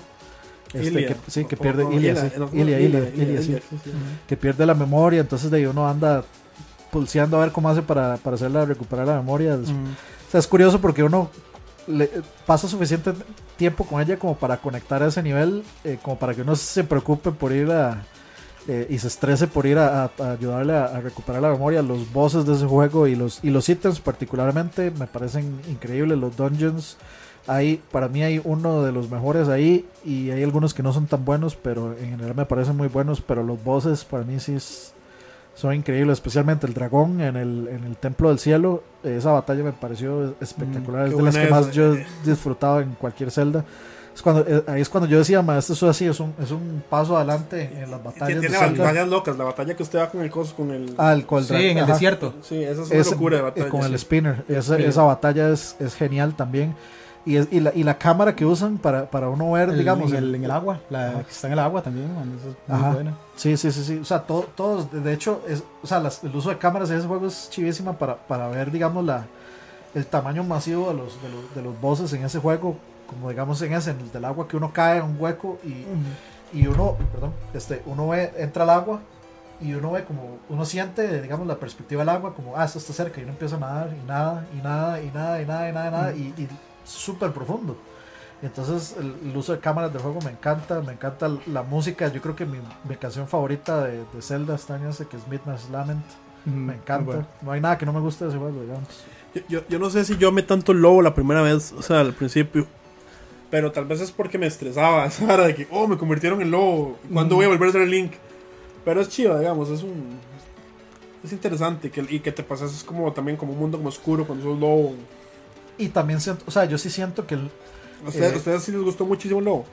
Este, que, sí, que pierde Ilia, que pierde la memoria, entonces de ahí uno anda pulseando a ver cómo hace para, para hacerla recuperar la memoria. Mm. O sea, es curioso porque uno le, pasa suficiente tiempo con ella como para conectar a ese nivel, eh, como para que uno se preocupe por ir a... eh, y se estrese por ir a, a- a ayudarle a, a recuperar la memoria. Los bosses de ese juego y los, y los ítems particularmente me parecen increíbles. Los dungeons, hay, para mí hay uno de los mejores ahí y hay algunos que no son tan buenos, pero en general me parecen muy buenos. Pero los bosses para mí sí es- son increíbles, especialmente el dragón en el, en el Templo del Cielo. Esa batalla me pareció espectacular, Mm, es qué de las que más es. yo he disfrutado en cualquier celda. Es cuando, eh, ahí es cuando yo decía, ma, esto es así, es un, es un paso adelante en las batallas Tiene batallas locas. La batalla que usted va con el coso, con el. Ah, el, el Sí, en el desierto. Sí, esa es una Es- locura de eh, batalla. con el spinner. Esa, Sí. esa batalla es, es genial también. Y, es- y, la, y la cámara que usan para, para uno ver, El- digamos, en, el, el- en el agua. La Ajá. que está en el agua también. man, eso es muy Ajá. buena. Sí, sí, sí, sí. O sea, todo, todos, de hecho, es, o sea, las- el uso de cámaras en ese juego es chivísima para, para ver, digamos, la, el tamaño masivo de los, de, los, de los bosses en ese juego. Como digamos en ese, en el del agua, que uno cae en un hueco y, y uno, perdón, este, uno ve, entra al agua y uno ve como, uno siente, digamos, la perspectiva del agua, como, ah, esto está cerca, y uno empieza a nadar, y nada, y nada, y nada, y nada, y nada, y nada, y, y súper profundo. Entonces, el, el uso de cámaras del juego me encanta, me encanta la música. Yo creo que mi, mi canción favorita de, de Zelda está en ese, que es Midnight's Lament. Mm, Me encanta. bueno. No hay nada que no me guste de ese juego, digamos. Yo, yo, yo no sé si yo amé tanto el lobo la primera vez, o sea, al principio. Pero tal vez es porque me estresaba esa hora de que, oh, me convirtieron en lobo. ¿Cuándo voy a volver a ser el Link? Pero es chido, digamos, es un. Es interesante que, y que te pasas es como también como un mundo como oscuro cuando sos lobo. Y también siento, o sea, yo sí siento que el, ¿A ustedes, Eh, a ustedes sí les gustó muchísimo el lobo?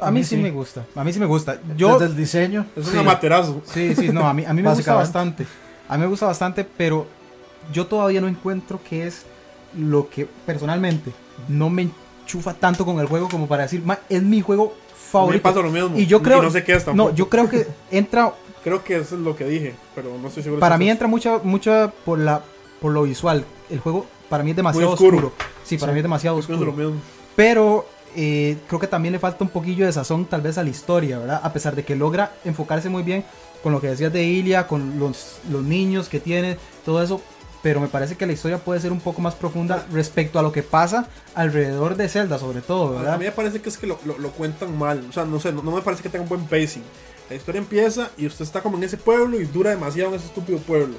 A, mí, sí, me gusta. A mí sí me gusta. Yo, Desde el diseño. Es Sí. un amaterazo. Sí, sí, no, a mí, a mí me gusta bastante. A mí me gusta bastante, pero yo todavía no encuentro qué es lo que personalmente no me enchufa tanto con el juego como para decir, "Ma, es mi juego mí me favorito. pasa lo mismo. Y yo creo, no sé qué es tampoco. no, yo creo que entra, Creo que eso es lo que dije, pero no estoy seguro. para si mí es. entra mucha, mucha por la, por lo visual. El juego para mí es demasiado oscuro. oscuro. Sí, para Sí. mí es demasiado oscuro. lo mismo. Pero eh, creo que también le falta un poquillo de sazón tal vez a la historia, ¿verdad? A pesar de que logra enfocarse muy bien con lo que decías de Ilia, con los, los niños que tiene, todo eso. Pero me parece que la historia puede ser un poco más profunda respecto a lo que pasa alrededor de Zelda, sobre todo, A ¿verdad? mí me parece que es que lo, lo- lo cuentan mal. O sea, no sé, no, no me parece que tenga un buen pacing. La historia empieza y usted está como en ese pueblo y dura demasiado en ese estúpido pueblo.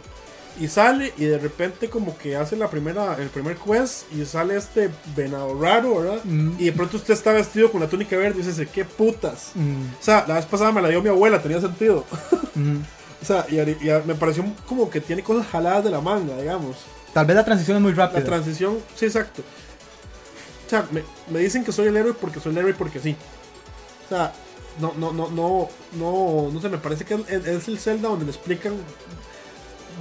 Y sale y de repente como que hace la primera, el primer quest y sale este venado raro, ¿verdad? Mm. Y de pronto usted está vestido con la túnica verde y dice, ¿qué putas? Mm, O sea, la vez pasada me la dio mi abuela, tenía sentido. mm. O sea, y, me pareció como que tiene cosas jaladas de la manga, digamos. Tal vez la transición es muy La rápida. transición, sí, exacto. O sea, me, me dicen que soy el héroe porque soy el héroe porque sí. O sea, no, no, no, no, no, no sé, me parece que es, es el Zelda donde le explican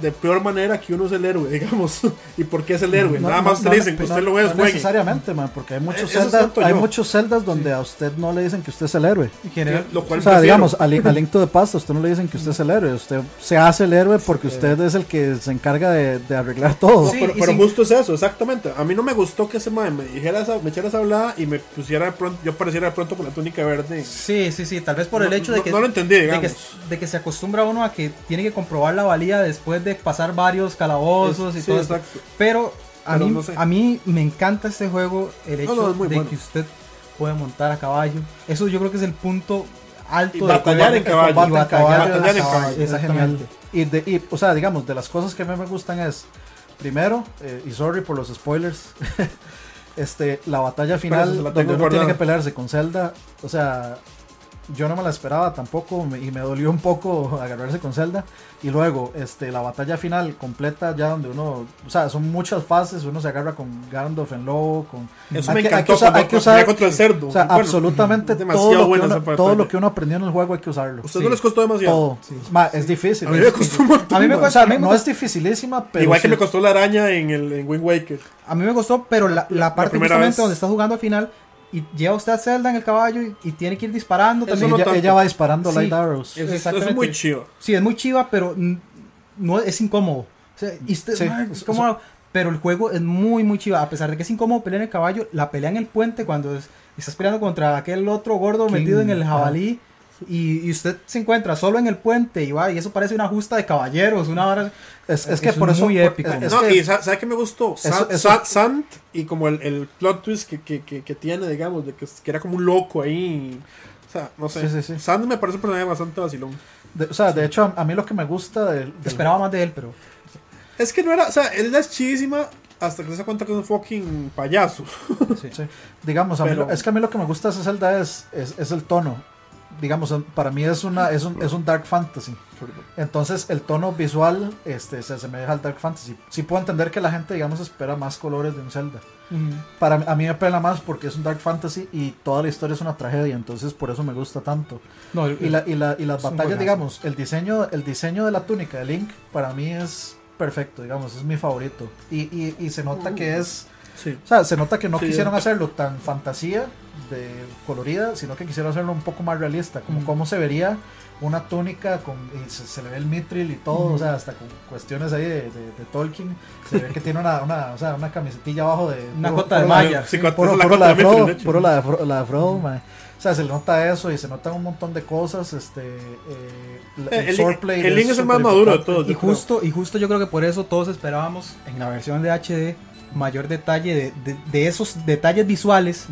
de peor manera que uno es el héroe, digamos. y por qué es el héroe. No, Nada no, más te no, dicen, no, usted lo es, no juegue. necesariamente, man, porque hay muchos Eso celdas, hay muchos celdas donde a usted no le dicen que usted es el héroe. General, Lo cual O sea, prefiero. digamos, a Link, a Link to the Past, a usted no le dicen que usted es el héroe. Usted se hace el héroe porque usted es el que se encarga de, de arreglar todo. Sí, pero, pero sin- justo es eso, exactamente. A mí no me gustó que ese mae me dijera esa, me echara esa hablada y me pusiera de pronto, yo pareciera de pronto con la túnica verde. Sí, sí, sí, tal vez por el hecho de no- que, no lo entendí, de digamos. que de que se acostumbra uno a que tiene que comprobar la valía después de pasar varios calabozos y Sí, todo eso. exacto. Pero a Pero mí, no sé. a mí me encanta este juego el hecho no, de bueno. que usted puede montar a caballo. Eso yo creo que es el punto alto Y del batallar juego. en caballo. Y batallar, caballo, batallar en es- caballo. es Exactamente. genial. Y, de, y, o sea, digamos, de las cosas que a mí me gustan es, primero, eh, y sorry por los spoilers, este, la batalla final la donde uno guardada. tiene que pelearse con Zelda, o sea, yo no me la esperaba tampoco me- y me dolió un poco agarrarse con Zelda. Y luego, este, la batalla final completa ya donde uno, o sea, son muchas fases, uno se agarra con Gandalf en lobo, con... Eso hay me que- hay encantó que usar- cuando- hay que usar- contra el cerdo. O sea, Bueno, absolutamente todo, demasiado lo que, uno, todo lo que uno aprendió en el juego hay que usarlo. ¿A ustedes no les costó demasiado? Todo. Ma, es difícil. A mí me costó un montón. A mí me O cuesta- sea, a mí no, es costó- dificilísima, pero Igual que sí- me costó la araña en el en Wind Waker. A mí me gustó, pero la, la parte primera justamente vez. donde está jugando al final y lleva usted a Zelda en el caballo y, y tiene que ir disparando Eso también. no ella, ella va disparando Sí. light arrows. Es- eso es Exactamente. muy chido. Sí, es muy chiva, pero no es incómodo. O sea, y usted, Sí, "Ay, es- ¿cómo hago?". Pero el juego es muy, muy chiva. A pesar de que es incómodo pelear en el caballo, la pelea en el puente cuando es- estás peleando contra aquel otro gordo King, metido en el jabalí. Y, y usted se encuentra solo en el puente y va, y eso parece una justa de caballeros, una hora. Es, es Es que por eso. muy por- épico. es no, que- y sa- ¿sabe qué me gustó? Eso- eso- Sant y como el, el plot twist que, que, que, que tiene, digamos, de que, que era como un loco ahí. O sea, no sé. Sí, sí, sí. Sant me parece un personaje bastante vacilón. de- o sea, de hecho, a, a mí lo que me gusta del. del- Esperaba más de él, pero. Es que no era, o sea, él es chidísima hasta que se da cuenta que es un fucking payaso. sí. Digamos, a mí lo- es que a mí lo que me gusta de esa Zelda es, es, es el tono. Digamos, para mí es, una, es, un, es un dark fantasy. Entonces, el tono visual este, se asemeja al dark fantasy. Sí puedo entender que la gente, digamos, espera más colores de un Zelda. Para a mí me pela más porque es un dark fantasy y toda la historia es una tragedia, entonces por eso me gusta tanto. No, Y, la, y, la, y las batallas, digamos, el diseño, el diseño de la túnica de Link para mí es perfecto, digamos, es mi favorito. Y, y, se nota que es, Sí. o sea, se nota que no Sí, quisieron hacerlo tan fantasía de colorida, sino que quisieron hacerlo un poco más realista, como Mm. cómo se vería una túnica con y se, se le ve el mitril y todo, Mm. o sea, hasta con cuestiones ahí de, de- de Tolkien, se ve que tiene una, una, o sea, una camisetilla abajo de Una puro- cota de malla. Puro, la puro cota la de Frodo, puro la de Fro- la de Frodo. O sea, se le nota eso y se notan un montón de cosas. Este, eh, la- Eh, el, swordplay el Link es el más maduro de todos. Y creo. justo, y justo yo creo que por eso todos esperábamos en la versión de HD mayor detalle de, de- de esos detalles visuales.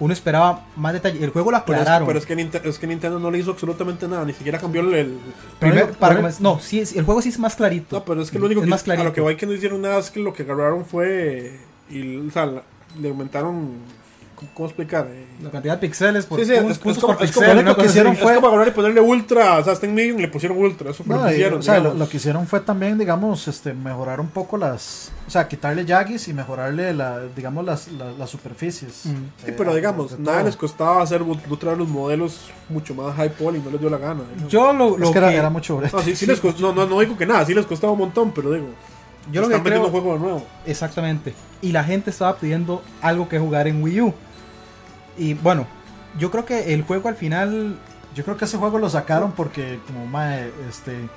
Uno esperaba más detalle. El juego lo Pero es, aclararon. pero es que es que Nintendo no le hizo absolutamente nada, ni siquiera cambió el. el- Primer- Pero- para comenzar- no, sí, el juego sí es más clarito. no, pero es que lo único Es que más a clarito. lo que voy que no hicieron nada es que lo que agarraron fue. Y, o sea, la- le aumentaron ¿cómo explicar? Eh, La cantidad de píxeles por Sí, sí, puntos, es, es como, por es como- píxel, lo que hicieron así. es fue- como agarrar y ponerle ultra, o sea, está en medium y le pusieron ultra, eso fue lo No, que y, hicieron, o sea, lo, lo que hicieron fue también, digamos, este, mejorar un poco las, o sea, quitarle yagis y mejorarle, la, digamos, las, las, las superficies. Mm. Sí, Eh, pero digamos, nada todo. les costaba hacer ultra los modelos mucho más high poly, no les dio la gana. digamos. Yo lo, Es lo que era, que- era mucho brete. No, sí, sí les costó, no, no, no digo que nada, sí les costaba un montón, pero digo, yo lo que creo, juego de nuevo. Exactamente. Y la gente estaba pidiendo algo que jugar en Wii U. Y bueno, yo creo que el juego al final. Yo creo que ese juego lo sacaron porque, como, mae, este,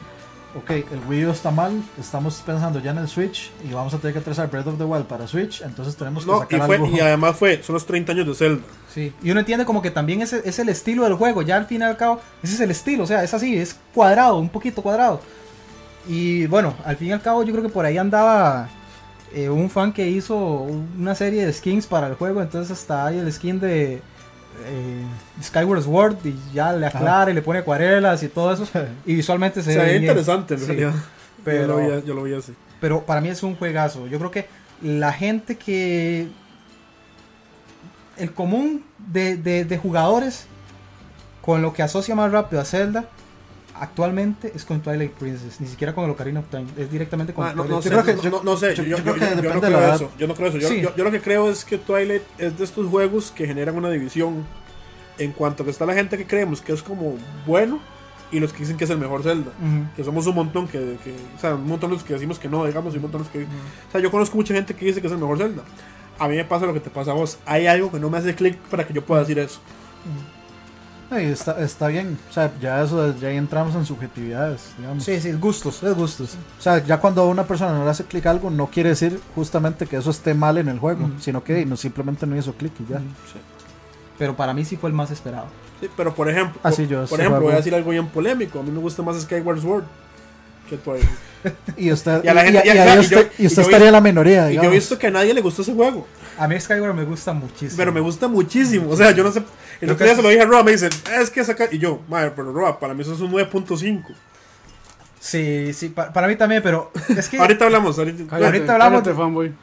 ok, el Wii U está mal, estamos pensando ya en el Switch y vamos a tener que traer Breath of the Wild para Switch, entonces tenemos que No, y, sacar fue, algo. y además fue, son los 30 años de Zelda. Sí. Y uno entiende como que también ese es el estilo del juego. Ya al fin y al cabo, ese es el estilo. O sea, es así, es cuadrado, un poquito cuadrado. Y bueno, al fin y al cabo, yo creo que por ahí andaba eh, un fan que hizo una serie de skins para el juego. Entonces, hasta ahí el skin de. eh, Skyward Sword y ya le aclara y le pone acuarelas y todo eso y visualmente O se sea, ve interesante en Sí, realidad. pero- yo, lo vi, yo lo vi así. pero para mí es un juegazo. Yo creo que la gente que. El común de, de- de jugadores con lo que asocia más rápido a Zelda actualmente es con Twilight Princess. Ni siquiera con el Ocarina of Time. Es directamente con Ah, no, Twilight no sé, yo- no- no sé, yo- yo, yo yo- creo que depende no de la creo edad. eso. Yo no creo eso. Yo, Sí. yo- lo que creo es que Twilight es de estos juegos que generan una división en cuanto que está la gente que creemos que es como bueno y los que dicen que es el mejor Zelda. Ujú. Que somos un montón que, que- o sea, un montón los que decimos que no, digamos, y un montón los que... O sea, yo conozco mucha gente que dice que es el mejor Zelda. A mí me pasa lo que te pasa a vos. Hay algo que no me hace clic para que yo pueda decir eso. No, y está, está bien, o sea, ya eso, ya ahí entramos en subjetividades, digamos. Sí, sí, es gustos, es gustos. O sea, ya cuando a una persona no le hace clic a algo, no quiere decir justamente que eso esté mal en el juego, Ujú. sino que no, simplemente no hizo clic y ya. Ujú. Pero para mí sí fue el más esperado. Sí, pero por ejemplo, Ah, sí, yo por ejemplo, voy a decir algo bien polémico. A mí me gusta más Skyward Sword que Twilight. Y usted, Y a la gente- y- y usted, yo- estaría en la minoría, Y yo he digamos. visto que a nadie le gustó ese juego. A mí Skyward me gusta muchísimo. Pero me gusta muchísimo. O sea, yo no sé. El otro que día se lo dije a Roa, me dicen, es que saca. Y yo, madre, pero Roa, para mí eso es un 9.5. Sí, sí, pa- para mí también, pero es que Ahorita hablamos, ahorita, Cállate, Ahorita hablamos cállate, fanboy.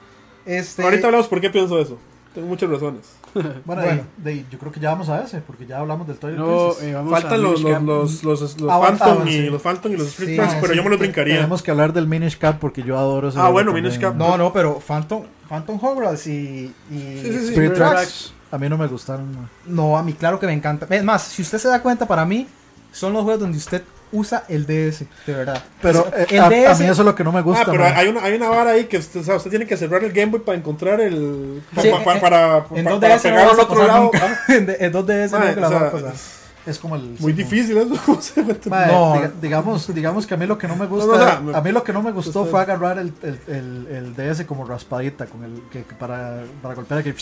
este, ahorita hablamos por qué pienso eso. Tengo muchas razones. Bueno, Bueno. de- de- yo creo que ya vamos a ese, porque ya hablamos del Twilight No, eh, vamos a Faltan los, los, los, los, los Ah, Phantom ah, y sí. los Phantom y los Street Sí, Tracks, ah, pero Sí, yo me los brincaría. Tenemos que hablar del Minish Cap porque yo adoro ese Ah, bueno, también. Minish Cap. No, no, pero Phantom, Phantom Hogwarts y, y Sí, sí, sí. Spirit Tracks. Tracks, a mí no me gustaron. no. No, a mí claro que me encanta. Es más, si usted se da cuenta, para mí son los juegos donde usted usa el DS, de verdad. Pero O sea, eh, el a, a DS mí eso es lo que no me gusta. Ah, pero man. hay una, hay una vara ahí que usted, o sea, usted tiene que cerrar el Game Boy para encontrar el. pa- Sí, pa- pa- en- para, en pa- 2DS para no pegar al otro lado. Ah, en, en 2DS madre, nunca la o vas a pasar. Es como el. Muy sí, difícil eso. o sea, Mae, No. diga- digamos, digamos que a mí lo que no me gusta, No, no, o sea, me- a mí lo que no me gustó usted- fue agarrar el, el, el, el DS como raspadita, con el que, que para, para golpear que al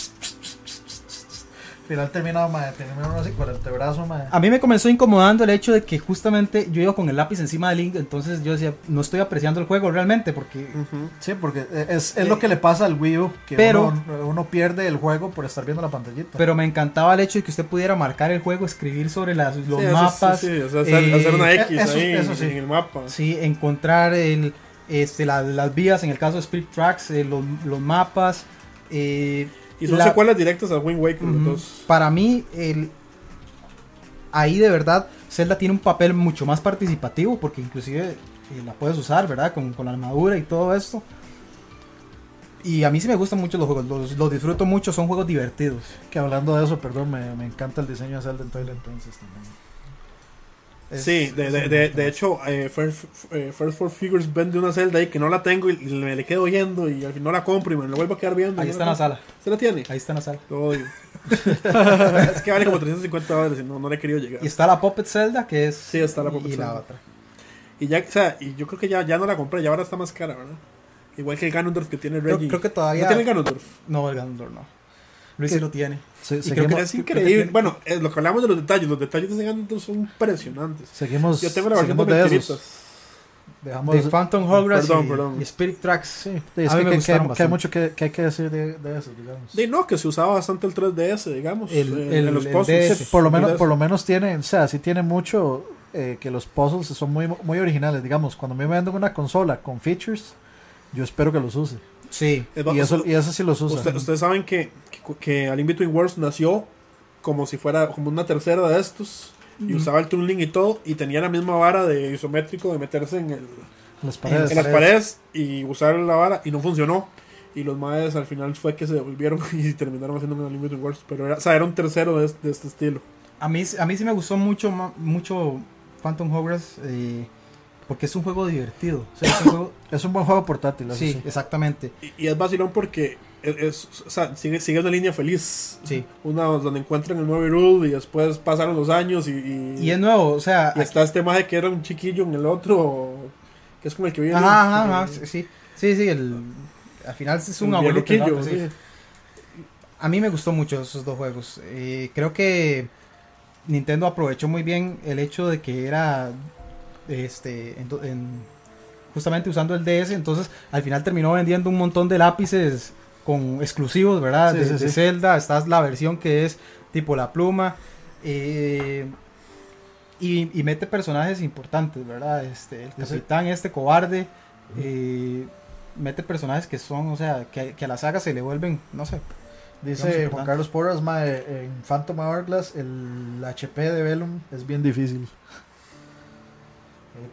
final terminaba, mae, terminaba así con el antebrazo, mae. A mí me comenzó incomodando el hecho de que justamente yo iba con el lápiz encima del Link, entonces yo decía, no estoy apreciando el juego realmente, porque. Sí, porque es, es lo que le pasa al Wii U, que Pero- uno, uno pierde el juego por estar viendo la pantallita. pero me encantaba el hecho de que usted pudiera marcar el juego, escribir sobre las, los Sí, mapas, Sí, sí, o sea, hacer, eh, hacer una X eso- ahí eso sí. en el mapa. sí, encontrar el, este, la- las vías, en el caso de Spirit Tracks, eh, los, los mapas. eh, Y son la- secuelas directas a Wind Waker, los Ujú. dos. Para mí, el, ahí de verdad, Zelda tiene un papel mucho más participativo, porque inclusive eh, la puedes usar, ¿verdad? Con, con la armadura y todo esto. Y a mí sí me gustan mucho los juegos, los, los disfruto mucho, son juegos divertidos. Que hablando de eso, perdón, me, me encanta el diseño de Zelda en Twilight Princess también. Es- Sí, de, de, de, de hecho, eh, First, eh, First Four Figures vende una Zelda ahí que no la tengo y me le quedo oyendo y al final no la compro y me la vuelvo a quedar viendo. Ahí está no en la sala, ¿Se la tiene? ahí está en la sala. Lo odio. es que vale como 350 dólares y no, no le he querido llegar. Y está la Puppet Zelda, que es... Sí, está la Puppet y Zelda. la otra. Y ya, o sea, y yo creo que ya, ya no la compré, ya ahora está más cara, ¿verdad? Igual que el Ganondorf que tiene Creo, Reggie. creo que ¿No todavía... tiene el Ganondorf? No, el Ganondorf no. Luis sí ¿Qué? lo tiene. Se- Y creo seguimos, que- Es creo que increíble. tiene- Bueno, es lo que hablamos de los detalles, los detalles de ese Ganondorf son impresionantes. seguimos, Yo tengo la versión de seguimos de. Dejamos, de Phantom Hogwarts Perdón, y, perdón. y Spirit Tracks. sí, es A mí que, me que- gustaron que- que hay mucho que, que hay que decir de, de eso, digamos. Sí, no, que se usaba bastante el 3DS, digamos. El- eh, el- en los el puzzles. Por lo menos, por lo menos tiene, o sea, sí tiene mucho eh, que los puzzles son muy, muy originales, digamos, cuando me venden una consola con features, Yo espero que los use. Sí. Es Y eso, usted- y eso sí los usa. usted- ustedes saben que, que, que Alien Between Worlds nació como si fuera como una tercera de estos. Y usaba el tuning y todo. Y tenía la misma vara de isométrico de meterse en, el, Las paredes. en las paredes y usar la vara. Y no funcionó. Y los maes al final fue que se devolvieron y terminaron haciendo un Alien Between Worlds. Pero era, o sea, era un tercero de, este- de este estilo. A mí, a mí sí me gustó mucho, mucho Phantom Hourglass eh, porque es un juego divertido. O sea, es un juego- Es un buen juego portátil. sí, sí. exactamente. Y, y es vacilón porque es, es- o sea, sigue, sigue una línea feliz. Sí. Una donde encuentran el nuevo rule y después pasaron los años y, y, Y es nuevo, o sea... y está este maje que era un chiquillo en el otro, que es como el que vive. Ajá, ajá, ajá, sí, sí, sí, el, al final es un abuelito. ¿no? Pues sí. A mí me gustó mucho esos dos juegos. Eh, creo que Nintendo aprovechó muy bien el hecho de que era este en, en- justamente usando el DS, entonces al final terminó vendiendo un montón de lápices con exclusivos, ¿verdad? Sí, de, sí, de sí. Zelda, está la versión que es tipo la pluma. eh, y, y mete personajes importantes, ¿verdad? Este, el capitán, este cobarde, eh, mete personajes que son, o sea, que, que a la saga se le vuelven, no sé, Dice Juan. Carlos Porras, mae, en Phantom Hourglass el HP de Velum es bien difícil.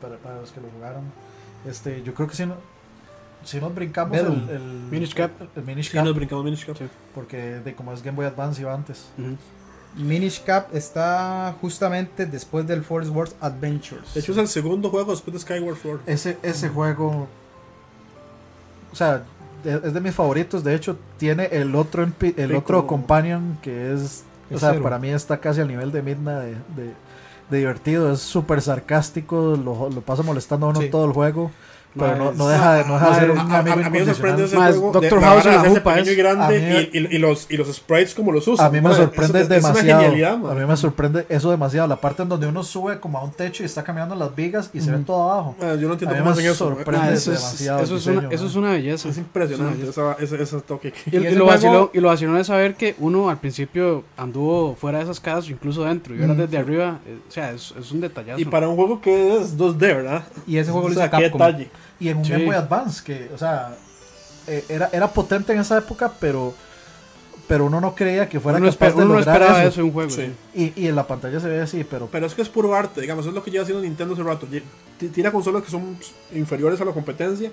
Para, para los que lo jugaron. Este, yo creo que si, no, si nos brincamos el, el Minish Cap. el, el Minish Sí, Cap, nos brincamos Minish Cap. porque de como es Game Boy Advance iba antes. Ujú. Minish Cap está justamente después del Force Wars Adventures. De hecho, es el segundo juego después de Skyward Sword. Ese, ese juego, o sea, es de mis favoritos. De hecho, tiene el otro el Sí, otro companion que es, o sea, cero. para mí está casi al nivel de Midna de, de, de divertido. Es súper sarcástico, lo, lo pasa molestando a uno Sí. todo el juego. Pero no, no deja de, no deja de ser un A, a- amigo a mí me sorprende ese Más, juego. Dr. de, la House la jupa pequeño es- y grande a mí- y, y- y los, y los sprites como los usan. A mí me Mae, sorprende es, es una demasiado. genialidad, a mí me sorprende eso demasiado. La parte en donde uno sube como a un techo y está caminando las vigas y se ve todo abajo. Mae, yo no entiendo A mí cómo me hacen eso. sorprende. Ah, eso, es, demasiado eso, es una, diseño, eso es una belleza. Es impresionante esa- ese toque. que- Y, Y y lo vaciló, y lo vaciló es saber que uno al principio anduvo fuera de esas casas, incluso dentro, y ahora Mm. desde arriba, eh, o sea, es, es un detallazo. Y para un juego que es 2D, ¿verdad? Y ese juego lo hizo qué Capcom. Y en un Sí. Game Boy Advance, que, o sea, eh, era, era potente en esa época, pero pero uno no creía que fuera uno, capaz esper- de uno no lograr esperaba eso. eso en un juego. Sí. Y, y en la pantalla se ve así, pero Pero es que es puro arte, digamos, es lo que lleva haciendo Nintendo hace rato. Tira consolas que son inferiores a la competencia,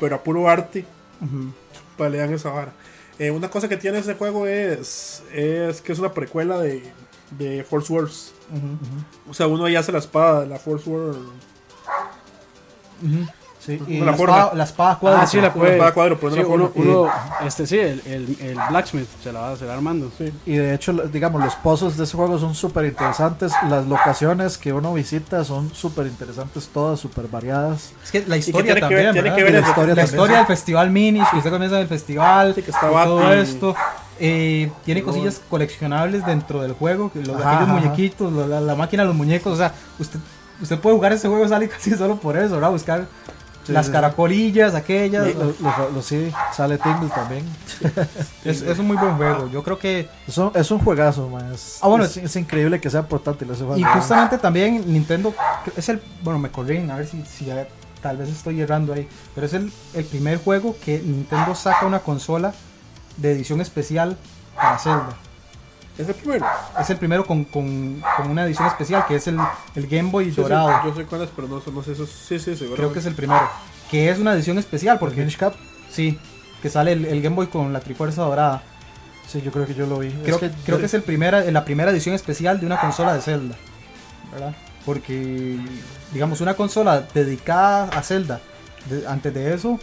pero a puro arte Ujú. pelean esa vara. Eh, una cosa que tiene ese juego es, es que es una precuela de, de Force Wars. O sea, uno ahí hace la espada de la Force Wars. Sí. Y la La forma. espada, la espada cuadra. Ah, sí, la puede. espada cuadro, pero no sí, la forma. uno, uno, este sí, el, el, el Blacksmith se la va, se la va armando. Sí. Y de hecho, digamos, los pozos de ese juego son súper interesantes. Las locaciones que uno visita son súper interesantes, todas súper variadas. Es que la que historia ver- también, tiene ¿verdad? que ver la historia la historia del festival Minis, que usted comienza del festival, Sí, que está y todo esto. eh, tiene cosillas coleccionables dentro del juego, los, Ajá, aquellos ajá. muñequitos, la, la- la máquina de los muñecos, o sea, usted, usted puede jugar ese juego sale casi solo por eso, ¿verdad? Buscar Sí, las sí, caracolillas, aquellas. Los, los- los- sí, sale Tingle también. Es, es un muy buen juego. Yo creo que. Es un, es un juegazo, man. Es, Ah, bueno, es, es increíble que sea portátil ese juego. Y justamente también Nintendo es el. Bueno, me corrigen, a ver si, si ya- tal vez estoy errando ahí. Pero es el, el primer juego que Nintendo saca una consola de edición especial para Zelda. Es el primero. Es el primero con, con, con una edición especial que es el, el Game Boy Sí, sí, dorado. yo sé cuál es, pero no, no sé eso. Sí, sí, seguro. Creo que es el primero. Que es una edición especial Porque. Minish Cap, Sí, que sale el, el Game Boy con la Trifuerza dorada. sí, yo creo que yo lo vi. Creo, es que, creo que es el primera, la primera edición especial de una consola de Zelda. ¿Verdad? Porque, digamos, una consola dedicada a Zelda, de- antes de eso,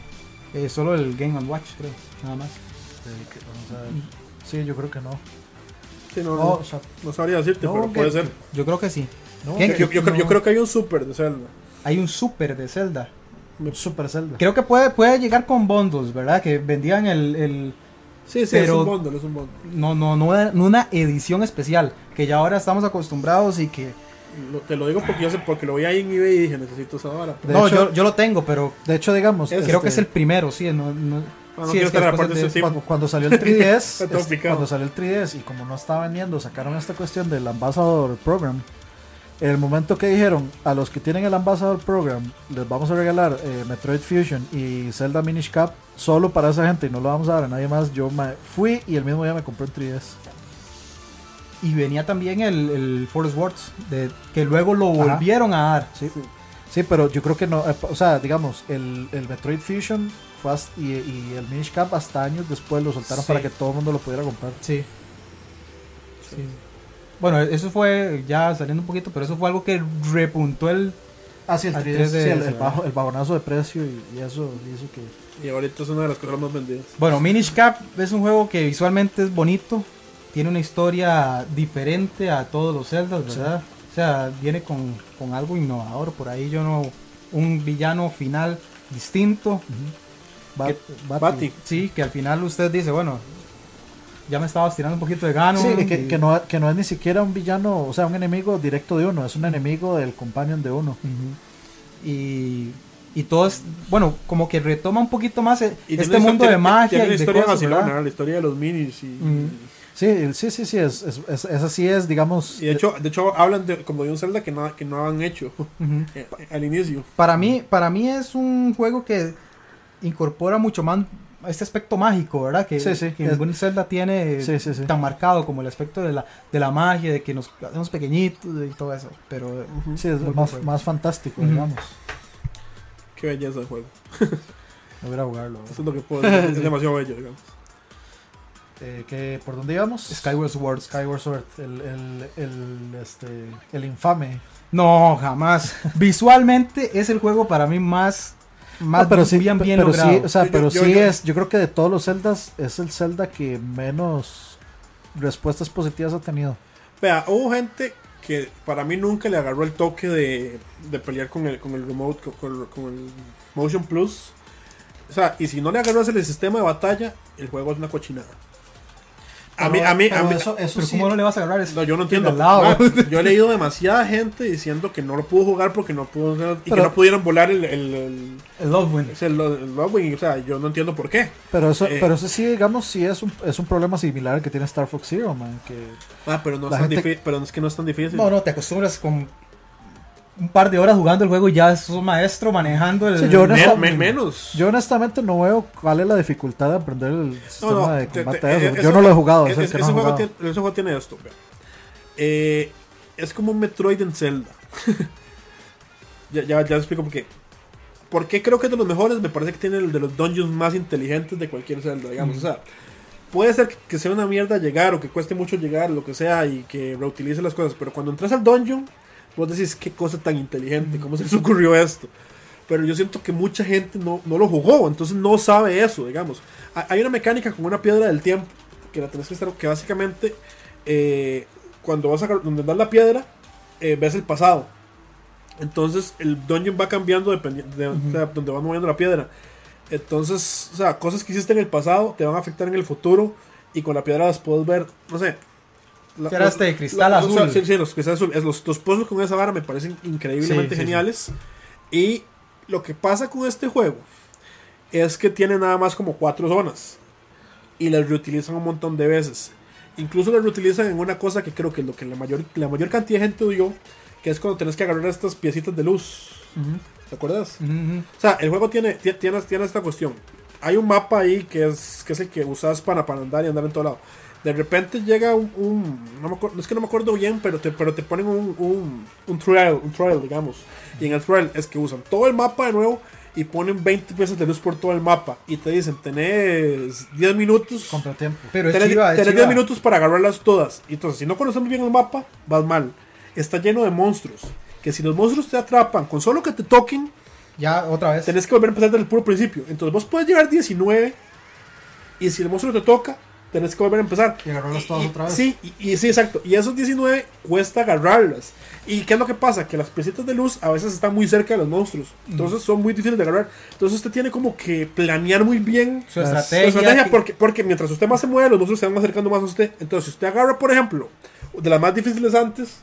eh, solo el Game Watch, creo, nada más. o sea, sí, yo creo que no. Sí, no, No, no, o sea, no sabría decirte, no, pero que- puede ser. Yo creo que sí. que- Yo, yo creo, yo creo que hay un super de Zelda. Hay un Super de Zelda. Super Zelda. Creo que puede, puede llegar con bundles, ¿verdad? Que vendían el... el- Sí, sí, Pero- es un bundle, es un bundle. no, no, no, no una edición especial, que ya ahora estamos acostumbrados y que... Lo- te lo digo porque yo sé, porque lo vi ahí en eBay y dije, necesito esa vara. No, hecho- yo, yo lo tengo, pero De hecho, digamos, creo que es este, el primero, sí. No, no- Sí, es que de ese cuando, cuando salió el 3DS, Está todo es- picado. cuando salió el 3DS y como no estaba vendiendo, sacaron esta cuestión del Ambassador Program En el momento que dijeron a los que tienen el Ambassador Program, les vamos a regalar eh, Metroid Fusion y Zelda Minish Cap solo para esa gente y no lo vamos a dar a nadie más, yo me fui y el mismo día me compré un 3DS. Y venía también el, el Forest Wars, de, que luego lo Ajá. volvieron a dar. Sí, sí pero yo creo que no, eh, o sea, digamos, el, el Metroid Fusion fue hasta- y, y el Minish Cap hasta años después lo soltaron Sí. para que todo el mundo lo pudiera comprar. Sí. Sí. Bueno, eso fue ya saliendo un poquito, pero eso fue algo que repuntó el. Ah, sí, el Al 3DS, 3DS, sí, el, el ¿verdad? bajo, el bajonazo de precio y, y eso hizo que... Y ahorita es una de las cosas más vendidas. Bueno, Minish Cap es un juego que visualmente es bonito, tiene una historia diferente a todos los Zeldas, ¿verdad? O sea, viene con, con algo innovador. Por ahí yo no. Un villano final distinto. Bat- ¿Qué? Bati. Bati. Sí, que al final usted dice, bueno, ya me estaba tirando un poquito de gano. Sí, que, y- que no, que no es ni siquiera un villano, o sea, un enemigo directo de uno, es un enemigo del companion de uno. Ujú. Y, y todo es, bueno, como que retoma un poquito más e- Y este mundo de magia Tiene y una de historia cosas, vacilona, la historia de los minis. Y, Mm. Sí, sí, sí, sí, es, es, es- esa sí es, digamos... y de hecho, de hecho hablan de, como de un Zelda que no, que no han hecho Ujú. eh, al inicio. Para mí, para mí es un juego que incorpora mucho más este aspecto mágico, ¿verdad? Que, Sí, sí, que es- ningún Zelda tiene Sí, sí, sí. tan marcado como el aspecto de la, de la magia, de que nos hacemos pequeñitos y todo eso. Pero. Sí, es más, más fantástico, digamos. Qué belleza de juego. Me voy a jugarlo. Eso es lo que puedo decir. Es demasiado bello, digamos. Eh, ¿qué- ¿Por dónde íbamos? Skyward Sword. Skyward Sword, el, el, el, este, el infame. No, jamás. Visualmente es el juego para mí más, más pero sí, bien, bien pero logrado. sí, o sea, Yo- pero yo- sí yo- es, yo creo que de todos los Zeldas es el Zelda que menos respuestas positivas ha tenido. Vea, hubo gente que para mí nunca le agarró el toque de, de pelear con el, con el remote, con, con- con el Motion Plus. O sea, y si no le agarras el sistema de batalla, el juego es una cochinada. A mí, a mí, a mí, eso, eso Pero sí, ¿cómo no le vas a agarrar eso? no, yo no entiendo. lado. Yo he leído demasiada gente diciendo que no lo pudo jugar porque no pudo y que no pudieron volar el, el, el, El Lovewind. el, el Lovewind, O sea, yo no entiendo por qué. pero eso, eh, pero eso sí, digamos, sí es un, es un problema similar al que tiene Star Fox Zero, man, que Ah, pero no es tan difícil. Pero es que no es tan difícil. No, no, te acostumbras con un par de horas jugando el juego y ya sos maestro manejando el... Sí, yo Me- honesta- me- menos. yo honestamente no veo cuál es la dificultad de aprender el sistema no, de te- combate te- de eso. eso- Yo no lo he jugado, es, Es- es- que no ese, he juego jugado. tiene, ese juego tiene esto. Eh, es como un Metroid en Zelda. ya, ya, ya explico por qué. ¿Por qué creo que es de los mejores? Me parece que tiene el de los dungeons más inteligentes de cualquier Zelda, digamos. O sea, puede ser que, que sea una mierda llegar o que cueste mucho llegar, lo que sea, y que reutilice las cosas. Pero cuando entras al dungeon, vos decís, qué cosa tan inteligente, ¿cómo se les ocurrió esto? Pero yo siento que mucha gente no, no lo jugó, entonces no sabe eso, digamos. Ha- Hay una mecánica con una piedra del tiempo, que la tenés que estar, que básicamente, eh, cuando vas a donde das la piedra, eh, ves el pasado. Entonces el dungeon va cambiando dependiendo de, donde vas moviendo la piedra. Entonces, o sea, cosas que hiciste en el pasado te van a afectar en el futuro y con la piedra las puedes ver, no sé. La- Que era este cristal la- azul. o sea, sí, sí, los cristales azul. Es, los, los puzzles con esa vara me parecen increíblemente Sí, geniales. Y lo que pasa con este juego es que tiene nada más como cuatro zonas. Y las reutilizan un montón de veces. Incluso las reutilizan en una cosa que creo que es lo que la mayor, la mayor cantidad de gente odió. Que es cuando tenés que agarrar estas piecitas de luz. Ujú, ¿Te acuerdas? ujú, ujú. O sea, el juego tiene, ti- tiene, tiene esta cuestión. Hay un mapa ahí que es, que es el que usas para, para andar y andar en todo lado. De repente llega un... un- no me acuerdo, es que no me acuerdo bien, pero te, pero te ponen un, un, un trail, un trail, digamos. Y en el trail es que usan todo el mapa de nuevo y ponen 20 piezas de luz por todo el mapa. Y te dicen, tenés 10 minutos. Contratiempo. Pero es Tenés, chiva, tenés chiva. 10 minutos para agarrarlas todas. Y entonces, si no conoces bien el mapa, vas mal. Está lleno de monstruos. Que si los monstruos te atrapan con solo que te toquen, Ya, otra vez. tenés que volver a empezar desde el puro principio. Entonces vos puedes llegar 19 y si el monstruo te toca, tenés que volver a empezar. Y agarrarlas todas Y- otra vez. Sí, y, y sí, exacto. Y esos 19 cuesta agarrarlas. ¿Y qué es lo que pasa? Que las piecitas de luz a veces están muy cerca de los monstruos. Entonces son muy difíciles de agarrar. Entonces usted tiene como que planear muy bien Su Las- su estrategia. estrategia que- porque, porque mientras usted más se mueve, los monstruos se van acercando más a usted. Entonces, si usted agarra, por ejemplo, de las más difíciles antes,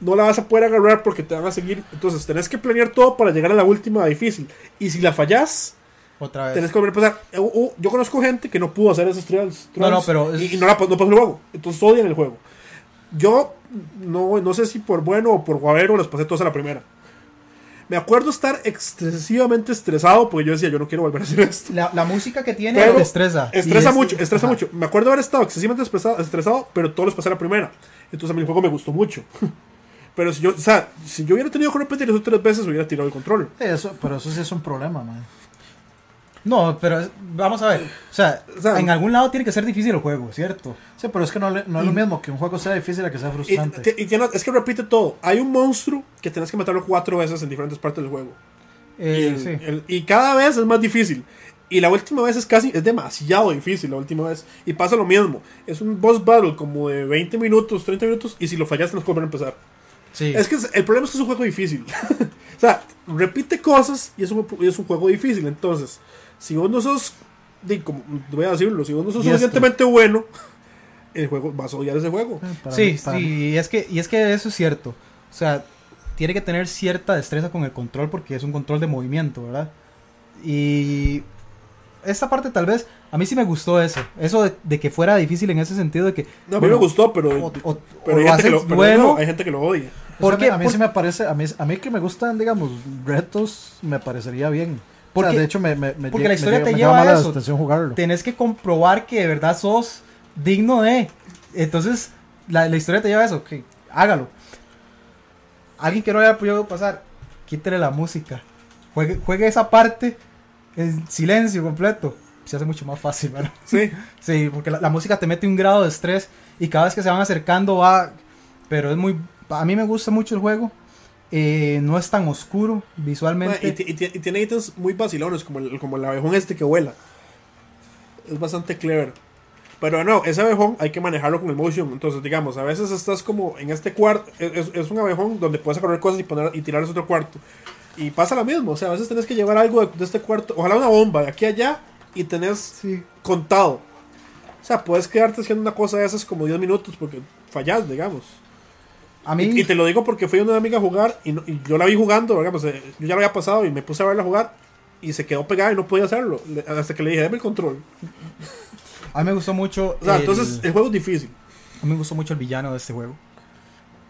no la vas a poder agarrar porque te van a seguir. Entonces, tenés que planear todo para llegar a la última difícil. Y si la fallas, Otra vez. tenés que volver a empezar. Eh, uh, uh, yo conozco gente que no pudo hacer esos trials. No, no, pero es- Y, y no, la, no pasó el juego. Entonces, odian el juego. Yo no, no sé si por bueno o por guavero, los pasé todos a la primera. Me acuerdo estar excesivamente estresado porque yo decía, yo no quiero volver a hacer esto. La, la música que tiene Pero estresa. Estresa es- mucho, estresa ajá. mucho. Me acuerdo haber estado excesivamente estresado, estresado, pero todos los pasé a la primera. Entonces a mí el juego me gustó mucho. Pero si yo, o sea, si yo hubiera tenido que repetir eso tres veces, hubiera tirado el control. Eso, pero eso sí es un problema, man. No, pero es- vamos a ver. O sea, O sea, en algún lado tiene que ser difícil el juego, ¿cierto? Sí, pero es que no, le- no es lo mismo que un juego sea difícil a que sea Y, frustrante. te- y tiene- es que repite todo. Hay un monstruo que tienes que matarlo cuatro veces en diferentes partes del juego. y, Eh, el- sí. el- y cada vez es más difícil. Y la última vez es casi, es demasiado difícil la última vez. Y pasa lo mismo. Es un boss battle como de 20 minutos, 30 minutos. Y si lo fallas, tienes que volver a empezar. Sí. Es que el problema es que es un juego difícil. o sea, repite cosas y es un, y es un juego difícil. Entonces, si vos no sos, di, como, voy a decirlo, si vos no sos suficientemente bueno, el juego, vas a odiar ese juego. Eh, para sí, mí- para sí, mí- y es, que, y es que eso es cierto. O sea, tiene que tener cierta destreza con el control porque es un control de movimiento, ¿verdad? Y esta parte tal vez, a mí sí me gustó eso. Eso de, de que fuera difícil en ese sentido de que... No, a mí bueno, me gustó, pero, O, o- pero o hay, lo gente que lo, haces pero bueno, no, hay gente que lo odia. o sea, porque- a mí, a mí por- sí me parece, a mí, a mí que me gustan, digamos, retos, me parecería bien. Porque- o sea, de hecho, me, me, me porque la historia te lleva a eso. jugarlo. tenés que comprobar que de verdad sos digno de. Entonces, la, la historia te lleva a eso, que hágalo. Alguien que no haya podido pasar, quítele la música. Juegue, juegue esa parte en silencio completo. Se hace mucho más fácil, ¿verdad? Sí. Sí, porque la, la música te mete un grado de estrés y cada vez que se van acercando va... Pero es muy... A mí me gusta mucho el juego. Eh, no es tan oscuro visualmente. Y, y y tiene ítems muy vacilones, como el, como el abejón este que vuela. Es bastante clever. Pero no, ese abejón hay que manejarlo con el motion. Entonces, digamos, a veces estás como en este cuarto. Es, es un abejón donde puedes correr cosas y, poner, y tirarles otro cuarto. Y pasa lo mismo. O sea, a veces tenés que llevar algo de, de este cuarto. Ojalá una bomba de aquí a allá. Y tenés Sí. contado. O sea, puedes quedarte haciendo una cosa de esas como 10 minutos porque fallas, digamos. A mí... Y, y te lo digo porque fui a una amiga a jugar y, no- y yo la vi jugando, digamos, eh, yo ya lo había pasado y me puse a verla jugar y se quedó pegada y no podía hacerlo. Hasta que le dije, dame el control. A mí me gustó mucho... O sea, el- entonces el juego es difícil. A mí me gustó mucho el villano de este juego.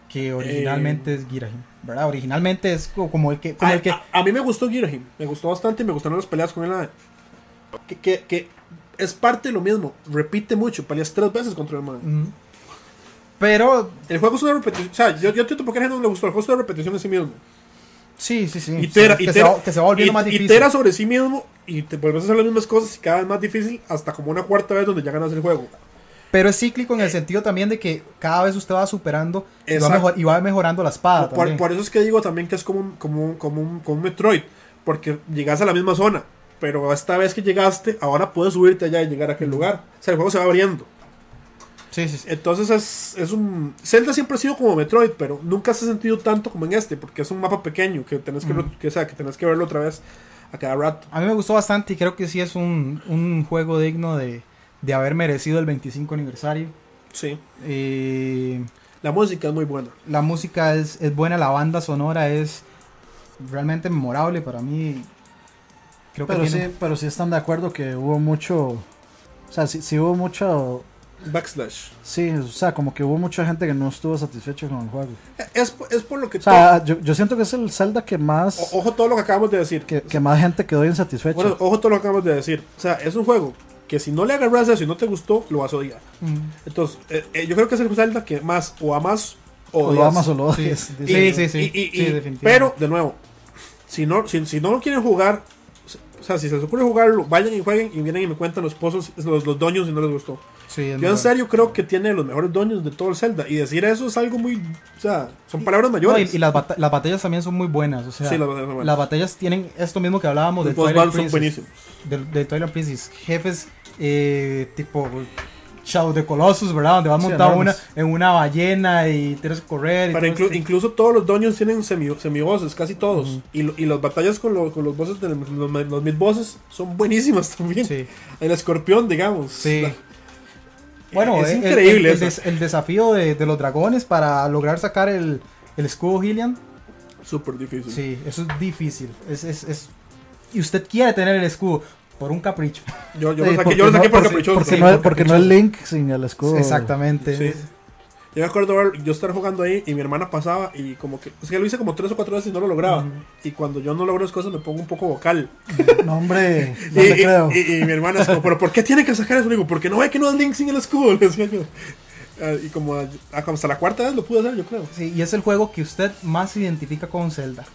Que originalmente es Girahim. ¿Verdad? Originalmente es co- como el que. Como a, el que a- a mí me gustó Girahim, me gustó bastante y me gustaron las peleas con él. Que, que, que es parte de lo mismo, repite mucho, peleas tres veces contra el man. Mm. Pero. El juego es una repetición, o sea, yo, yo entiendo por qué a la gente no le gustó, el juego es una repetición de sí mismo. Sí, sí, sí. Itera, sea, que, itera- se va, que se va volviendo it- más difícil. itera sobre sí mismo y te vuelves a hacer las mismas cosas y cada vez más difícil hasta como una cuarta vez donde ya ganas el juego. Pero es cíclico en el sentido también de que cada vez usted va superando y va, mejor- y va mejorando la espada. Por, también. por eso es que digo también que es como un, como un, como un, como un Metroid, porque llegas a la misma zona, pero esta vez que llegaste, ahora puedes subirte allá y llegar a aquel lugar. O sea, el juego se va abriendo. Sí, sí, sí. Entonces es, es un... Zelda siempre ha sido como Metroid, pero nunca se ha sentido tanto como en este, porque es un mapa pequeño, que tenés que, que, o sea, que, tenés que verlo otra vez a cada rato. A mí me gustó bastante y creo que sí es un, un juego digno de, de haber merecido el 25 aniversario. Sí. Eh, La música es muy buena. la música es, es buena, la banda sonora es realmente memorable para mí. Creo que Pero tiene- sí, pero sí están de acuerdo que hubo mucho. O sea, sí, sí hubo mucho. Backslash. Sí, o sea, como que hubo mucha gente que no estuvo satisfecha con el juego. Es, es por lo que... O sea, yo, yo siento que es el Zelda que más. o- ojo todo lo que acabamos de decir. que, que más gente quedó insatisfecha. Bueno, ojo todo lo que acabamos de decir. O sea, es un juego que si no le agarras eso y no te gustó, lo vas a odiar. Mm. Entonces, eh, eh, yo creo que es el Zelda que más o amas o o lo amas o lo Sí. odias. Sí, sí, sí. y- y- Sí, y- pero, de nuevo, si no, si, si no lo quieren jugar, o sea, si se les ocurre jugarlo, vayan y jueguen y vienen y me cuentan los pozos, los, los doños si no les gustó. Sí, Yo en serio creo que tiene los mejores doños de todo el Zelda. Y decir eso es algo muy. O sea, son palabras No, y, mayores. y las, las batallas también son muy buenas. O sea, Sí, las batallas son buenas. las batallas tienen esto mismo que hablábamos Los de Twilight battles son Princess. buenísimos. Del, de Twilight Princess. Jefes eh, tipo Shadow de Colossus, ¿verdad? Donde vas Sí, montado una, en una ballena y tienes que correr. y Pero todo inclu- este- incluso todos los doños tienen semi, semibosses, casi todos. Y, lo- y las batallas con, lo- con los bosses de los, los mid bosses son buenísimas también. Sí. El escorpión, digamos. Sí. La- Bueno, es eh, el- increíble el, des- el desafío de, de los dragones para lograr sacar el, el escudo Hylian. Súper difícil. Sí, eso es difícil. Es, es, es- Y usted quiere tener el escudo por un capricho. Yo, yo Sí, lo saqué, porque yo lo saqué no- por porque- caprichoso. Porque, Sí, no, es- por porque no es. Link sin el escudo. Exactamente. Sí. Yo me acuerdo yo estar jugando ahí y mi hermana pasaba y como que, es que lo hice como tres o cuatro veces y no lo lograba. Y cuando yo no logro las cosas me pongo un poco vocal. No, hombre, no y, creo. y- y mi hermana es como, pero ¿por qué tiene que sacar eso? Le digo, porque no ve que no es Link sin el escudo, le decía yo. Ah, y como, ah, hasta la cuarta vez lo pude hacer, yo creo. Sí, y es el juego que usted más identifica con Zelda.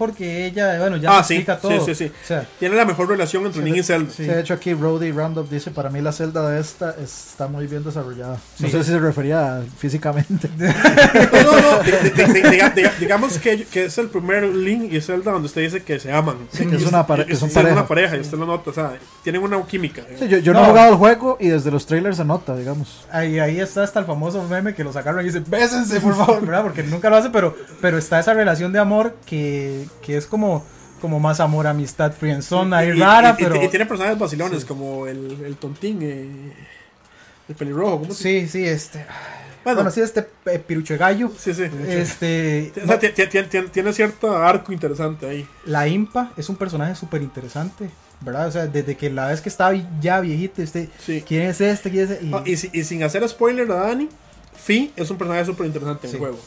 Porque ella, bueno, ya Ah, sí, explica sí, todo. sí, sí. O sea, Tiene la mejor relación entre Link y Zelda. Sí. Sí, de hecho aquí Brody Roundup dice, para mí la celda de esta está muy bien desarrollada. No Sí. sé si se refería a físicamente. No, no, no. di- diga- diga- digamos que, que es el primer Link y Zelda donde usted dice que se aman. Sí, que es una pare- Y- son sí, pareja. una pareja, y usted lo nota, o sea, tienen una química. Sí, yo yo no. No. he jugado el juego y desde los trailers se nota, digamos. ahí, ahí está hasta el famoso meme que lo sacaron y dice, bésense, por favor, ¿verdad? Porque nunca lo hace, pero, pero está esa relación de amor que, que es como, como más amor, amistad, friendzone, ahí Y- y- rara, y- pero... y tiene personajes vacilones Sí. como el, el tontín, eh, el pelirrojo. ¿cómo se Sí, sí, este... Bueno, Bueno, sí, este eh, pirucho de gallo. sí, sí. Este... O sea, ti- ti- ti- ti- tiene cierto arco interesante ahí. La Impa es un personaje súper interesante, ¿verdad? O sea, desde que la vez que estaba ya viejita, usted... Sí. ¿Quién es este? ¿Quién es este? Y- Ah, y, si- y sin hacer spoiler a Dani, Fi es un personaje súper interesante en Sí. el juego.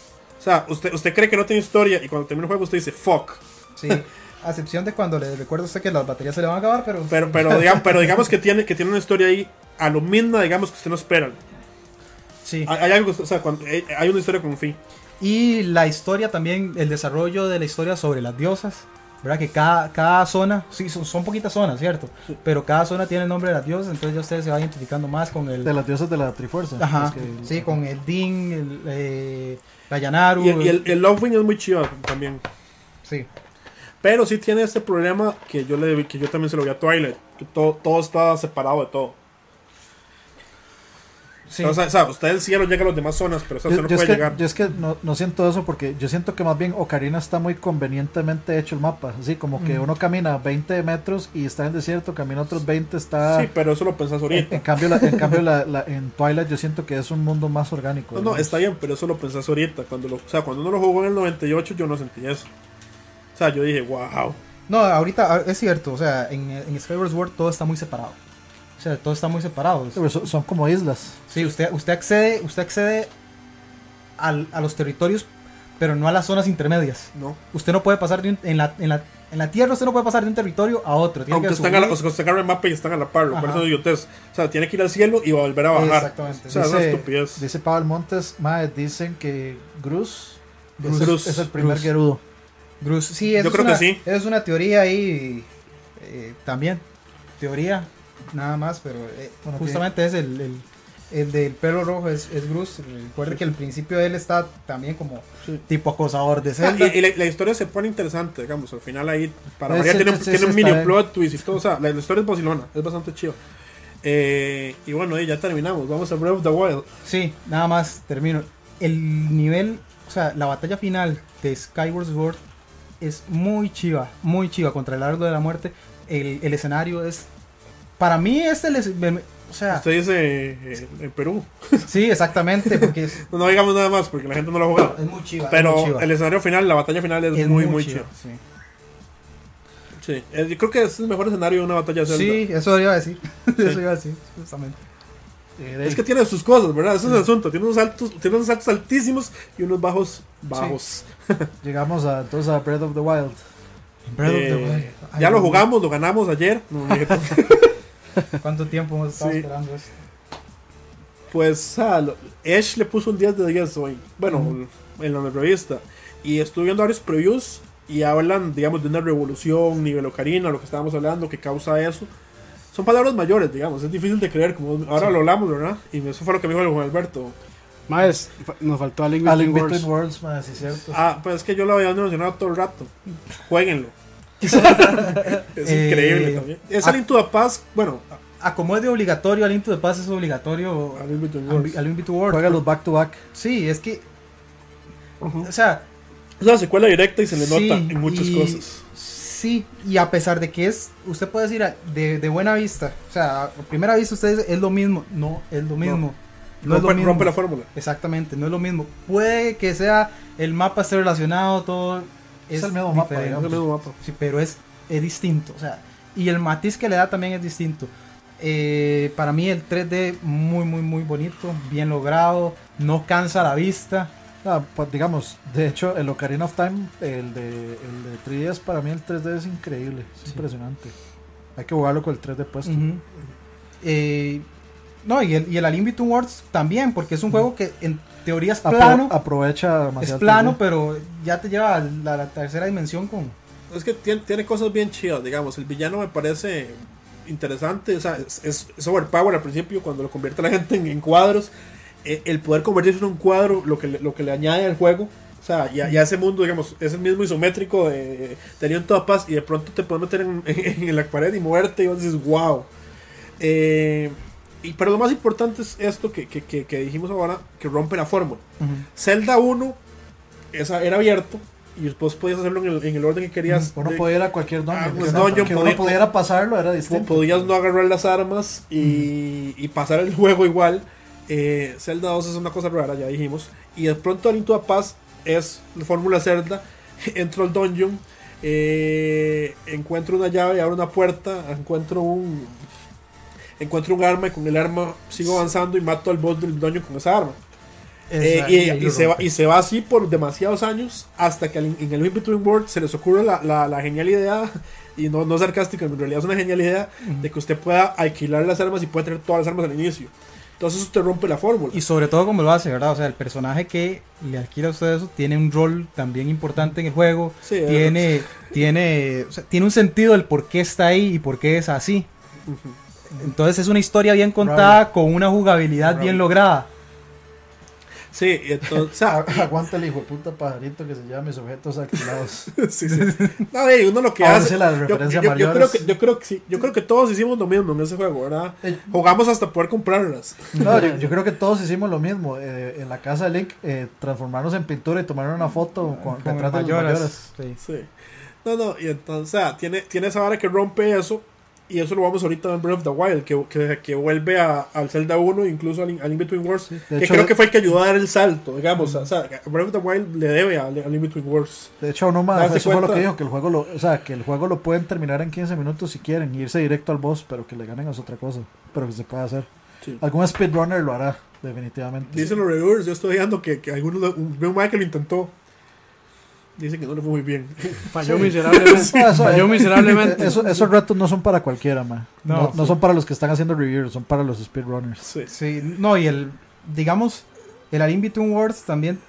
O sea, usted, usted cree que no tiene historia y cuando termina el juego usted dice fuck. Sí, a excepción de cuando le recuerdo a usted que las baterías se le van a acabar, pero... Pero, pero, digamos, pero digamos que tiene, que tiene una historia ahí a lo misma, digamos, que usted no espera. Sí. Hay, hay algo, o sea, cuando, hay, hay una historia con Fi. Y la historia también, el desarrollo de la historia sobre las diosas, ¿verdad? Que cada, cada zona, sí, son, son poquitas zonas, ¿cierto? Pero cada zona tiene el nombre de las diosas, entonces ya usted se va identificando más con el... De las diosas de la Trifuerza. Ajá, Es que- sí, con el Din, el, eh, la Yanaru. Y, y el, el Lovewing es muy chido también. Sí, Pero sí tiene este problema que yo le que yo también se lo vi a Twilight. Que todo, todo está separado de todo. Sí. O, sea, o sea, usted el cielo llega a las demás zonas, pero esa Yo, zona yo no es puede que, llegar. yo es que no, no siento eso porque yo siento que más bien Ocarina está muy convenientemente hecho el mapa. Así como que Ujú. uno camina 20 metros y está en el desierto, camina otros 20, está... Sí, pero eso lo pensás en, ahorita. en cambio, la- en, cambio la- la- en Twilight yo siento que es un mundo más orgánico. No, no, digamos. está bien, pero eso lo pensás ahorita. Cuando lo, o sea, cuando uno lo jugó en el 98, yo no sentí eso. O sea, yo dije, wow. No, ahorita ah, es cierto, o sea, en, en Skyward Sword todo está muy separado. O sea, todo está muy separado. Pero son, son como islas. Sí, usted, usted accede, usted accede al- a los territorios, pero no a las zonas intermedias. No. Usted no puede pasar de un- en, la, en, la, en la tierra, usted no puede pasar de un territorio a otro. Tiene Aunque que están a la, o sea, usted agarra el mapa y están a la par, eso digo, entonces, o sea, tiene que ir al cielo y volver a bajar. Exactamente. O sea, es Dice, estupidez. dice Pavel Montes, mae, dicen que Gruz, Gruz. es, Gruz. es el primer Gruz. Gerudo. Gruz, sí, eso Yo es creo que una- sí. Es una teoría ahí eh, también. Teoría, nada más, pero eh, Bueno, justamente es el, el, el del pelo rojo, es, es Gruz. Recuerde que al principio él está también como Sí. tipo acosador de Zelda. y, y la, la historia se pone interesante, digamos, al final ahí, para Sí, sí, tiene, sí, tiene sí, un mini plot twist y todo, o sea, la, la historia es vacilona, es bastante chido. Eh, y bueno, ya terminamos, vamos a Breath of the Wild. Sí, nada más termino. El nivel, o sea, la batalla final de Skyward Sword es muy chiva, muy chiva contra el árbol de la muerte. El, el escenario es, para mí es el, es- me- me- o sea, Usted dice eh, en Perú. sí, exactamente, porque es, No, no digamos nada más porque la gente no lo ha jugado. es muy chiva. es muy Pero chiva. el escenario final, la batalla final es, Es muy, muy chido. chiva, sí. Sí, eh, yo creo que es el mejor escenario de una batalla de Zelda. Sí, eso iba a decir. Eso iba a decir, justamente. Eh, Es que tiene sus cosas, ¿verdad? Ese es el asunto. Tiene unos, altos, tiene unos saltos altísimos y unos bajos bajos. Llegamos a, entonces a Breath of the Wild. Breath of the Eh, Wild. Ay, ya lo jugamos, lo ganamos ayer. No, dije, ¿Cuánto tiempo hemos estado Sí. esperando esto? Pues ah, Ash le puso un 10 de 10 hoy. Bueno, en la revista. Y estuve viendo varios previews y hablan, digamos, de una revolución, nivel Ocarina, lo que estábamos hablando, que causa eso. Son palabras mayores, digamos, es difícil de creer, como ahora lo hablamos, ¿verdad? Y eso fue lo que me dijo el Juan Alberto. Más, nos faltó a Link Between Worlds. Worlds, mae, sí, cierto. Ah, pues es que yo lo había mencionado todo el rato. Jueguenlo. es Eh, increíble también. Es ah. a Link to the Past, bueno, A como es de obligatorio, Al Into the Past es obligatorio. Al. Al Link Between Worlds. Juega los back to back. Sí, es que, Ujú. o sea, Es una secuela directa y se le Sí, nota en muchas y- cosas. Sí, y a pesar de que es, usted puede decir de, de buena vista, o sea, a primera vista usted dice, es lo mismo, no, es lo mismo. No, es lo rompe, mismo. rompe la fórmula. Exactamente, no es lo mismo. Puede que sea, el mapa esté relacionado, todo Es el mismo mapa. Es el mismo mapa. Sí, pero es, es distinto, o sea, y el matiz que le da también es distinto. Eh, para mí el 3D muy, muy, muy bonito, bien logrado, no cansa la vista. Ah, pues, digamos, de hecho, el Ocarina of Time, el de, el de 3DS, para mí el 3D es increíble, es impresionante. Hay que jugarlo con el 3D puesto. Eh, no, y el, y el A Link Between Worlds también, porque es un juego que en teoría es Apro- plano, aprovecha es demasiado plano, 3D. pero ya te lleva a la, la tercera dimensión con... Es que tiene, tiene cosas bien chidas, digamos. El villano me parece interesante. O sea, es, es, es overpower al principio cuando lo convierte la gente en, en cuadros. Eh, el poder convertirse en un cuadro, lo que le, lo que le añade al juego. O sea, ya, ya ese mundo, digamos, es el mismo isométrico de tenía paz y de pronto te puedes meter en, en- en la pared y moverte y vos dices, wow. Eh, y, pero lo más importante es esto que, que, que, que dijimos ahora, que rompe la fórmula. Zelda 1 esa, era abierto y después podías hacerlo en el, en el orden que querías. Uno De- podía ir a cualquier dungeon. Ah, pues dungeon que podía- uno pudiera pasarlo era distinto. Podías no agarrar las armas y, y pasar el juego igual. Eh, Zelda 2 es una cosa rara, ya dijimos. Y de pronto Link to Past es la fórmula Zelda. Entro al dungeon, eh, encuentro una llave, abro una puerta, encuentro un encuentro un arma y con el arma sigo avanzando y mato al boss del dungeon con esa arma. Eh, y, y se va, y se va así por demasiados años hasta que en el In Between World se les ocurre la, la- la genial idea, y no, no sarcástica, en realidad es una genial idea, de que usted pueda alquilar las armas y puede tener todas las armas al inicio. Entonces usted rompe la fórmula. Y sobre todo como lo hace, ¿verdad? O sea, el personaje que le alquila a usted eso tiene un rol también importante en el juego. Sí, tiene, tiene, o sea, tiene un sentido el por qué está ahí y por qué es así. Ujú. Entonces es una historia bien contada con una jugabilidad Bravo. bien lograda. Sí, y entonces, o sea, Aguanta el hijo de puta pajarito que se llama mis objetos alquilados. sí, sí. No, y uno lo que Ahora hace. sí la yo, referencia yo- yo creo que, yo creo que sí, yo creo que todos hicimos lo mismo en ese juego, ¿verdad? Eh, Jugamos hasta poder comprarlas. No, yo, yo creo que todos hicimos lo mismo. eh, en la casa de Link, eh, transformarnos en pintura y tomar una foto con, Con detrás de los mayores. Sí. Sí. No, no, y entonces, o sea, tiene, tiene esa vara que rompe eso. Y eso lo vamos ahorita en Breath of the Wild, que, que, que vuelve a, al Zelda 1, incluso al, al In Between. De que hecho, creo que fue el que ayudó a dar el salto, digamos. O sea, Breath of the Wild le debe al, al In Between Worlds. De hecho, no más, eso fue lo que dijo, que el juego lo, o sea, que el juego lo pueden terminar en 15 minutos si quieren, y irse directo al boss, pero que le ganen es otra cosa, pero que se puede hacer. Sí. Algún speedrunner lo hará, definitivamente. Dicen los reviewers, yo estoy viendo que, que algunos, un, veo un man que lo intentó. Dice que no le fue muy bien. Falló miserablemente. Eso- Falló miserablemente. eso- esos retos no son para cualquiera, man. No, No, son para los que están haciendo reviews, son para los speedrunners. Sí. Sí, no, y el, digamos, el A Link Between Worlds también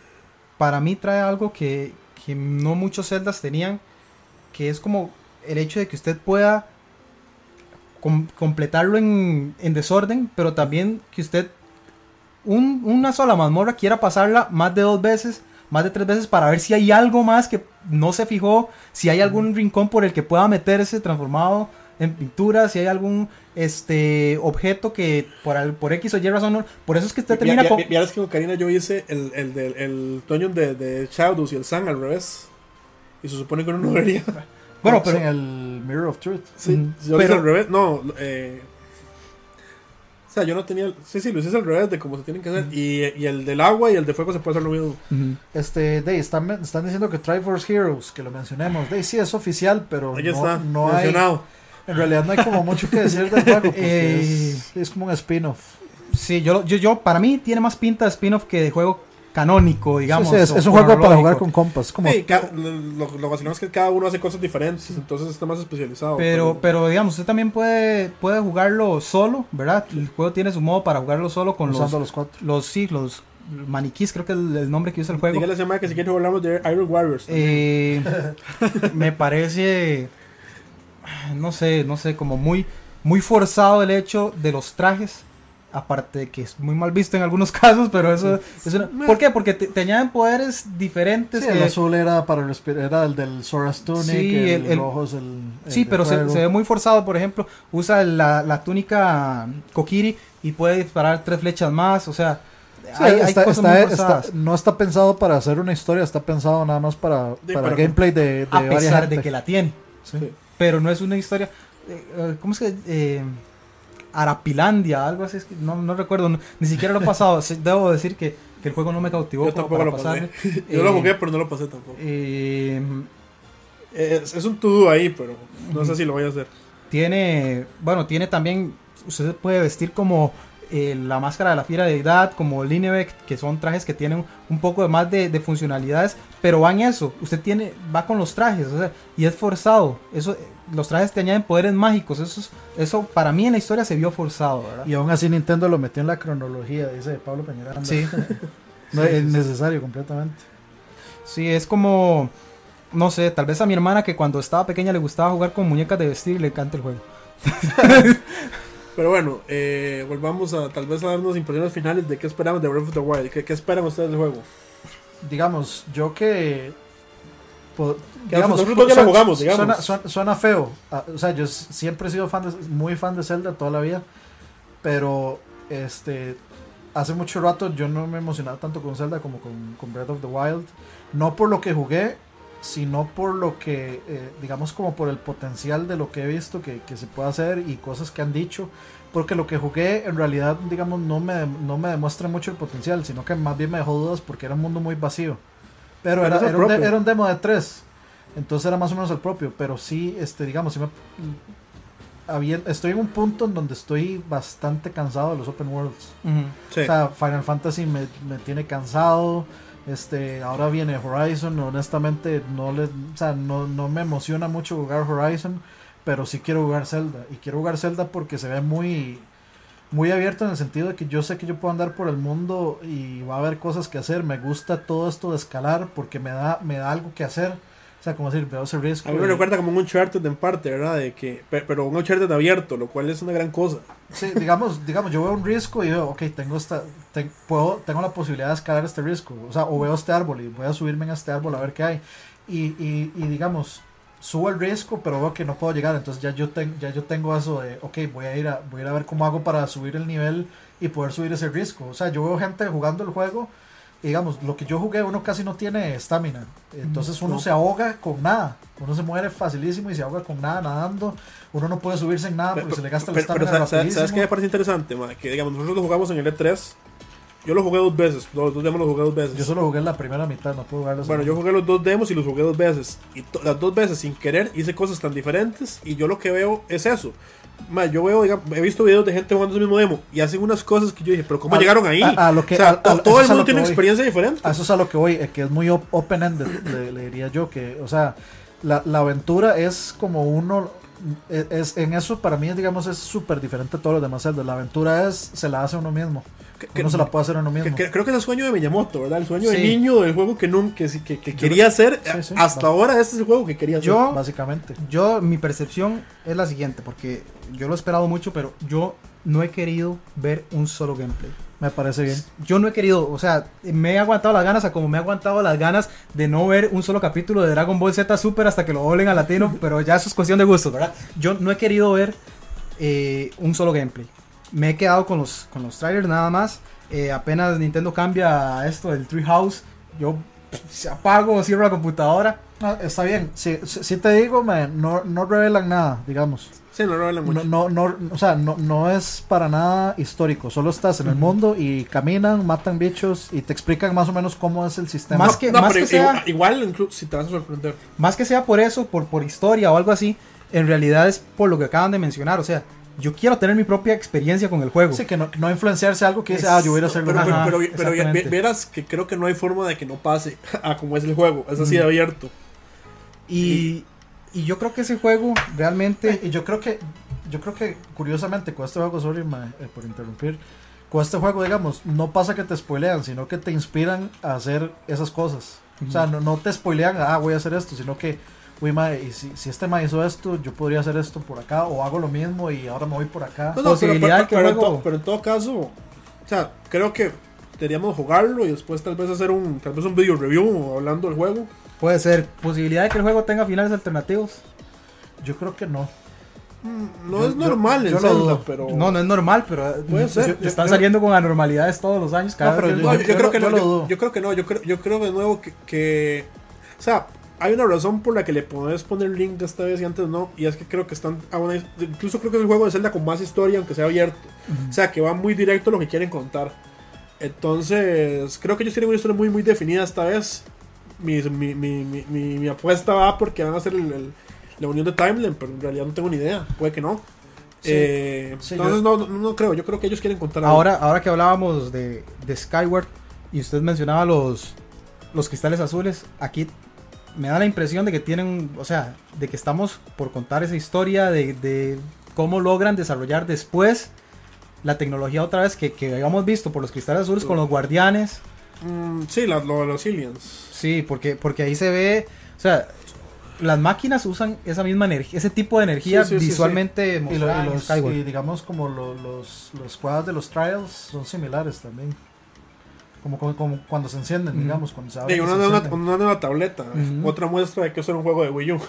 para mí trae algo que, que no muchos Zeldas tenían, que es como el hecho de que usted pueda com- completarlo en, en desorden, pero también que usted un- una sola mazmorra quiera pasarla más de dos veces, más de tres veces para ver si hay algo más que no se fijó, si hay algún rincón por el que pueda meterse transformado en pintura, si hay algún este objeto que por, al- por X o Y razón, no- por eso es que usted termina Ya, con... ya, ves que con Karina yo hice el, el, del el Dungeon de, de Shadows y el Sun al revés. Y se supone que uno no debería. Bueno, Pero en el Mirror of Truth. Sí, yo Pero- al revés. No, eh, o sea, yo no tenía. el- Sí, sí, lo hice al revés de cómo se tienen que hacer. Y, y el del agua y el de fuego se puede hacer lo mismo. Este, Dey, están, están diciendo que Triforce Heroes, que lo mencionemos. Dey, sí, es oficial, pero Ahí no, está, no hay. mencionado. En realidad no hay como mucho que decir del juego, Eh. es, es como un spin-off. Sí, yo, yo, yo, para mí tiene más pinta de spin-off que de juego canónico, digamos. Sí, sí, es, un juego para jugar con compas. Como, Sí, lo, lo vacilón es que cada uno hace cosas diferentes. Entonces está más especializado. Pero, pero digamos, usted también puede, puede jugarlo solo, ¿verdad? El juego tiene su modo para jugarlo solo con usando los, los cuatro. los, sí, los maniquís, creo que es el, el nombre que usa el juego. Dígale a que si quiere hablamos de Iron Warriors. Eh, me parece, no sé, no sé, como muy, muy forzado el hecho de los trajes. Aparte de que es muy mal visto en algunos casos, pero eso es una- ¿Por qué? Porque te, te añaden poderes diferentes. Sí, que- el azul era para el respi- era el del Sora's Tunic, Sí, el, el- el- rojo es el, el Sí, pero se, ve muy forzado, por ejemplo, usa la, la túnica Kokiri y puede disparar tres flechas más, o sea, Sí, hay, está- forzadas. no está pensado para hacer una historia, está pensado nada más para, Sí, para pero- gameplay de, de a varias pesar gente. de que la tiene, Sí. Sí. pero no es una historia, eh, eh, ¿cómo es que? Eh, Arapilandia, algo así, es que no, no recuerdo, no- ni siquiera lo he pasado, debo decir que, que el juego no me cautivó Yo tampoco para lo pasarlo. pasé. Yo lo Eh, jugué, pero no lo pasé tampoco. eh, Es, es un to-do ahí, pero no sé si lo voy a hacer. tiene, bueno, tiene también usted se puede vestir como eh, la máscara de la fiera de edad, como Linebeck, que son trajes que tienen un poco de más de, de funcionalidades, pero va en eso, usted tiene, va con los trajes, o sea, y es forzado, eso, los trajes te añaden poderes mágicos, eso, es- eso para mí en la historia se vio forzado, ¿verdad? Y aún así Nintendo lo metió en la cronología, dice Pablo Peñaranda. Sí. No, es necesario completamente. Sí, es como, no sé, tal vez a mi hermana que cuando estaba pequeña le gustaba jugar con muñecas de vestir y le encanta el juego. Pero bueno, eh, volvamos a tal vez a darnos impresiones finales de qué esperamos de Breath of the Wild. ¿Qué, qué esperan ustedes del juego? Digamos, yo que... Que nosotros lo jugamos, digamos. Suena, suena- suena feo. Ah, O sea, yo siempre he sido fan de- muy fan de Zelda toda la vida. Pero este hace mucho rato yo no me emocionaba tanto con Zelda como con, con Breath of the Wild. No por lo que jugué, sino por lo que, eh, digamos, como por el potencial de lo que he visto que, que se puede hacer y cosas que han dicho. Porque lo que jugué en realidad, digamos, no me, no me demuestra mucho el potencial, sino que más bien me dejó dudas porque era un mundo muy vacío. Pero, Pero era, era, un de- era un demo de 3. Entonces era más o menos el propio. Pero sí, este, digamos, sí me, había- estoy en un punto en donde estoy bastante cansado de los open worlds. Sí. O sea, Final Fantasy me, me tiene cansado. Este, ahora viene Horizon. Honestamente, no, le, o sea, no, no me emociona mucho jugar Horizon. Pero sí quiero jugar Zelda. Y quiero jugar Zelda porque se ve muy, muy abierto en el sentido de que yo sé que yo puedo andar por el mundo y va a haber cosas que hacer. Me gusta todo esto de escalar porque me da, me da algo que hacer. O sea, como decir, veo ese riesgo. A mí me y- recuerda como un Uncharted en parte, ¿verdad? De que, pe- pero un Uncharted abierto, lo cual es una gran cosa. Sí, digamos, digamos, yo veo un risco y veo, ok, tengo esta, ten- puedo, tengo la posibilidad de escalar este risco, o sea, o veo este árbol y voy a subirme en este árbol a ver qué hay. Y, y, y digamos, subo el riesgo, pero veo que no puedo llegar, entonces ya yo, ten- ya yo tengo eso de, ok, voy a, ir a, voy a ir a ver cómo hago para subir el nivel y poder subir ese riesgo. O sea, yo veo gente jugando el juego, y digamos, lo que yo jugué, uno casi no tiene estamina, entonces uno No. se ahoga con nada, uno se muere facilísimo y se ahoga con nada nadando, uno no puede subirse en nada porque Pero, se le gasta la pero- pero estamina ¿sabes- ¿sabes, ¿sabes rapidísimo. qué me parece interesante? ma? Que digamos, nosotros lo jugamos en el E3. Yo lo jugué dos veces, los dos demos los jugué dos veces. Yo solo jugué la primera mitad, no puedo jugar la Bueno, yo jugué los dos demos y los jugué dos veces. Y las dos veces sin querer hice cosas tan diferentes. Y yo lo que veo es eso. Ma, yo veo, digamos, he visto videos de gente jugando ese mismo demo y hacen unas cosas que yo dije, pero ¿cómo A- llegaron ahí? a- a lo que- o sea, todo el mundo tiene voy. experiencia diferente. A eso es a lo que voy, que es muy op- open-ended, le, le diría yo, que, o sea, la, la aventura es como uno, es, es- en eso para mí, digamos, es súper diferente a todos los demás. La aventura es, se la hace uno mismo, Que- uno se la puede hacer uno que- mismo. que- creo que es el sueño de Miyamoto, ¿verdad? El sueño de niño del juego que, nunca, que, sí- que- que quería hacer. Sí, sí. Hasta ahora este es el juego que quería hacer. Yo- Básicamente. Yo, mi percepción es la siguiente, porque yo lo he esperado mucho, pero yo no he querido ver un solo gameplay. Me parece bien. Yo no he querido, o sea, me he aguantado las ganas, a como me he aguantado las ganas de no ver un solo capítulo de Dragon Ball Z Super hasta que lo doblen a latino, pero ya eso es cuestión de gustos, ¿verdad? Yo no he querido ver eh, un solo gameplay. Me he quedado con los, con los trailers nada más. Eh, apenas Nintendo cambia esto del Treehouse, yo se apago, cierro la computadora. Ah, está bien, si, si, te digo, me, no, no revelan nada, digamos. Sí, no revelan mucho. No, no, no, o sea, no, no es para nada histórico, solo estás en el mundo y caminan, matan bichos y te explican más o menos cómo es el sistema. Más que- No, más pero que igual, sea- igual inclu- si te vas a sorprender. Más que sea por eso, por, por historia o algo así, en realidad es por lo que acaban de mencionar. O sea, yo quiero tener mi propia experiencia con el juego. Sí, que no, no influenciarse algo que dice, Es- ah, yo voy a hacerlo. Pero, pero, pero, verás que creo que no hay forma de que no pase a como es el juego. Es así de abierto. Y, y yo creo que ese juego realmente... y yo creo que, yo creo que curiosamente con este juego, sorry ma, eh, por interrumpir, con este juego, digamos, no pasa que te spoilean, sino que te inspiran a hacer esas cosas. O sea, no, no te spoilean, ah, voy a hacer esto, sino que, uy, ma, y si, si este ma hizo esto, yo podría hacer esto por acá, o hago lo mismo y ahora me voy por acá. No, no, Posibilidad pero, que pero, en to- pero en todo caso, o sea, creo que deberíamos jugarlo y después tal vez hacer un, tal vez un video review hablando del juego. Puede ser posibilidad de que el juego tenga finales alternativos. Yo creo que no. Mm, No Yo- es yo- normal en yo lo Zelda, pero... No, no es normal, pero eh, Puede ser. yo- Yo- están yo- saliendo con anormalidades todos los años. Cada No, pero vez que- No, yo, yo- yo creo yo que no, yo yo, yo creo que no, yo creo, yo creo de nuevo que, que- o sea, hay una razón por la que le podés poner link esta vez y antes no, y es que creo que están, a una- incluso creo que es el juego de Zelda con más historia, aunque sea abierto, o sea, que va muy directo a lo que quieren contar. Entonces, creo que ellos tienen una historia muy, muy definida esta vez. Mi, mi, mi, mi, apuesta va porque van a hacer el- el- la unión de Timeline, pero en realidad no tengo ni idea, puede que no. Eh, Sí, entonces yo- no, no, no creo, yo creo que ellos quieren contar algo. Ahora, ahora que hablábamos de, de Skyward y usted mencionaba los, los cristales azules, aquí me da la impresión de que tienen, o sea, de que estamos por contar esa historia de, de cómo logran desarrollar después la tecnología otra vez que, que habíamos visto por los cristales azules con los guardianes. Mm, sí, la- lo de los aliens. Sí, porque, porque ahí se ve, o sea, las máquinas usan esa misma energía, ese tipo de energía Sí, sí, sí, visualmente Y, lo- y los, Skyward. y digamos como lo- los, los cuadros de los trials son similares también. Como, como, como cuando se encienden, digamos, cuando se abren. una, se nueva, una nueva tableta. Otra muestra de que eso era un juego de Wii U.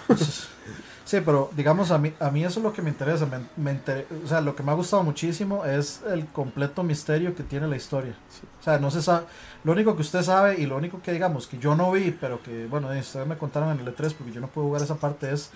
Sí, pero digamos, a mí, a mí eso es lo que me interesa. Me, me inter- o sea, lo que me ha gustado muchísimo es el completo misterio que tiene la historia. O sea, no se sabe. Lo único que usted sabe y lo único que digamos que yo no vi, pero que, bueno, ustedes me contaron en el E3 porque yo no puedo jugar esa parte, es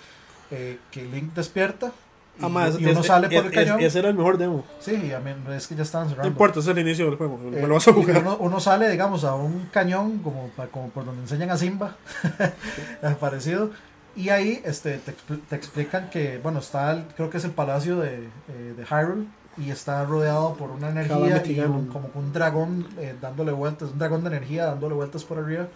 eh, que Link despierta y, y uno es- sale por es- el cañón. es- ese era el mejor demo. Sí, a mí es que ya estaban No cerrando. importa, es el inicio del juego. Eh, Me lo vas a jugar. Uno, uno sale, digamos, a un cañón, como, como por donde enseñan a Simba, parecido. Y ahí este, te, te explican que, bueno, está, el- creo que es el palacio de, eh, de Hyrule. Y está rodeado por una energía y un- como un dragón eh, dándole vueltas, un dragón de energía dándole vueltas por arriba.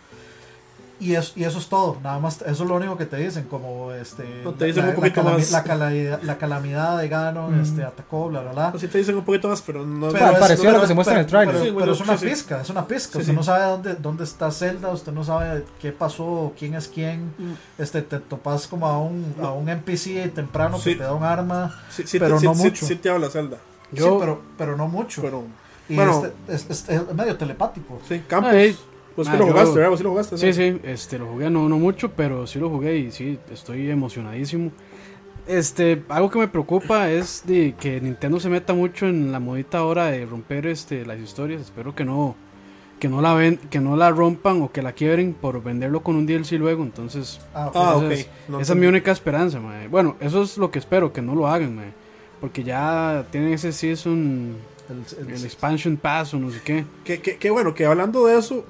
Y, es, y eso es todo, nada más, eso es lo único que te dicen, como este, No, te dicen la, un poquito la calami- más. la calamidad, la calamidad de Ganon Mm. este, atacó, bla, bla, bla. Así te dicen un poquito más, pero no Pero es- pareció a lo que se muestra en el pero- tráiler. Pero, Sí, pero bueno, es una sí, sí. pizca, es una pizca. Sí, usted sí. no sabe dónde, dónde está Zelda, usted no sabe qué pasó, quién es quién. Mm. Este, te topas como a un, a un NPC temprano Sí. que te da un arma. Sí, sí Pero te, no sí- mucho. Sí, sí te habla Zelda. Yo- Sí, pero, pero no mucho. Pero, y bueno. este, es, es- es medio telepático. sí, Campos. Ay, pues que lo jugaste, ¿verdad? Vos sí lo jugaste. Sí, ¿no? sí, este, lo jugué no, no mucho, pero sí lo jugué y sí, estoy emocionadísimo. Este, algo que me preocupa es de que Nintendo se meta mucho en la modita ahora de romper este las historias. Espero que no que no la ven, que no la rompan o que la quiebren por venderlo con un DLC luego, entonces Ah, ok. Ah, ok. Entonces, No esa es mi única esperanza, mae. Bueno, eso es lo que espero, que no lo hagan, mae. Porque ya tienen ese season, El- el- el expansion pass o no sé qué. Que, que, que bueno, que hablando de eso,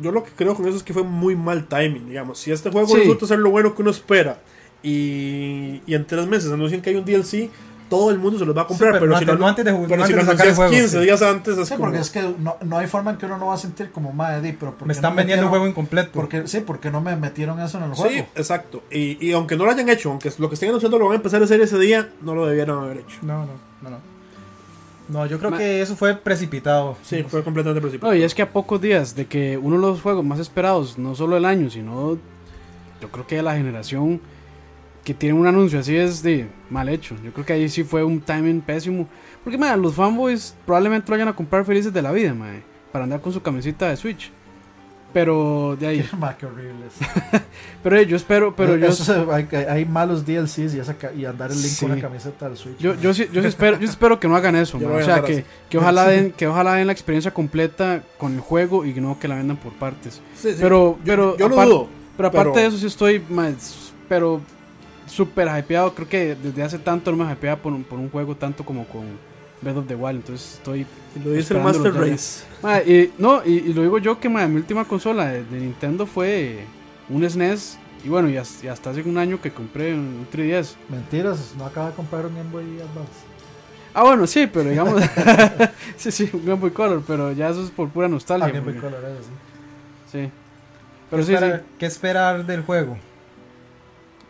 yo lo que creo con eso es que fue muy mal timing, digamos. Si este juego Sí. resulta ser lo bueno que uno espera y, y en tres meses anuncian que hay un DLC, todo el mundo se los va a comprar. Sí, pero, no si antes- no, no antes de ju- pero no si antes lo de sacar el anuncias juego, 15 sí. días antes, es Sí, como... porque es que no, no hay forma en que uno no va a sentir como madre, pero ¿por Me están no vendiendo metieron- juego incompleto. Porque, sí, porque no me metieron eso en el Sí, juego. exacto. Y, y aunque no lo hayan hecho, aunque lo que estén anunciando lo van a empezar a hacer ese día, no lo debieron haber hecho. No, no, no, no. No, yo creo Ma- que eso fue precipitado. Sí, fue completamente precipitado. No, y es que a pocos días de que uno de los juegos más esperados, no solo el año, sino yo creo que de la generación que tiene un anuncio así es de mal hecho. Yo creo que ahí sí fue un timing pésimo. Porque, man, los fanboys probablemente lo vayan a comprar felices de la vida, man, para andar con su camiseta de Switch. Pero de ahí. Ma, qué horribles. Pero eh, yo espero, pero yo, hay, hay malos DLCs y, esa, y andar el link Sí. con una camiseta del Switch. yo, yo, sí, yo espero, yo espero que no hagan eso, man. O sea, que, que ojalá den, que ojalá den la experiencia completa con el juego y no que la vendan por partes. Sí, sí. Pero, Yo- pero, yo, lo dudo. pero aparte pero- de eso sí estoy más, pero súper hypeado. Creo que desde hace tanto no me hypeaba por, un- por un juego tanto como con Breath of the Wild. Entonces estoy... Y lo dice el Master. Race. Ma, y, no, y, y lo digo yo que ma, mi última consola de, de Nintendo fue un SNES. Y bueno, y hasta, y hasta hace un año que compré un 3DS. Mentiras, no acaba de comprar un Game Boy Advance. Ah, bueno, sí, pero digamos... sí, sí, un Game Boy Color, pero ya eso es por pura nostalgia. Ah, Game Boy Color, eso sí. sí. Pero ¿Qué, sí, sí. ¿Qué esperar del juego?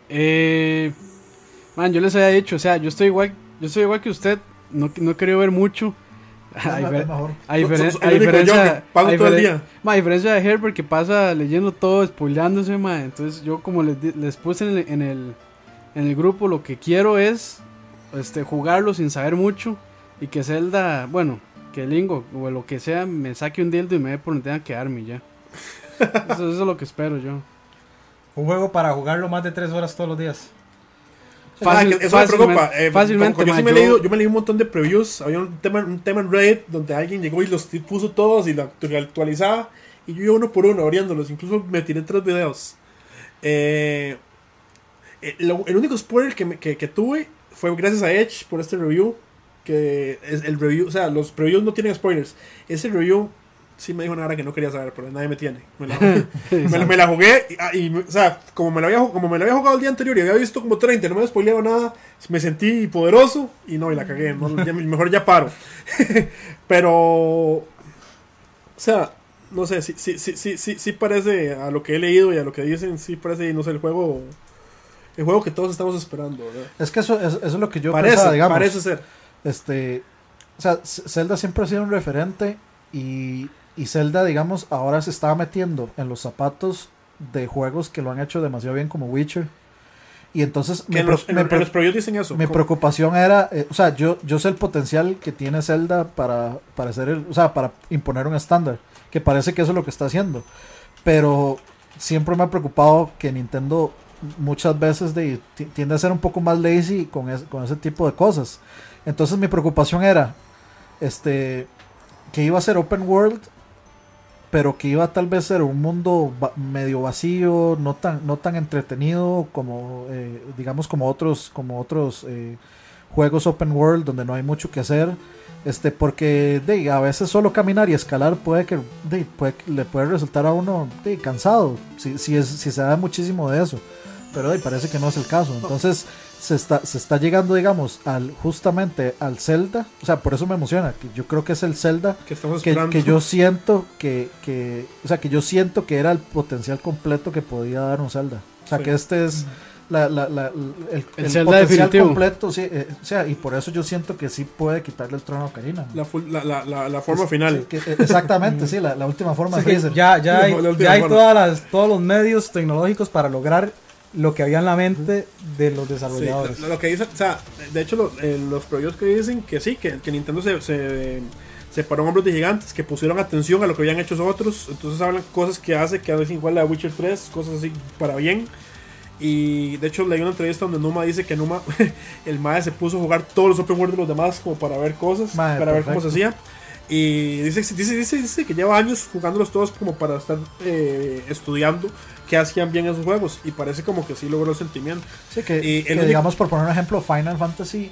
Eh, man, yo les había dicho, o sea, yo estoy igual, yo estoy igual que usted, no, no he querido ver mucho. A, difer- diferen- diferencia, pago a todo el diferen- día. ma, a diferencia de Herbert que pasa leyendo todo, spoileándose, ma, entonces yo como les, les puse en el, en el en el grupo, lo que quiero es este jugarlo sin saber mucho y que Zelda, bueno, que Lingo o lo que sea me saque un dildo y me dé por donde tenga que darme ya. Eso, eso es lo que espero yo. Un juego para jugarlo más de tres horas todos los días. Fácil- Ah, eso me preocupa. Eh, fácilmente, yo, sí me yo- leído, yo me leí un montón de previews. Había un tema, un tema en Reddit donde alguien llegó y los puso todos y lo actu- actualizaba. Y yo iba uno por uno abriéndolos. Incluso me tiré tres videos. Eh, eh, el único spoiler que, me- que, que tuve fue gracias a Edge por este review. Que es el review, o sea, los previews no tienen spoilers. Ese review sí me dijo una hora que no quería saber, pero nadie me tiene. Me la, me la- me la jugué y, ah, y o sea, como me, la había, como me la había jugado el día anterior y había visto como 30, no me spoileaba nada, me sentí poderoso y no, y la cagué. no, ya- mejor ya paro. pero, o sea, no sé, sí, sí, sí, sí, sí, sí parece a lo que he leído y a lo que dicen, sí parece, no sé, el juego, el juego que todos estamos esperando, ¿verdad? Es que eso, es- eso es lo que yo parece, pensaba, digamos. parece ser. Este, o sea, Zelda siempre ha sido un referente y, y Zelda, digamos, ahora se estaba metiendo en los zapatos de juegos que lo han hecho demasiado bien como Witcher. Y entonces mi, en los- los dicen eso. mi preocupación era, eh, o sea, yo, yo sé el potencial que tiene Zelda para, para hacer el, o sea, para imponer un estándar, que parece que eso es lo que está haciendo. Pero siempre me ha preocupado que Nintendo muchas veces de, ti- tiende a ser un poco más lazy con, es- con ese tipo de cosas. Entonces mi preocupación era este que iba a ser open world, pero que iba a tal vez ser un mundo medio vacío, no tan, no tan entretenido como eh, digamos como otros, como otros eh, juegos open world donde no hay mucho que hacer. Este, porque de, a veces solo caminar y escalar puede que de, puede le puede resultar a uno de, cansado si, si, es, si se da muchísimo de eso. Pero parece que no es el caso. Entonces se está, se está llegando, digamos, al justamente al Zelda. O sea, por eso me emociona. Que yo creo que es el Zelda que estamos que, que yo siento que, que, o sea, que yo siento que era el potencial completo que podía dar un Zelda. O sea, Sí. que este es la, la, la- el, el Zelda potencial definitivo. completo, sí, eh, o sea, y por eso yo siento que sí puede quitarle el trono a Karina. la, full- la, la, la, la forma Sí, final. que- eh, exactamente, sí, la, la última forma Sí, ya, ya hay, ya hay todas las, todos los medios tecnológicos para lograr lo que había en la mente de los Sí, desarrolladores. lo, lo que dicen, o sea, de hecho, lo- eh, los previews que dicen que sí, que, que Nintendo se, se, se paró en hombros de gigantes, que pusieron atención a lo que habían hecho otros. Entonces hablan cosas que hace que a veces igual a Witcher 3, cosas así para bien. Y de hecho leí una entrevista donde Numa dice que Numa, el MAE se puso a jugar todos los open world de los demás como para ver cosas, Mae, para ver cómo se perfecto. hacía. Y dice, dice, dice, dice que lleva años jugándolos todos como para estar eh, estudiando qué hacían bien esos juegos. Y parece como que sí logró el sentimiento. Sí, que, Y el que único- digamos, por poner un ejemplo, Final Fantasy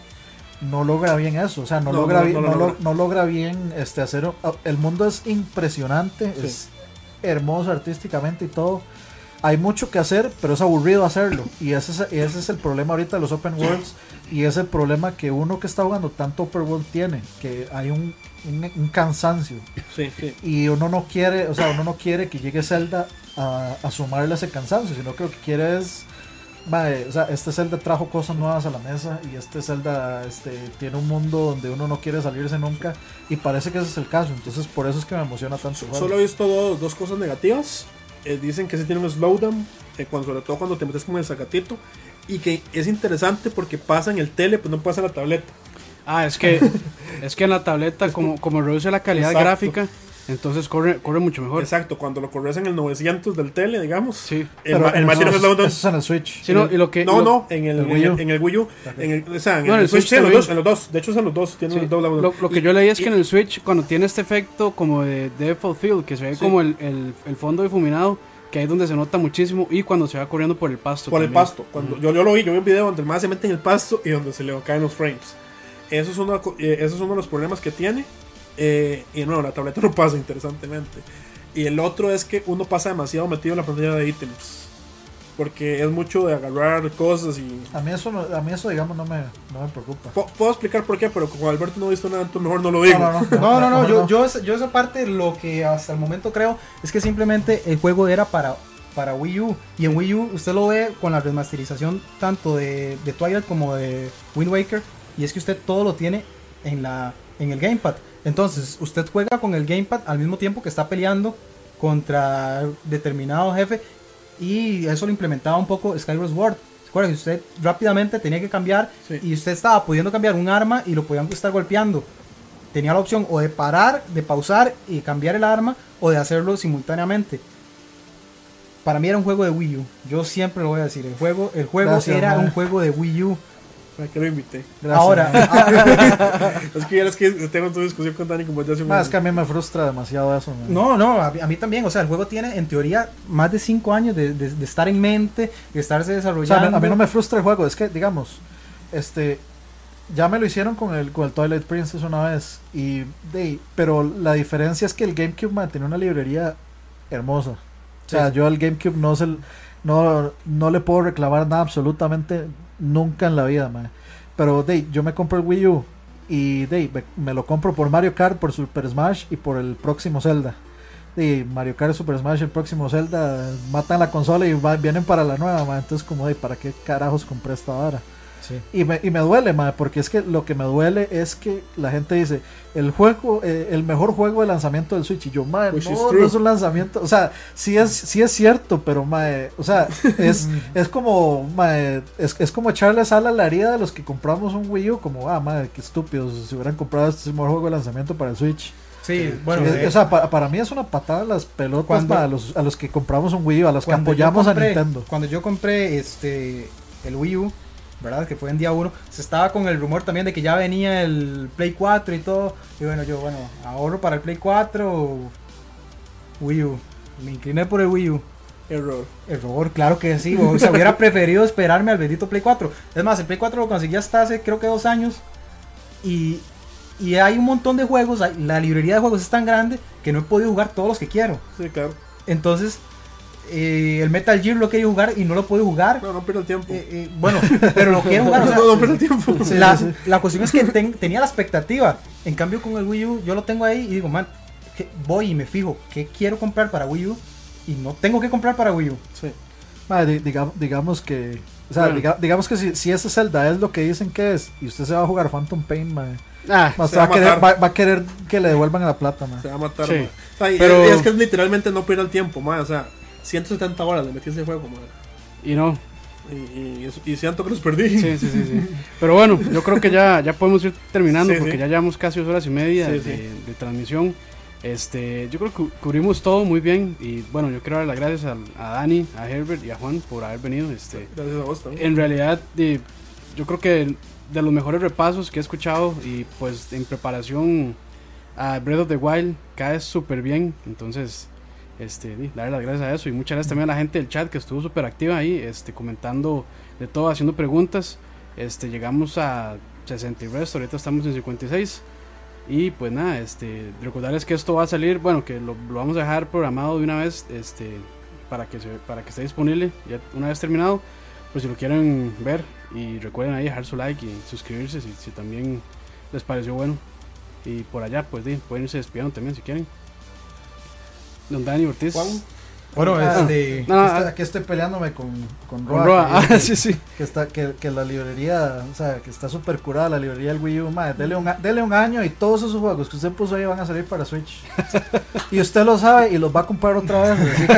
no logra bien eso, o sea, no, No, logra no, bien, no no, lo lo- logra. bien este hacer un- el mundo es impresionante, Sí. es hermoso artísticamente y todo. Hay mucho que hacer, pero es aburrido hacerlo. Y ese es, y ese es el problema ahorita de los open worlds. Y es el problema que uno que está jugando tanto open world tiene, que hay un, un, un cansancio. Sí, sí. Y uno no quiere, o sea, uno no quiere que llegue Zelda a, a sumarle ese cansancio, sino que lo que quiere es, mae, o sea, este Zelda trajo cosas nuevas a la mesa y este Zelda este, tiene un mundo donde uno no quiere salirse nunca y parece que ese es el caso, entonces por eso es que me emociona tanto. juego. Solo he visto dos, dos cosas negativas. Eh, dicen que se tiene un slowdown, eh, cuando, sobre todo cuando te metes con el sacatito. Y que es interesante porque pasa en el tele, pues no pasa en la tableta. Ah, es que, es que en la tableta, como, como reduce la calidad Exacto. gráfica, entonces corre, corre mucho mejor. Exacto, cuando lo corres en el 900 del tele, digamos. Sí. El, Pero el ma eso, tiene es en el Switch. Sí, no, y lo que, No, lo- no, en el, el en Wii U. el, en el Wii U. En el, o sea, en No, en el, el Switch, Switch sí, en los dos, en los dos. De hecho, son los dos. Tienen Sí. el doble Lo, lo que Y- yo leí es que y- en el Switch, cuando tiene este efecto como de of Field, que se ve Sí. como el, el, el fondo difuminado, que ahí es donde se nota muchísimo, y cuando se va corriendo por el pasto. Por el también. pasto. Cuando, yo, yo lo vi, yo vi un video donde el más se mete en el pasto y donde se le caen los frames. Eso es uno, eh, eso es uno de los problemas que tiene. Eh, y no, la tableta no pasa, interesantemente. Y el otro es que uno pasa demasiado metido en la pantalla de ítems. Porque es mucho de agarrar cosas y... A mí eso, no- a mí eso digamos, no me, no me preocupa. Puedo explicar por qué, pero como Alberto no ha visto nada, entonces mejor no lo digo. No, no, no. No, no, no, yo, yo, esa- yo esa parte lo que hasta el momento creo es que simplemente el juego era para, para Wii U. Y en Wii U usted lo ve con la remasterización tanto de, de Twilight como de Wind Waker. Y es que usted todo lo tiene en, la, en el Gamepad. Entonces usted juega con el Gamepad al mismo tiempo que está peleando contra determinado jefe. Y eso lo implementaba un poco Skyward Sword. ¿Se acuerdan? Usted rápidamente tenía que cambiar Sí. y usted estaba pudiendo cambiar un arma y lo podían estar golpeando tenía la opción o de parar, de pausar y cambiar el arma o de hacerlo simultáneamente. Para mí era un juego de Wii U. Yo siempre lo voy a decir. El juego, el juego Gracias, era un juego de Wii U. ¿Para qué lo invité? Gracias, Ahora, ah, Es que ya es que tengo tu discusión con Dani como ya hace un Ma, es que a mí me frustra demasiado eso. man. no, no, a, mí- a mí también. O sea, el juego tiene en teoría más de 5 años de, de- de estar en mente, de estarse O sea, a desarrollando. mí, no me frustra el juego, es que, digamos, este, ya me lo hicieron con el, con el Twilight Princess una vez. Y de, pero la diferencia es que el GameCube man, tenía una librería hermosa. O sea, Sí. yo al GameCube no, se, no, no le puedo reclamar nada absolutamente nunca en la vida, man. Pero de, yo me compro el Wii U y de, me, lo compro por Mario Kart, por Super Smash y por el próximo Zelda. De Mario Kart, Super Smash, el próximo Zelda, matan la consola y va- vienen para la nueva, man. Entonces, como de, ¿para qué carajos compré esta vara? Sí. Y me, y me duele, ma, porque es que lo que me duele es que la gente dice, el juego, eh, el mejor juego de lanzamiento del Switch. Y yo, ma, Which is no, no es un lanzamiento. O sea, sí es, sí es cierto, pero, ma, eh, o sea, es, es como, ma, eh, es, es como echarle sal a la herida de los que compramos un Wii U, como, ah, ma, qué estúpidos, si hubieran comprado este es el mejor juego de lanzamiento para el Switch. Sí, bueno, Es- eh, o sea, pa- para mí es una patada las pelotas Cuando- ma, a, los, a los que compramos un Wii U, a los que apoyamos compré- a Nintendo. Cuando yo compré este el Wii U, ¿verdad? Que fue en día 1, se estaba con el rumor también de que ya venía el Play 4 y todo. Y bueno, yo, bueno, ahorro para el Play 4 o Wii U. Me incliné por el Wii U. Error. Error, claro que sí. O sea, hubiera preferido esperarme al bendito Play 4. Es más, el Play 4 lo conseguí hasta hace creo que dos años. Y, y hay un montón de juegos. La librería de juegos es tan grande que no he podido jugar todos los que quiero. Sí, claro. Entonces, eh, el Metal Gear lo quería jugar y no lo puedo jugar. No, no pierda el tiempo. Eh, eh, bueno, pero lo quiero jugar. o no, sea, no, no pierda el tiempo. La, la cuestión es que ten- tenía la expectativa. En cambio, con el Wii U, yo lo tengo ahí y digo, man, que voy y me fijo qué quiero comprar para Wii U y no tengo que comprar para Wii U. Sí. Ma, di- diga- digamos que. O sea, Bueno. diga- digamos que si, si ese Zelda es lo que dicen que es y usted se va a jugar Phantom Pain, ma, Ah, va, va a a querer, va, va a querer que le devuelvan la plata, ma. Se va a matar, Sí. O sea, Pero- y es que es literalmente no pierda el tiempo, ma. O sea, 170 horas le metí a ese juego, ma. y no. Y, y, y siento que los perdí. Sí, sí, sí, sí. Pero bueno, yo creo que ya, ya podemos ir terminando Sí, porque sí. ya llevamos casi dos horas y media de, transmisión. Este, yo creo que cu- cubrimos todo muy bien y bueno, yo quiero dar las gracias a, a Dani, a Herbert y a Juan por haber venido. Este, Gracias a vos también. en realidad, yo creo que de los mejores repasos que he escuchado y pues en preparación a Breath of the Wild cae súper bien. Entonces, este, darle las gracias a eso y muchas gracias también a la gente del chat que estuvo súper activa ahí, este, comentando de todo, haciendo preguntas. Este, llegamos a 60 y resto, ahorita estamos en 56. Y pues nada, este, recordarles que esto va a salir, bueno, que lo, vamos a dejar programado de una vez, este, para que para que esté disponible una vez terminado. Pues si lo quieren ver y recuerden ahí dejar su like y suscribirse si, si también les pareció bueno. Y por allá, pues pueden irse despidiendo también si quieren. Don Dani Ortiz. Juan. Bueno, Ah, este. No, Aquí, ah, estoy, aquí estoy peleándome con, con con Roa, Roa. que, Ah, sí, sí. que está, que, que la librería, o sea, que está súper curada la librería del Wii U, ma, dele un, a- dele un año y todos esos juegos que usted puso ahí van a salir para Switch. y usted lo sabe y los va a comprar otra vez, así que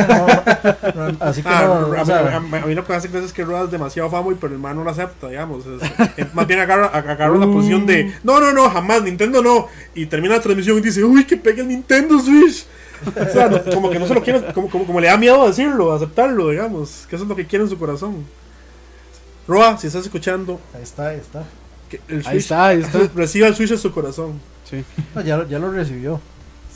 no, no- así que Ah, no, a, mí, sea, a mí- a mí lo que me hace creer es que Roa es demasiado famoso, pero el man no lo acepta, digamos. Es- es- más bien agarra, agarra la posición de no, no, no, jamás, Nintendo no. Y termina la transmisión y dice, uy, que pegue el Nintendo Switch. O sea, no, como que no se lo quiere, como, como, como le da miedo decirlo, aceptarlo, digamos. Que eso es lo que quiere en su corazón. Roa, si estás escuchando, ahí está, ahí está. que el Ahí Switch, está, ahí está. reciba el Switch en su corazón. Sí. No, ya, lo- ya lo recibió.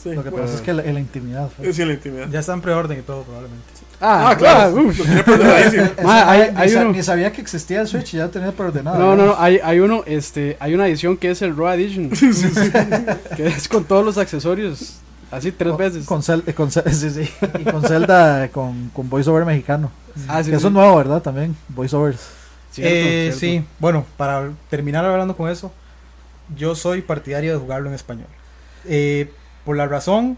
Sí, Lo que bueno, pasa es que la- en la intimidad. fue. es en la intimidad. Ya está en preorden y todo, probablemente. Ah, Ah, claro. uf. Preparadísimo. Ese Ma, ma hay- ni, hay uno- ni sabía que existía el Switch y ya tenía preordenado. No, no, no, hay, hay uno, este, hay una edición que es el Raw Edition. que es con todos los accesorios. Así tres Con- veces. Con, Zel- eh, con sí, sí. Y con Zelda con, con voiceover mexicano. ah, sí, que eso es nuevo, ¿verdad? También, voiceovers. Cierto, Eh, cierto. sí, bueno, para terminar hablando con eso, yo soy partidario de jugarlo en español. Eh, por la razón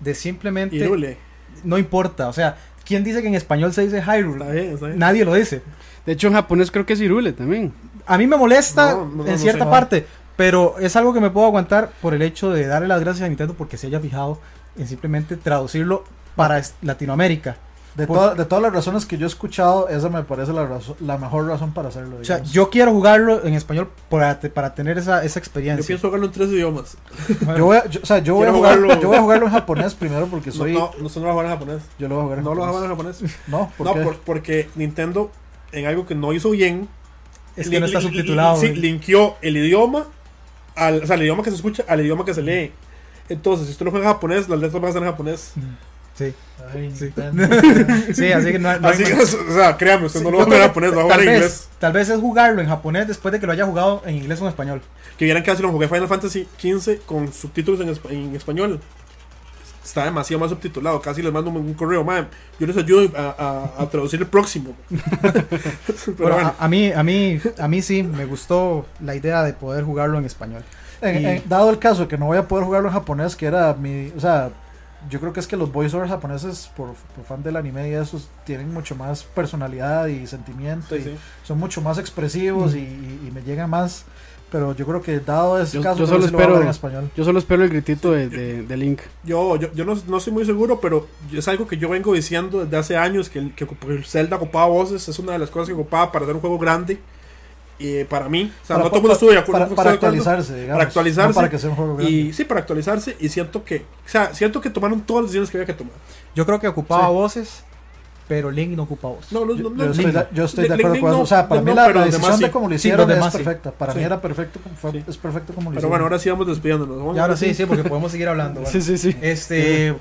de simplemente. Y Lule. No importa, o sea, ¿quién dice que en español se dice Hyrule? Está bien, está bien. Nadie lo dice. De hecho, en japonés creo que es Irule también. A mí me molesta No, no, no, en no cierta sé. parte, pero es algo que me puedo aguantar por el hecho de darle las gracias a Nintendo porque se haya fijado en simplemente traducirlo para Latinoamérica. De, Por- toda- de todas las razones que yo he escuchado, esa me parece la, razo- la mejor razón para hacerlo. O sea, digamos. yo quiero jugarlo en español para, te- para tener esa, esa Yo experiencia. pienso jugarlo en tres idiomas. Bueno, Yo voy a, yo- o sea, yo voy a jugarlo- yo voy a jugarlo en japonés primero porque No, soy. no, no, no lo va a jugar en japonés. Yo lo voy a jugar en No lo va a japonés. jugar en japonés. No, ¿por No, qué? por- porque Nintendo, en algo que no hizo bien, es que no está subtitulado. Sí, linkeó el idioma, al, o sea, el idioma que se escucha al idioma que se lee. Entonces, si usted lo juega en japonés, las letras van a estar en japonés. Sí. Ay, Sí. Sí, así que no, hay- no hay Así que, más. o sea, créame, usted Sí, no lo va a a poner, que lo va a tal jugar en vez, inglés. Tal vez es jugarlo en japonés después de que lo haya jugado en inglés o en español. Que vieran que así lo jugué Final Fantasy XV con subtítulos en, en español. Está demasiado más subtitulado. Casi les mando un, un correo, man. Yo les ayudo a, a- a traducir el próximo. Pero Bueno, bueno, a, a mí, a mí, a mí sí me gustó la idea de poder jugarlo en español. En- Y- en- dado el caso que no voy a poder jugarlo en japonés, que era mi. O sea, yo creo que es que los voiceovers japoneses, por, por fan del anime y eso, tienen mucho más personalidad y sentimiento. sí, y sí. Son mucho más expresivos y, y- y me llegan más. Pero yo creo que dado ese Yo- caso, yo solo espero- en español. Yo solo espero el gritito de, de, de Link. Yo, yo, yo no, no estoy muy seguro, pero es algo que yo vengo diciendo desde hace años, que, el- que el Zelda ocupaba voces, es una de las cosas que ocupaba para hacer un juego grande. Y para mí, o sea, no todo el mundo estuvo de acuerdo. Para, para actualizarse, digamos. Para actualizarse. no para que sea un juego grande. Y sí, para actualizarse, y siento que, o sea, siento que tomaron todas las decisiones que había que tomar. Yo creo que ocupaba Sí. voces, pero Link no ocupa voz. No, Yo, no, yo no, estoy, de, yo estoy de Link- acuerdo Link con eso. no, O sea, para no, mí la, pero decisión sí. de cómo lo hicieron es sí. perfecta. Para Sí. mí era perfecto. como Fue, Sí. Es perfecto como lo Pero hicieron. bueno, ahora sí vamos despidiéndonos. Vamos Y ahora sí, sí, porque podemos seguir hablando. bueno. Sí, sí, sí. Este,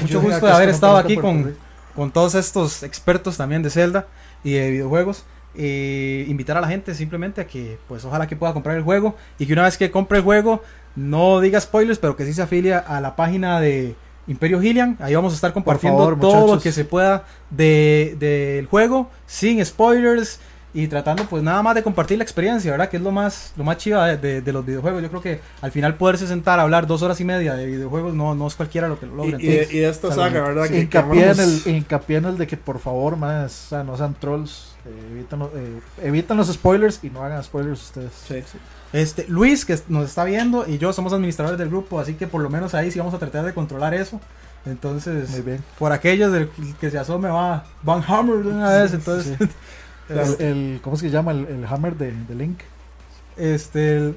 mucho gusto de haber estado aquí con, con todos estos expertos también de Zelda y de videojuegos. Eh, invitar a la gente simplemente a que, pues ojalá que pueda comprar el juego y que una vez que compre el juego no diga spoilers, pero que sí se afilia a la página de Imperio Gillian. Ahí vamos a estar compartiendo favor, todo lo que se pueda de- del juego sin spoilers y tratando pues nada más de compartir la experiencia, ¿verdad? Que es lo más, lo más chiva de, de- de los videojuegos. Yo creo que al final poderse sentar a hablar dos horas y media de videojuegos no, no es cualquiera lo que lo logra. Y, y, Entonces, y esta saga, bien. ¿verdad? Que, que hincapié, en el, hincapié en el de que por favor, más, o sea, no sean trolls, eh, eviten, lo- eh, eviten los spoilers y no hagan spoilers ustedes. Sí, sí. Este, Luis, que nos está viendo, y yo somos administradores del grupo, así que por lo menos ahí sí vamos a tratar de controlar eso. Entonces, Muy bien. por aquellos del que se asome va Van Hammer de una vez. Entonces, Sí. es- El, el- ¿Cómo es que se llama? El, el hammer de, de Link. Este, el-.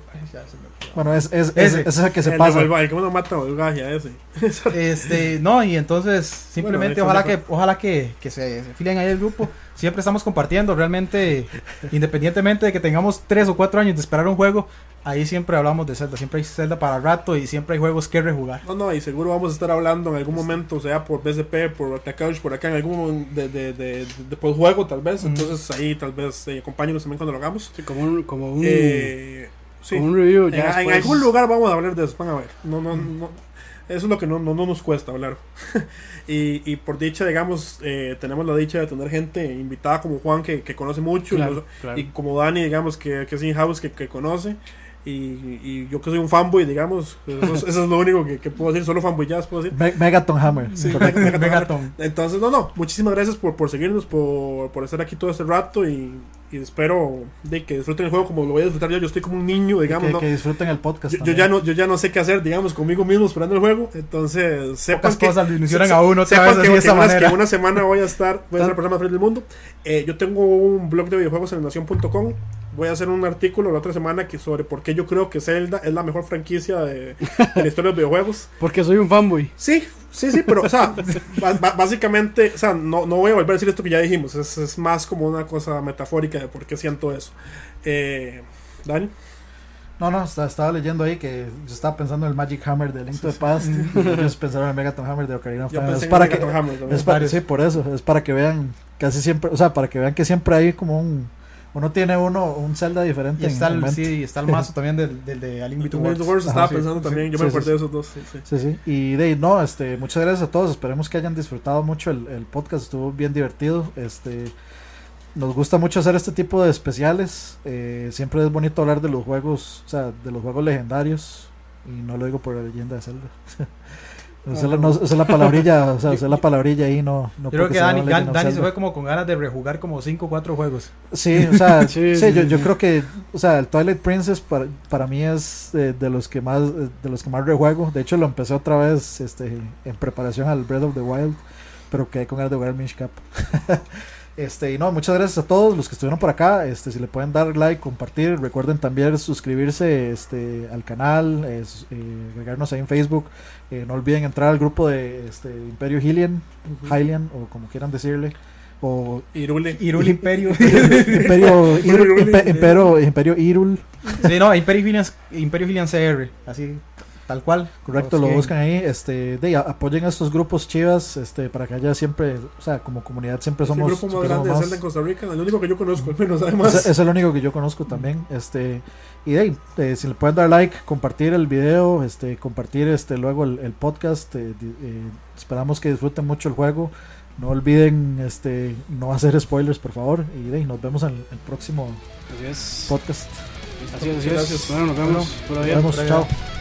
Bueno, es, es, Ese. es el que se el, pasa. El, el que uno mata el gagia ese. Este, no, y entonces simplemente Bueno, ojalá que ojalá que, que se, se afilien ahí al grupo. Siempre estamos compartiendo, realmente, independientemente de que tengamos tres o cuatro años de esperar un juego, ahí siempre hablamos de Zelda, siempre hay Zelda para rato y siempre hay juegos que rejugar. No, no, y seguro vamos a estar hablando en algún momento, sea por BSP, por Couch, por acá, en algún momento de, de, de, de, de posjuego, tal vez. Entonces ahí tal vez eh, acompáñenos también cuando lo hagamos. Sí, como un, como un, Eh, sí. como un review. En, Ya en algún lugar vamos a hablar de eso, van a ver. No, no, no. Eso es lo que no, no, no nos cuesta hablar. y, y por dicha, digamos, eh, tenemos la dicha de tener gente invitada como Juan que, que conoce mucho. claro. Y como Dani, digamos, que, que es in-house, que, que conoce. Y, y yo que soy un fanboy, digamos. Eso, es- eso es lo único que, que puedo decir. Solo fanboy jazz puedo decir. Me- Megaton Hammer. Sí, correcto. Megaton Hammer. Megaton. Entonces, no, no. Muchísimas gracias por, por seguirnos, por, por estar aquí todo este rato. Y, y espero de que disfruten el juego como lo voy a disfrutar yo. Yo estoy como un niño, digamos. que, ¿no? que disfruten el podcast. Yo, yo ya no, yo ya no sé qué hacer, digamos, conmigo mismo esperando el juego. Entonces, sepan Pocas que, cosas se- a uno sepan que, de que esa una, manera. que una semana voy a estar, voy a ser la persona más feliz del mundo. Eh, yo tengo un blog de videojuegos en nación.com. Voy a hacer un artículo la otra semana que sobre por qué yo creo que Zelda es la mejor franquicia de, de la historia de los videojuegos. Porque soy un fanboy. Sí, sí, sí, pero, o sea, básicamente, o sea, no, no voy a volver a decir esto que ya dijimos. Es, es más como una cosa metafórica de por qué siento eso. Eh, Dani. No, no, estaba leyendo ahí que yo estaba pensando en el Magic Hammer de Link to the Past. y ellos pensaron en el Megaton Hammer de Ocarina of Time. Es para que, Hammer es para, sí, por eso. Es para que vean casi siempre, o sea, para que vean que siempre hay como un. Uno tiene uno, un Zelda diferente. Y está el sí, está el mazo también del, del de A Link Between Between Worlds. Worlds Ajá, estaba sí, pensando sí, también, yo sí, me acordé sí. de esos dos. Sí, sí. Sí, sí. Y de no, este, muchas gracias a todos. Esperemos que hayan disfrutado mucho el, el podcast. Estuvo bien divertido. Este, nos gusta mucho hacer este tipo de especiales. Eh, siempre es bonito hablar de los juegos, o sea, de los juegos legendarios. Y no lo digo por la leyenda de Zelda. Esa es la- no, es la palabrilla, o sea, esa es la palabrilla ahí, no, no Yo creo que Dani, of Dani se fue como con ganas de rejugar como 5 o 4 juegos. Sí, o sea, Sí, sí, sí, yo, sí. yo creo que, o sea, el Twilight Princess para, para mí es eh, de los que más eh, de los que más rejuego. De hecho, lo empecé otra vez este en preparación al Breath of the Wild, pero quedé con ganas de jugar el Minish Cap. Este, y no, muchas gracias a todos los que estuvieron por acá. Este, si le pueden dar like, compartir, recuerden también suscribirse este, al canal, es, eh, agregarnos ahí en Facebook. Eh, no olviden entrar al grupo de este, Imperio Hylian, Hylian, o como quieran decirle. O Irule. Irul Imperio. Imperio, Irul, Imperio, Imperio Irul. sí, no, Imperio Gillian, Imperio Gillian CR. Así. Tal cual. Correcto, lo buscan ahí. Este, de, apoyen a estos grupos chivas, este, para que haya siempre, o sea, como comunidad siempre Es el somos. grupo más grande de somos Zelda en Costa Rica, el único que yo conozco, al menos además. Es, es el único que yo conozco también. Este, y de ahí, eh, si le pueden dar like, compartir el video, este, compartir este luego el, el podcast. eh, eh, esperamos que disfruten mucho el juego. No olviden este, no hacer spoilers, por favor. Y de ahí, nos vemos en el próximo Así es. podcast. Así es, así es. gracias. Bueno, nos vemos. Nos vemos, chao.